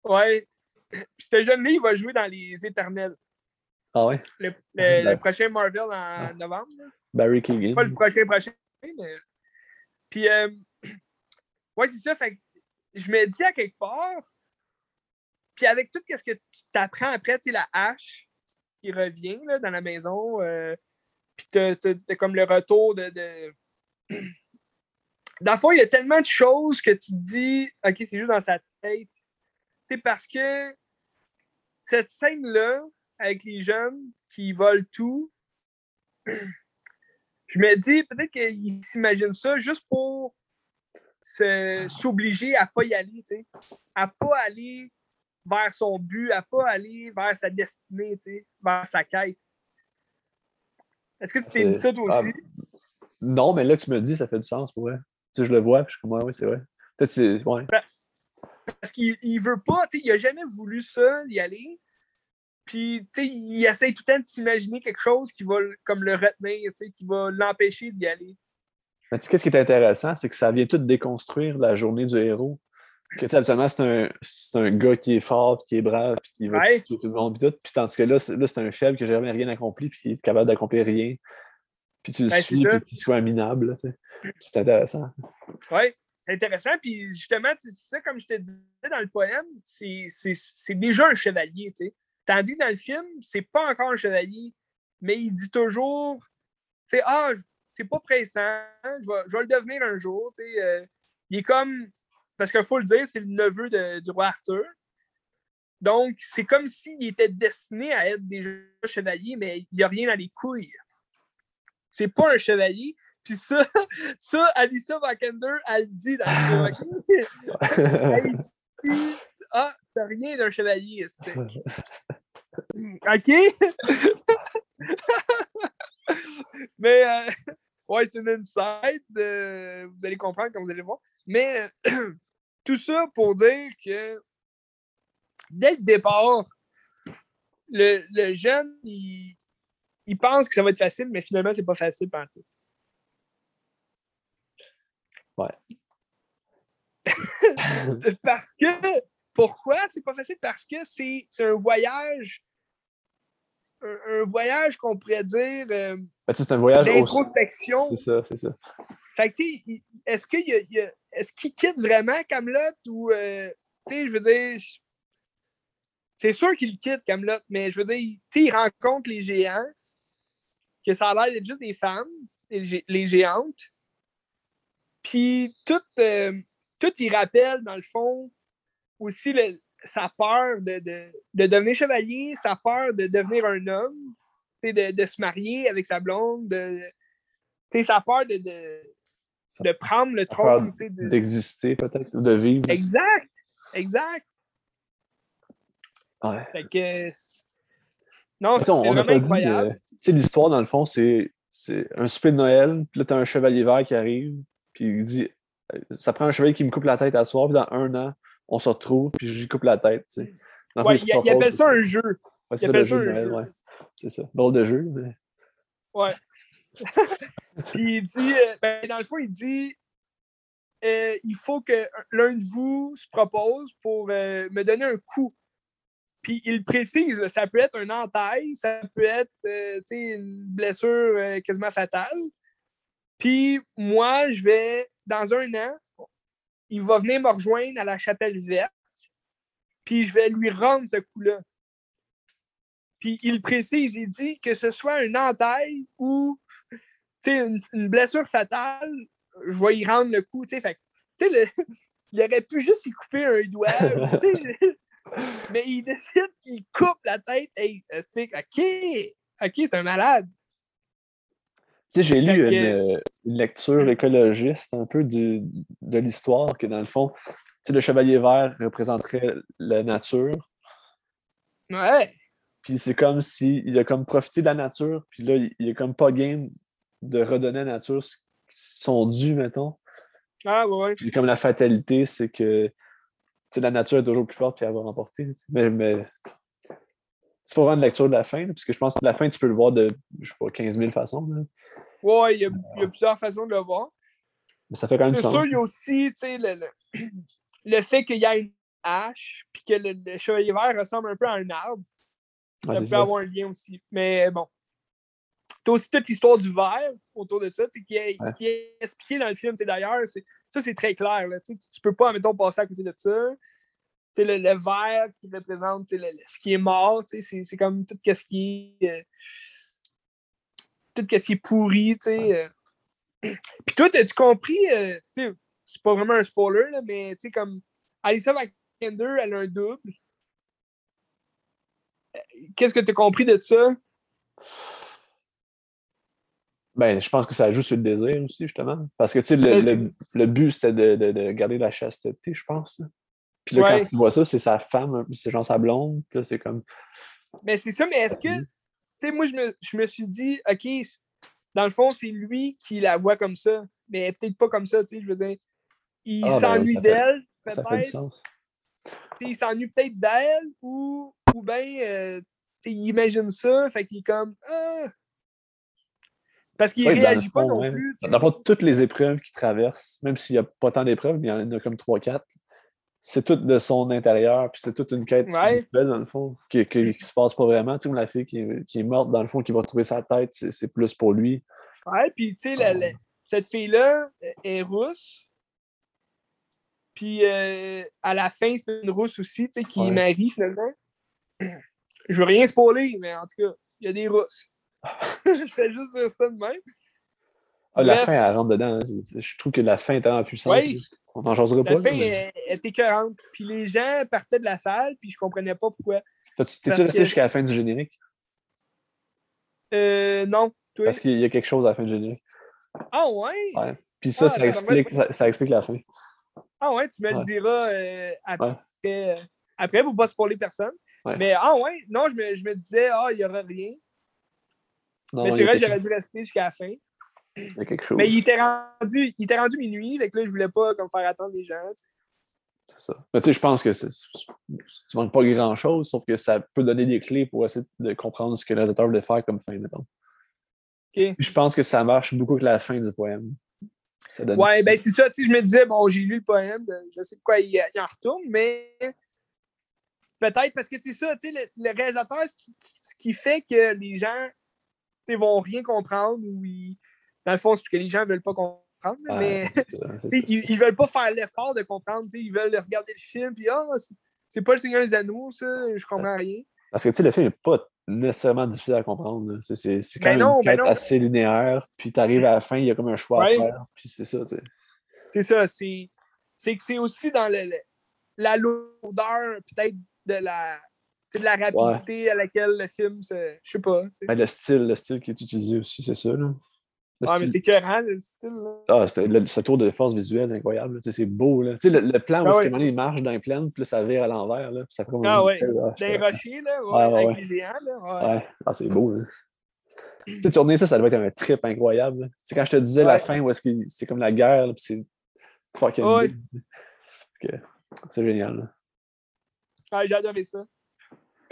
Ouais. Puis ce jeune-là, il va jouer dans Les Éternels. Ah ouais? Le, le, le prochain Marvel en ah. novembre. Barry Keegan. Pas le prochain, prochain, mais. Puis, euh... ouais, c'est ça. Fait je me dis à quelque part, puis avec tout ce que tu t'apprends après, tu sais, la hache revient là, dans la maison, euh, puis t'as comme le retour de. de... Dans le fond, il y a tellement de choses que tu te dis, OK, c'est juste dans sa tête. Tu parce que cette scène-là, avec les jeunes qui volent tout, je me dis peut-être qu'il s'imagine ça juste pour s'obliger à pas y aller, tu sais. À pas aller vers son but, à pas aller vers sa destinée, tu sais, vers sa quête. Est-ce que tu t'es dit ça toi aussi? Ah, non, mais là, tu me dis, ça fait du sens pour vrai. Tu sais, je le vois, puis je suis comme, oui, c'est vrai. Peut-être. Ouais. Parce qu'il il veut pas, tu sais, il a jamais voulu ça, y aller. Puis, tu sais, il essaie tout le temps de s'imaginer quelque chose qui va comme le retenir, tu sais, qui va l'empêcher d'y aller. Mais tu sais, qu'est-ce qui est intéressant, c'est que ça vient tout déconstruire la journée du héros. Que, tu absolument, c'est un, un, gars qui est fort, qui est brave, puis qui va tuer tout le monde, puis tout. Puis, tandis que là, c'est un faible qui n'a jamais rien accompli, puis qui est capable d'accomplir rien. Puis tu le ben, suis, puis qu'il soit minable, tu sais. C'est intéressant. Oui, c'est intéressant. Puis justement, c'est ça, comme je te disais dans le poème, c'est déjà un chevalier, tu sais. Tandis que dans le film, c'est pas encore un chevalier, mais il dit toujours, tu sais, ah, c'est pas pressant, je vais, le devenir un jour, tu sais. Euh, il est comme, parce qu'il faut le dire, c'est le neveu du roi Arthur. Donc, c'est comme s'il était destiné à être déjà chevalier, mais il n'y a rien dans les couilles. C'est pas un chevalier. Puis ça, ça, Alicia Vikander, elle dit dans le film. elle dit Ah, t'as rien d'un chevalier. OK? Mais, euh, ouais, c'est une insight. Euh, vous allez comprendre quand vous allez voir. Mais, tout ça pour dire que dès le départ, le, le jeune, il, il pense que ça va être facile, mais finalement, c'est pas facile tout. Ouais. Parce que pourquoi c'est pas facile? Parce que c'est un voyage, un, voyage qu'on pourrait dire euh, ben, c'est un voyage d'introspection. C'est ça, c'est ça. Fait que, est-ce qu'il est qu'il quitte vraiment Camelot ou, euh, tu sais, je veux dire, c'est sûr qu'il quitte Camelot, mais je veux dire, tu il rencontre les géants, que ça a l'air d'être juste des femmes, les, géantes. Puis tout, euh, tout il rappelle, dans le fond, aussi sa peur de, devenir chevalier, sa peur de devenir un homme, de, de se marier avec sa blonde, de, sa peur de, de, prendre le trône. D'exister peut-être, ou de vivre. Exact, exact. Ouais. Fait que, non, c'est pas dit. Euh, tu sais, l'histoire, dans le fond, c'est un souper de Noël, puis là, tu as un chevalier vert qui arrive, puis il dit Ça prend un chevalier qui me coupe la tête à soir, puis dans un an, on se retrouve, puis je lui coupe la tête. Tu sais. ouais, il, il, appelle ça un jeu. Ouais, appelle ça un jeu. Ouais. C'est ça. Drôle de jeu. Mais... Ouais. Puis il dit, euh, ben, dans le fond, il dit euh, il faut que l'un de vous se propose pour euh, me donner un coup. Puis il précise, ça peut être un entaille, ça peut être une blessure quasiment fatale. Puis moi, je vais, dans un an, il va venir me rejoindre à la chapelle verte, puis je vais lui rendre ce coup-là. Puis il précise, il dit que ce soit un entaille ou une, une, blessure fatale, je vais y rendre le coup. Fait, le, il aurait pu juste y couper un doigt. mais il décide qu'il coupe la tête. et OK, OK, c'est un malade. Tu sais, j'ai lu une, lecture écologiste un peu de l'histoire que, dans le fond, tu le chevalier vert représenterait la nature. Ouais. Puis c'est comme s'il a comme profité de la nature, puis là, il est comme pas game de redonner à la nature son dû, mettons. Ah ouais. Puis comme la fatalité, c'est que la nature est toujours plus forte puis elle va remporter. Mais, mais c'est pas vraiment une lecture de la fin, parce que je pense que la fin, tu peux le voir de, je sais pas, 15 000 façons. Oui, il y, a, plusieurs façons de le voir. Mais ça fait quand même C'est sûr, il y a aussi le, le, le, fait qu'il y a une hache, puis que le, chevalier vert ressemble un peu à un arbre. ça peut avoir un lien aussi. Mais bon. Tu as aussi toute l'histoire du verre autour de ça, qui est, qui est expliqué dans le film. D'ailleurs, ça, c'est très clair. Là, tu ne peux pas, mettons, passer à côté de ça. Le, le verre qui représente ce qui est mort, c'est comme tout ce qui est. Euh, tout ce qui est pourri, tu sais. Euh. Puis toi, as-tu compris, euh, c'est pas vraiment un spoiler, là, mais tu sais, comme Alyssa Vikander, elle a un double. Qu'est-ce que tu as compris de ça? Ben, je pense que ça joue sur le désir aussi, justement. Parce que, tu sais, le, ben, le, but, c'était de, de, de, garder la chasteté, je pense. Puis là, quand tu vois ça, c'est sa femme, c'est genre sa blonde. Puis là, c'est comme. Mais c'est ça, mais est-ce que. Tu sais, moi, je me, je me, suis dit, OK, dans le fond, c'est lui qui la voit comme ça. Mais peut-être pas comme ça, tu sais, je veux dire. Il ah, ben s'ennuie d'elle, peut-être. Il s'ennuie peut-être d'elle, ou, ou bien, euh, il imagine ça, fait qu'il est comme. Ah! Parce qu'il réagit pas non plus. Dans fond, toutes les épreuves qu'il traverse, même s'il n'y a pas tant d'épreuves, mais il y en a comme 3-4, c'est tout de son intérieur, puis c'est toute une quête ouais. dans le fond, qui ne se passe pas vraiment. Tu sais, la fille qui est, qui est, morte, dans le fond, qui va trouver sa tête, c'est plus pour lui. Ouais, puis tu sais, ah. cette fille-là est rousse. Puis euh, à la fin, c'est une rousse aussi, tu sais, qui marie finalement. Je veux rien spoiler, mais en tout cas, il y a des rousses. je fais juste dire ça de même. Ah, la fin, elle rentre dedans. Je trouve que la fin est tellement puissante. On n'en choisirait pas. La fin était écœurante. Puis les gens partaient de la salle, puis je comprenais pas pourquoi. T'es-tu resté jusqu'à la fin du générique? Euh, non. Parce qu'il y a quelque chose à la fin du générique. Ah ouais? Ouais. Puis ça, ah, ça, explique, ça, explique la fin. Ah ouais, tu me le diras euh, après, euh, après pour ne pas spoiler personne. Mais ah ouais, non, je me, je me disais, ah, il n'y aura rien. Mais c'est vrai, j'aurais dû rester jusqu'à la fin. Il y a quelque chose. Mais il était rendu, il était rendu minuit, que là, je voulais pas comme, faire attendre les gens. C'est ça. Mais tu sais, je pense que tu manques pas grand-chose, sauf que ça peut donner des clés pour essayer de comprendre ce que le réalisateur voulait faire comme fin, mettons. Okay. Je pense que ça marche beaucoup avec la fin du poème. Ouais, ben c'est ça, tu sais, je me disais, bon, j'ai lu le poème, je sais de quoi il, il en retourne, mais peut-être parce que c'est ça, tu sais, le, réalisateur, ce qui, fait que les gens ne vont rien comprendre ou ils, dans le fond, c'est que les gens ne veulent pas comprendre, mais ils, ne veulent pas faire l'effort de comprendre, ils veulent regarder le film, puis ah, c'est pas le Seigneur des Anneaux, ça, je comprends rien. Parce que tu sais, le film n'est pas nécessairement difficile à comprendre. C'est quand ben même assez linéaire, puis tu arrives à la fin, il y a comme un choix à faire, puis c'est ça. C'est ça, c'est que c'est aussi dans le, la lourdeur, peut-être, de la, de la rapidité à laquelle le film Je sais pas. Ben, le style, le style qui est utilisé aussi, c'est ça. Là. Ah, mais c'est écœurant, le style. Là. Ah, ce tour de force visuelle incroyable. C'est beau. Là. Tu sais, le, plan ah, où ouais. il marche dans les plaines, puis ça vire à l'envers. Là, ça fait comme ah, ouais. dans les rochers, là, ouais, avec les géants. Là, ouais. Ah, c'est beau. Là. tu sais, tourner ça, ça doit être un trip incroyable. Tu sais, quand je te disais la fin, où est-ce que c'est comme la guerre, puis c'est fucking. Ouais. C'est génial. Ah, j'ai adoré ça.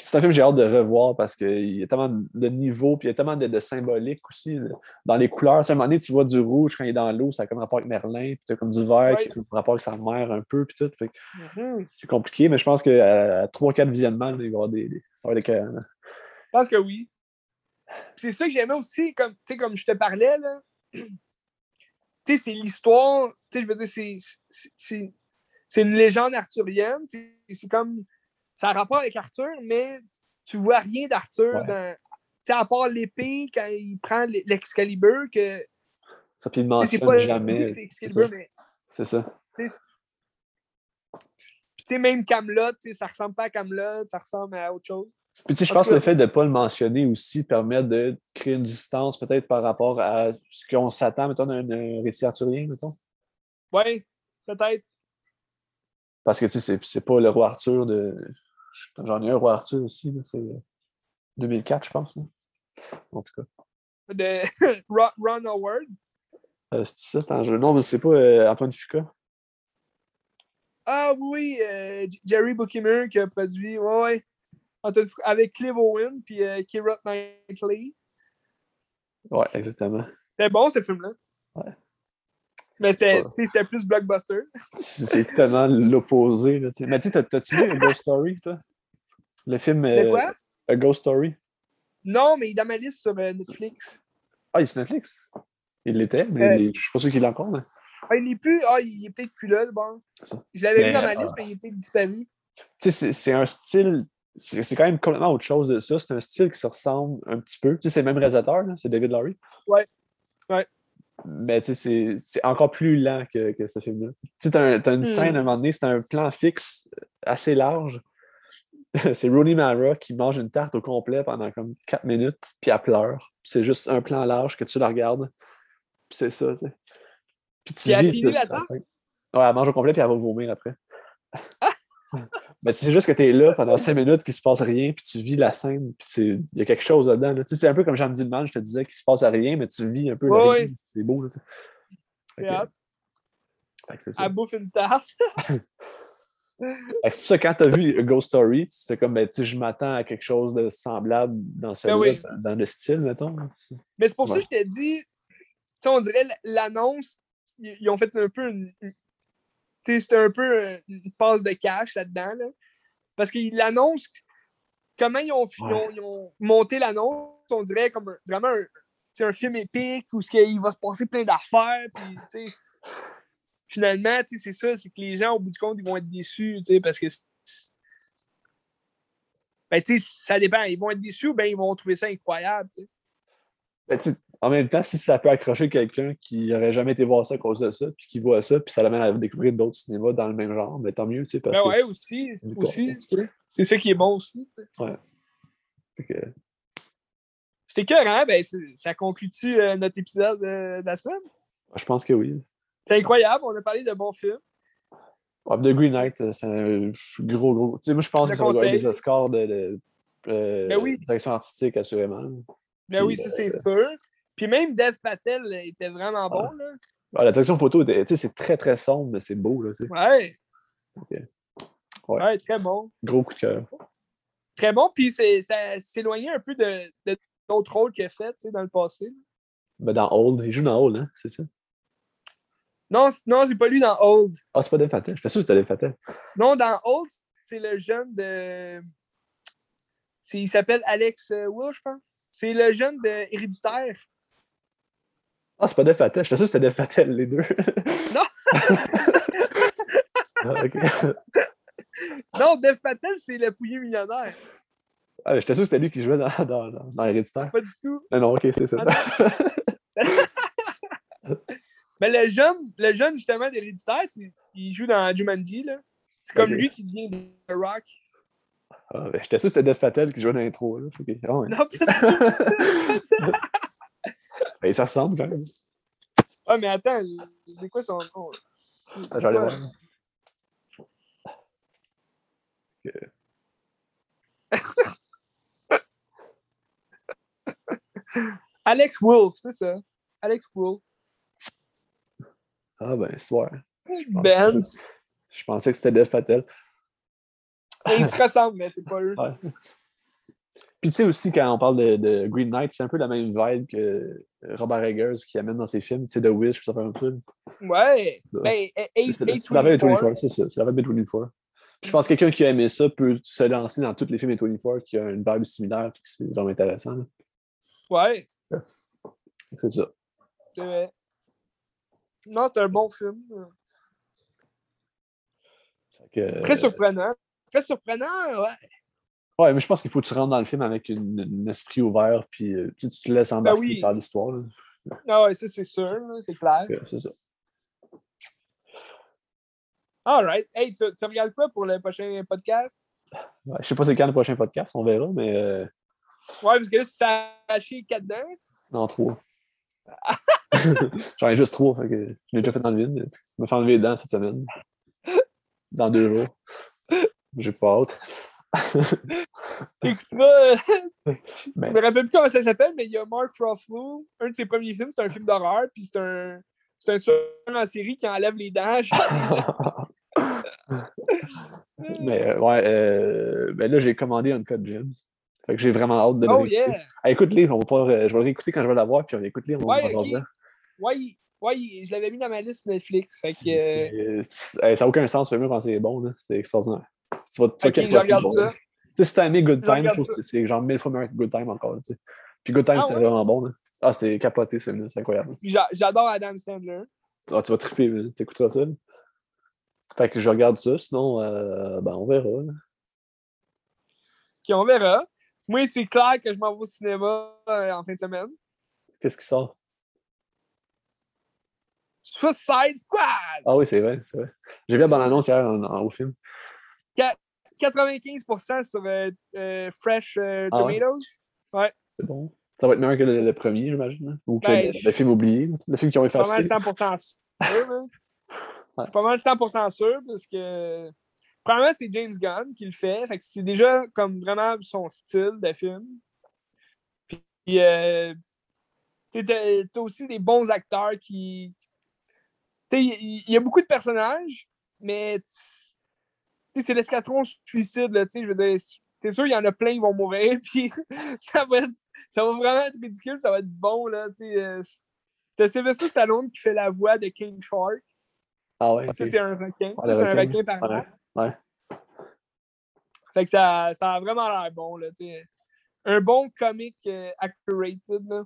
C'est un film que j'ai hâte de revoir parce qu'il y a tellement de niveaux, puis il y a tellement de, symbolique aussi dans les couleurs. À un moment donné, tu vois du rouge quand il est dans l'eau, ça a comme rapport avec Merlin, puis tu as comme du vert qui a rapport avec sa mère un peu, puis tout. Mm-hmm. C'est compliqué, mais je pense qu'à 3-4 visionnements, il va y avoir des, ça va être Je pense que oui. C'est ça que j'aimais aussi, comme, comme je te parlais, là. c'est l'histoire, je veux dire, c'est une légende arthurienne. C'est comme ça a rapport avec Arthur, mais tu vois rien d'Arthur dans. à part l'épée quand il prend l'Excalibur que. Ça, puis il mentionne jamais. C'est ça. Puis tu sais, même Camelot, ça ressemble pas à Camelot, ça ressemble à autre chose. Puis tu sais, je pense que le fait de ne pas le mentionner aussi permet de créer une distance peut-être par rapport à ce qu'on s'attend, mettons, d'un récit arthurien, mettons. Oui, peut-être. Parce que tu sais, c'est pas le roi Arthur de. J'en ai un roi Arthur aussi, c'est 2004, je pense. En tout cas. De Ron Howard? Euh, c'est ça, jeu. Non, mais c'est pas euh, Antoine Fuca. Ah oui, euh, Jerry Buckimer qui a produit, ouais, ouais. Antoine Fuca, avec Clive Owen puis euh, Knightley. Ouais, exactement. C'était bon ce film-là. Ouais. Mais c'était plus blockbuster. C'est tellement l'opposé. Mais tu sais, t'as-tu vu Ghost Story, toi? Le film. Euh, quoi? A Ghost Story? Non, mais il est dans ma liste sur euh, Netflix. Ah, il est sur Netflix? Il l'était, mais je je suis pas sûr qu'il l'a encore. Mais... Ah, il n'est plus. Ah, il est peut-être plus là, bon. Je l'avais vu dans ma liste, mais il est peut-être disparu. Tu sais, c'est un style. C'est quand même complètement autre chose de ça. C'est un style qui se ressemble un petit peu. Tu sais, c'est le même réalisateur, c'est David Lowry. Ouais. Ouais mais c'est encore plus lent que, que ce film-là. Tu as, as, une scène à un hmm. moment donné, c'est un plan fixe assez large. c'est Rooney Mara qui mange une tarte au complet pendant comme 4 minutes, puis elle pleure. c'est juste un plan large que tu la regardes. Puis c'est ça, tu sais. Puis tu vis. la Ouais, elle mange au complet puis elle va vomir après. Mais c'est juste que tu es là pendant cinq minutes, qu'il se passe rien, puis tu vis la scène, puis il y a quelque chose sais, c'est un peu comme Jean Man, je te disais qu'il se passe rien, mais tu vis un peu ouais, C'est beau. Là, c'est ça. Elle bouffe une tasse. c'est pour ça quand tu as vu Ghost Story, c'est comme ben, je m'attends à quelque chose de semblable dans ce ben dans le style, mettons. Mais c'est pour ça que je t'ai dit, on dirait l'annonce, ils ont fait un peu une, c'était un peu une passe de cash là-dedans. Là. Parce qu'ils l'annoncent, comment ils ont, ils ont, monté l'annonce, on dirait comme vraiment un, un film épique où il va se passer plein d'affaires. Puis, finalement, c'est ça, c'est que les gens, au bout du compte, ils vont être déçus parce que. Ben, ça dépend. Ils vont être déçus ou ben, ils vont trouver ça incroyable. Ben, en même temps, si ça peut accrocher quelqu'un qui n'aurait jamais été voir ça à cause de ça, puis qui voit ça, puis ça l'amène à découvrir d'autres cinémas dans le même genre, mais tant mieux, tu sais. ben ouais, aussi. aussi c'est ça qui est bon aussi. Ouais. C'était cœur, hein? Ben, ça conclut-tu euh, notre épisode de la semaine? Je pense que oui. C'est incroyable, on a parlé de bons films. The Green Knight, euh, c'est un gros, gros. Tu sais, moi, je pense que ça va des Oscars de, de, euh, ben oui. direction artistique, assurément. Ben oui, ça, c'est sûr. Puis même Dev Patel était vraiment bon. Là. Ah, la direction photo, c'est très très sombre, mais c'est beau. Là, ouais. ouais. très bon. Gros coup de cœur. Très bon, puis ça s'éloignait un peu de, d'autres rôles qu'il a fait dans le passé. Ben dans Old, il joue dans Old, hein, c'est ça? Non, non c'est pas lui dans Old. Ah, c'est pas Dev Patel. Je suis sûr que c'était Dev Patel. Non, dans Old, c'est le jeune de. Il s'appelle Alex euh, Will, je pense. C'est le jeune de Héréditaire. Ah, c'est pas Def Patel. Je suis sûr que c'était Def Patel, les deux. Non! ah, non, Def Patel, c'est le pouillé millionnaire. Ah, j'étais sûr que c'était lui qui jouait dans, dans, dans, dans Héréditaire. Pas du tout. Non, non, ok, c'est ça. Ah, Mais le jeune, le jeune justement, d'Héréditaire, il joue dans Jumanji. Là. C'est comme lui qui devient The Rock. Ah, ben, j'étais sûr que c'était Def Patel qui jouait dans l'intro. Là. Okay. Oh, ouais. Non, pas du tout. Ben, ça ressemble quand même. Ah, mais attends, c'est quoi son nom? Ah, J'allais voir. Alex Wolf, c'est ça. Alex Wolf. Ah ben, soir. Ben. Je pensais que c'était Def Patel. Ils se ressemblent, mais c'est pas eux. Puis tu sais aussi, quand on parle de, Green Knight, c'est un peu la même vibe que Robert Eggers qui amène dans ses films, tu sais, The Wish, ça fait un peu. Ouais. Ben, c'est la veille 24, c'est ça. C'est la veille 24. Je pense que quelqu'un qui a aimé ça peut se lancer dans tous les films 24 qui a une vibe similaire et c'est vraiment intéressant. Ouais. C'est ça. C'est vrai. Non, c'est un bon film. Très surprenant. Très surprenant, ouais. Ouais, mais je pense qu'il faut que tu rentres dans le film avec un esprit ouvert, puis euh, tu, te laisses ben embarquer par l'histoire. Ah ouais, ça c'est sûr, c'est clair. c'est ça. All Hey, tu, regardes quoi pour le prochain podcast? Ouais, je sais pas c'est quand le prochain podcast, on verra, mais. Euh... Ouais, parce que là, tu fais hacher quatre dents. Non, trois. J'en ai juste trois, fait que je l'ai déjà fait dans le vide. Je me fais enlever les dents cette semaine. Dans deux jours. J'ai pas hâte. Écoute-moi, euh, je me rappelle plus comment ça s'appelle, mais il y a Mark Ruffalo, un de ses premiers films, c'est un film d'horreur, puis c'est un, c'est un tueur en série qui enlève les dents. mais euh, ouais, euh, ben là, j'ai commandé un code James. Fait que j'ai vraiment hâte de le Oh yeah! écoute-les, on va pas, je vais le réécouter quand je vais l'avoir, puis on va écouter, on ouais, va okay. Ouais, ouais, je l'avais mis dans ma liste Netflix. Fait que, ça n'a aucun sens, mieux quand c'est bon, c'est extraordinaire. Tu vas, tu okay, regarde ça. Tu sais, si t'as aimé Good Time, je trouve que c'est genre mille fois meilleur que Good Time encore. Tu sais. Puis Good Time, ah, c'était vraiment bon. Là. Ah, c'est capoté ce film c'est incroyable. J'adore Adam Sandler. Ah, tu vas triper, t'écouteras ça. Fait que je regarde ça, sinon, euh, ben, on verra. Ok, on verra. Moi, c'est clair que je m'en vais au cinéma euh, en fin de semaine. Qu'est-ce qui sort? Suicide Squad! Ah oui, c'est vrai, c'est vrai. J'ai vu la bande-annonce hier au film. 95% sur euh, euh, Fresh euh, ah Tomatoes. Ouais. C'est bon. Ça va être meilleur que le, premier, j'imagine. Hein? Ou que ben, le, film oublié. Le film qu'ils ont effacé. C'est pas mal 100% sûr. Hein? C'est pas mal 100% sûr parce que. Premièrement, c'est James Gunn qui le fait. fait c'est déjà comme vraiment son style de film. Puis, euh, t'as aussi des bons acteurs qui. Il y, a beaucoup de personnages, mais c'est l'escadron suicide. Là, je veux dire, c'est sûr, il y en a plein qui vont mourir, puis ça va, être, ça va vraiment être ridicule, ça va être bon. là. Euh, T'as Sylvester Stallone qui fait la voix de King Shark. Ah ouais. Ça, c'est un requin. c'est un requin par ouais. ouais. Fait que ça, ça a vraiment l'air bon. Là, un bon comic euh, accurate. Là.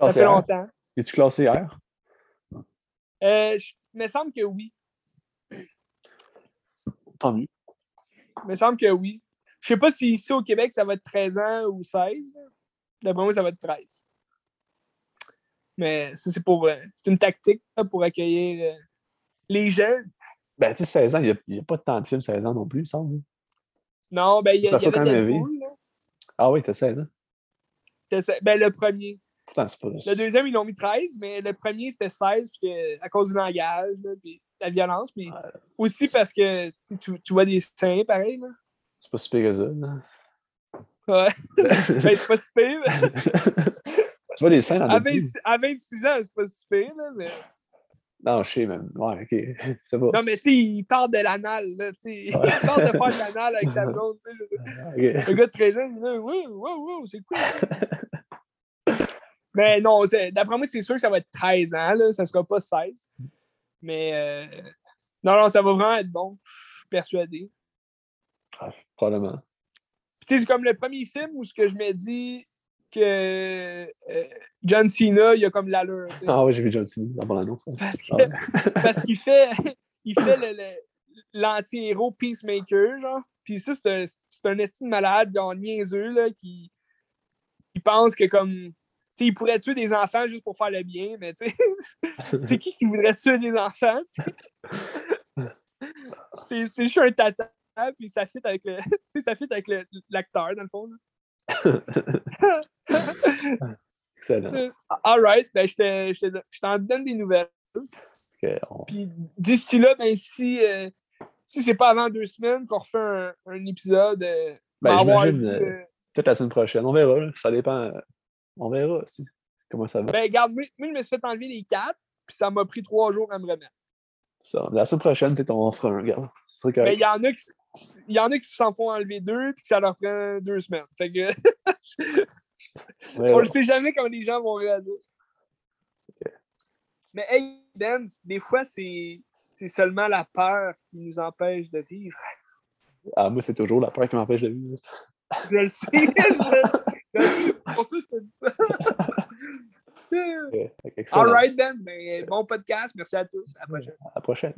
Ça fait longtemps. Es-tu classé R? Euh, il me semble que oui. Tant mieux. Il me semble que oui. Je sais pas si ici au Québec, ça va être 13 ans ou 16. D'après moi, ça va être 13. Mais ça, c'est pour. Euh, c'est une tactique pour accueillir euh, les jeunes. Ben, tu sais, 16 ans, il n'y a, pas tant de films 16 ans non plus, il semble. Hein. Non, ben, il y, a, y avait Deadpool. Ah oui, t'as 16 ans. Ben, le premier. Le deuxième, ils l'ont mis 13, mais le premier, c'était 16 puis à cause du langage, puis la violence, puis aussi parce que tu, tu, vois des seins pareil. Là. C'est pas si pire que ça. Non? Ouais. ben, c'est pas si pire. tu vois des seins dans à, 26, à 26 ans, c'est pas si pire, là, mais. Non, je sais même. Ouais, ok. C'est bon. Non, mais tu sais, il parle de l'anal, là. Tu sais. Il parle de faire de l'anal avec sa blonde, tu sais. Le gars de 13 ans, il dit Oui, oui, oui, c'est cool. Mais non, d'après moi, c'est sûr que ça va être 13 ans, là, ça ne sera pas 16. Mais euh, non, non, ça va vraiment être bon. Je suis persuadé. Ah, probablement. c'est comme le premier film où ce que je me dis que euh, John Cena, il a comme l'allure. Ah oui, j'ai vu John Cena dans l'annonce. Parce ah qu'il fait, il fait l'anti-héros Peacemaker, genre. Puis ça, c'est un, un estime malade, genre niaiseux, là, qui il pense que comme il pourrait tuer des enfants juste pour faire le bien, mais tu sais, c'est qui qui voudrait tuer des enfants? c'est juste un tata, puis ça fit avec le, ça fit avec l'acteur, dans le fond. Excellent. Euh, all right, ben, je t'en donne des nouvelles. Puis d'ici là, ben, si, euh, si c'est pas avant deux semaines qu'on refait un, un épisode, euh, ben, j'imagine peut-être la semaine prochaine. On verra. Ça dépend. On verra aussi comment ça va? Ben, regarde, moi, je me suis fait enlever les quatre, puis ça m'a pris trois jours à me remettre. Ça, la semaine prochaine, tu es en frein, regarde. Ben, il y en a qui. Il y en a qui s'en font enlever deux puis que ça leur prend deux semaines. Fait que. on ne sait jamais comment les gens vont réagir. Mais hey, Ben, des fois, c'est seulement la peur qui nous empêche de vivre. Ah, moi, c'est toujours la peur qui m'empêche de vivre. Je le sais. je, pour ça, je te dis ça. All right, Ben. Ben. Bon podcast. Merci à tous. À la prochaine. À la prochaine.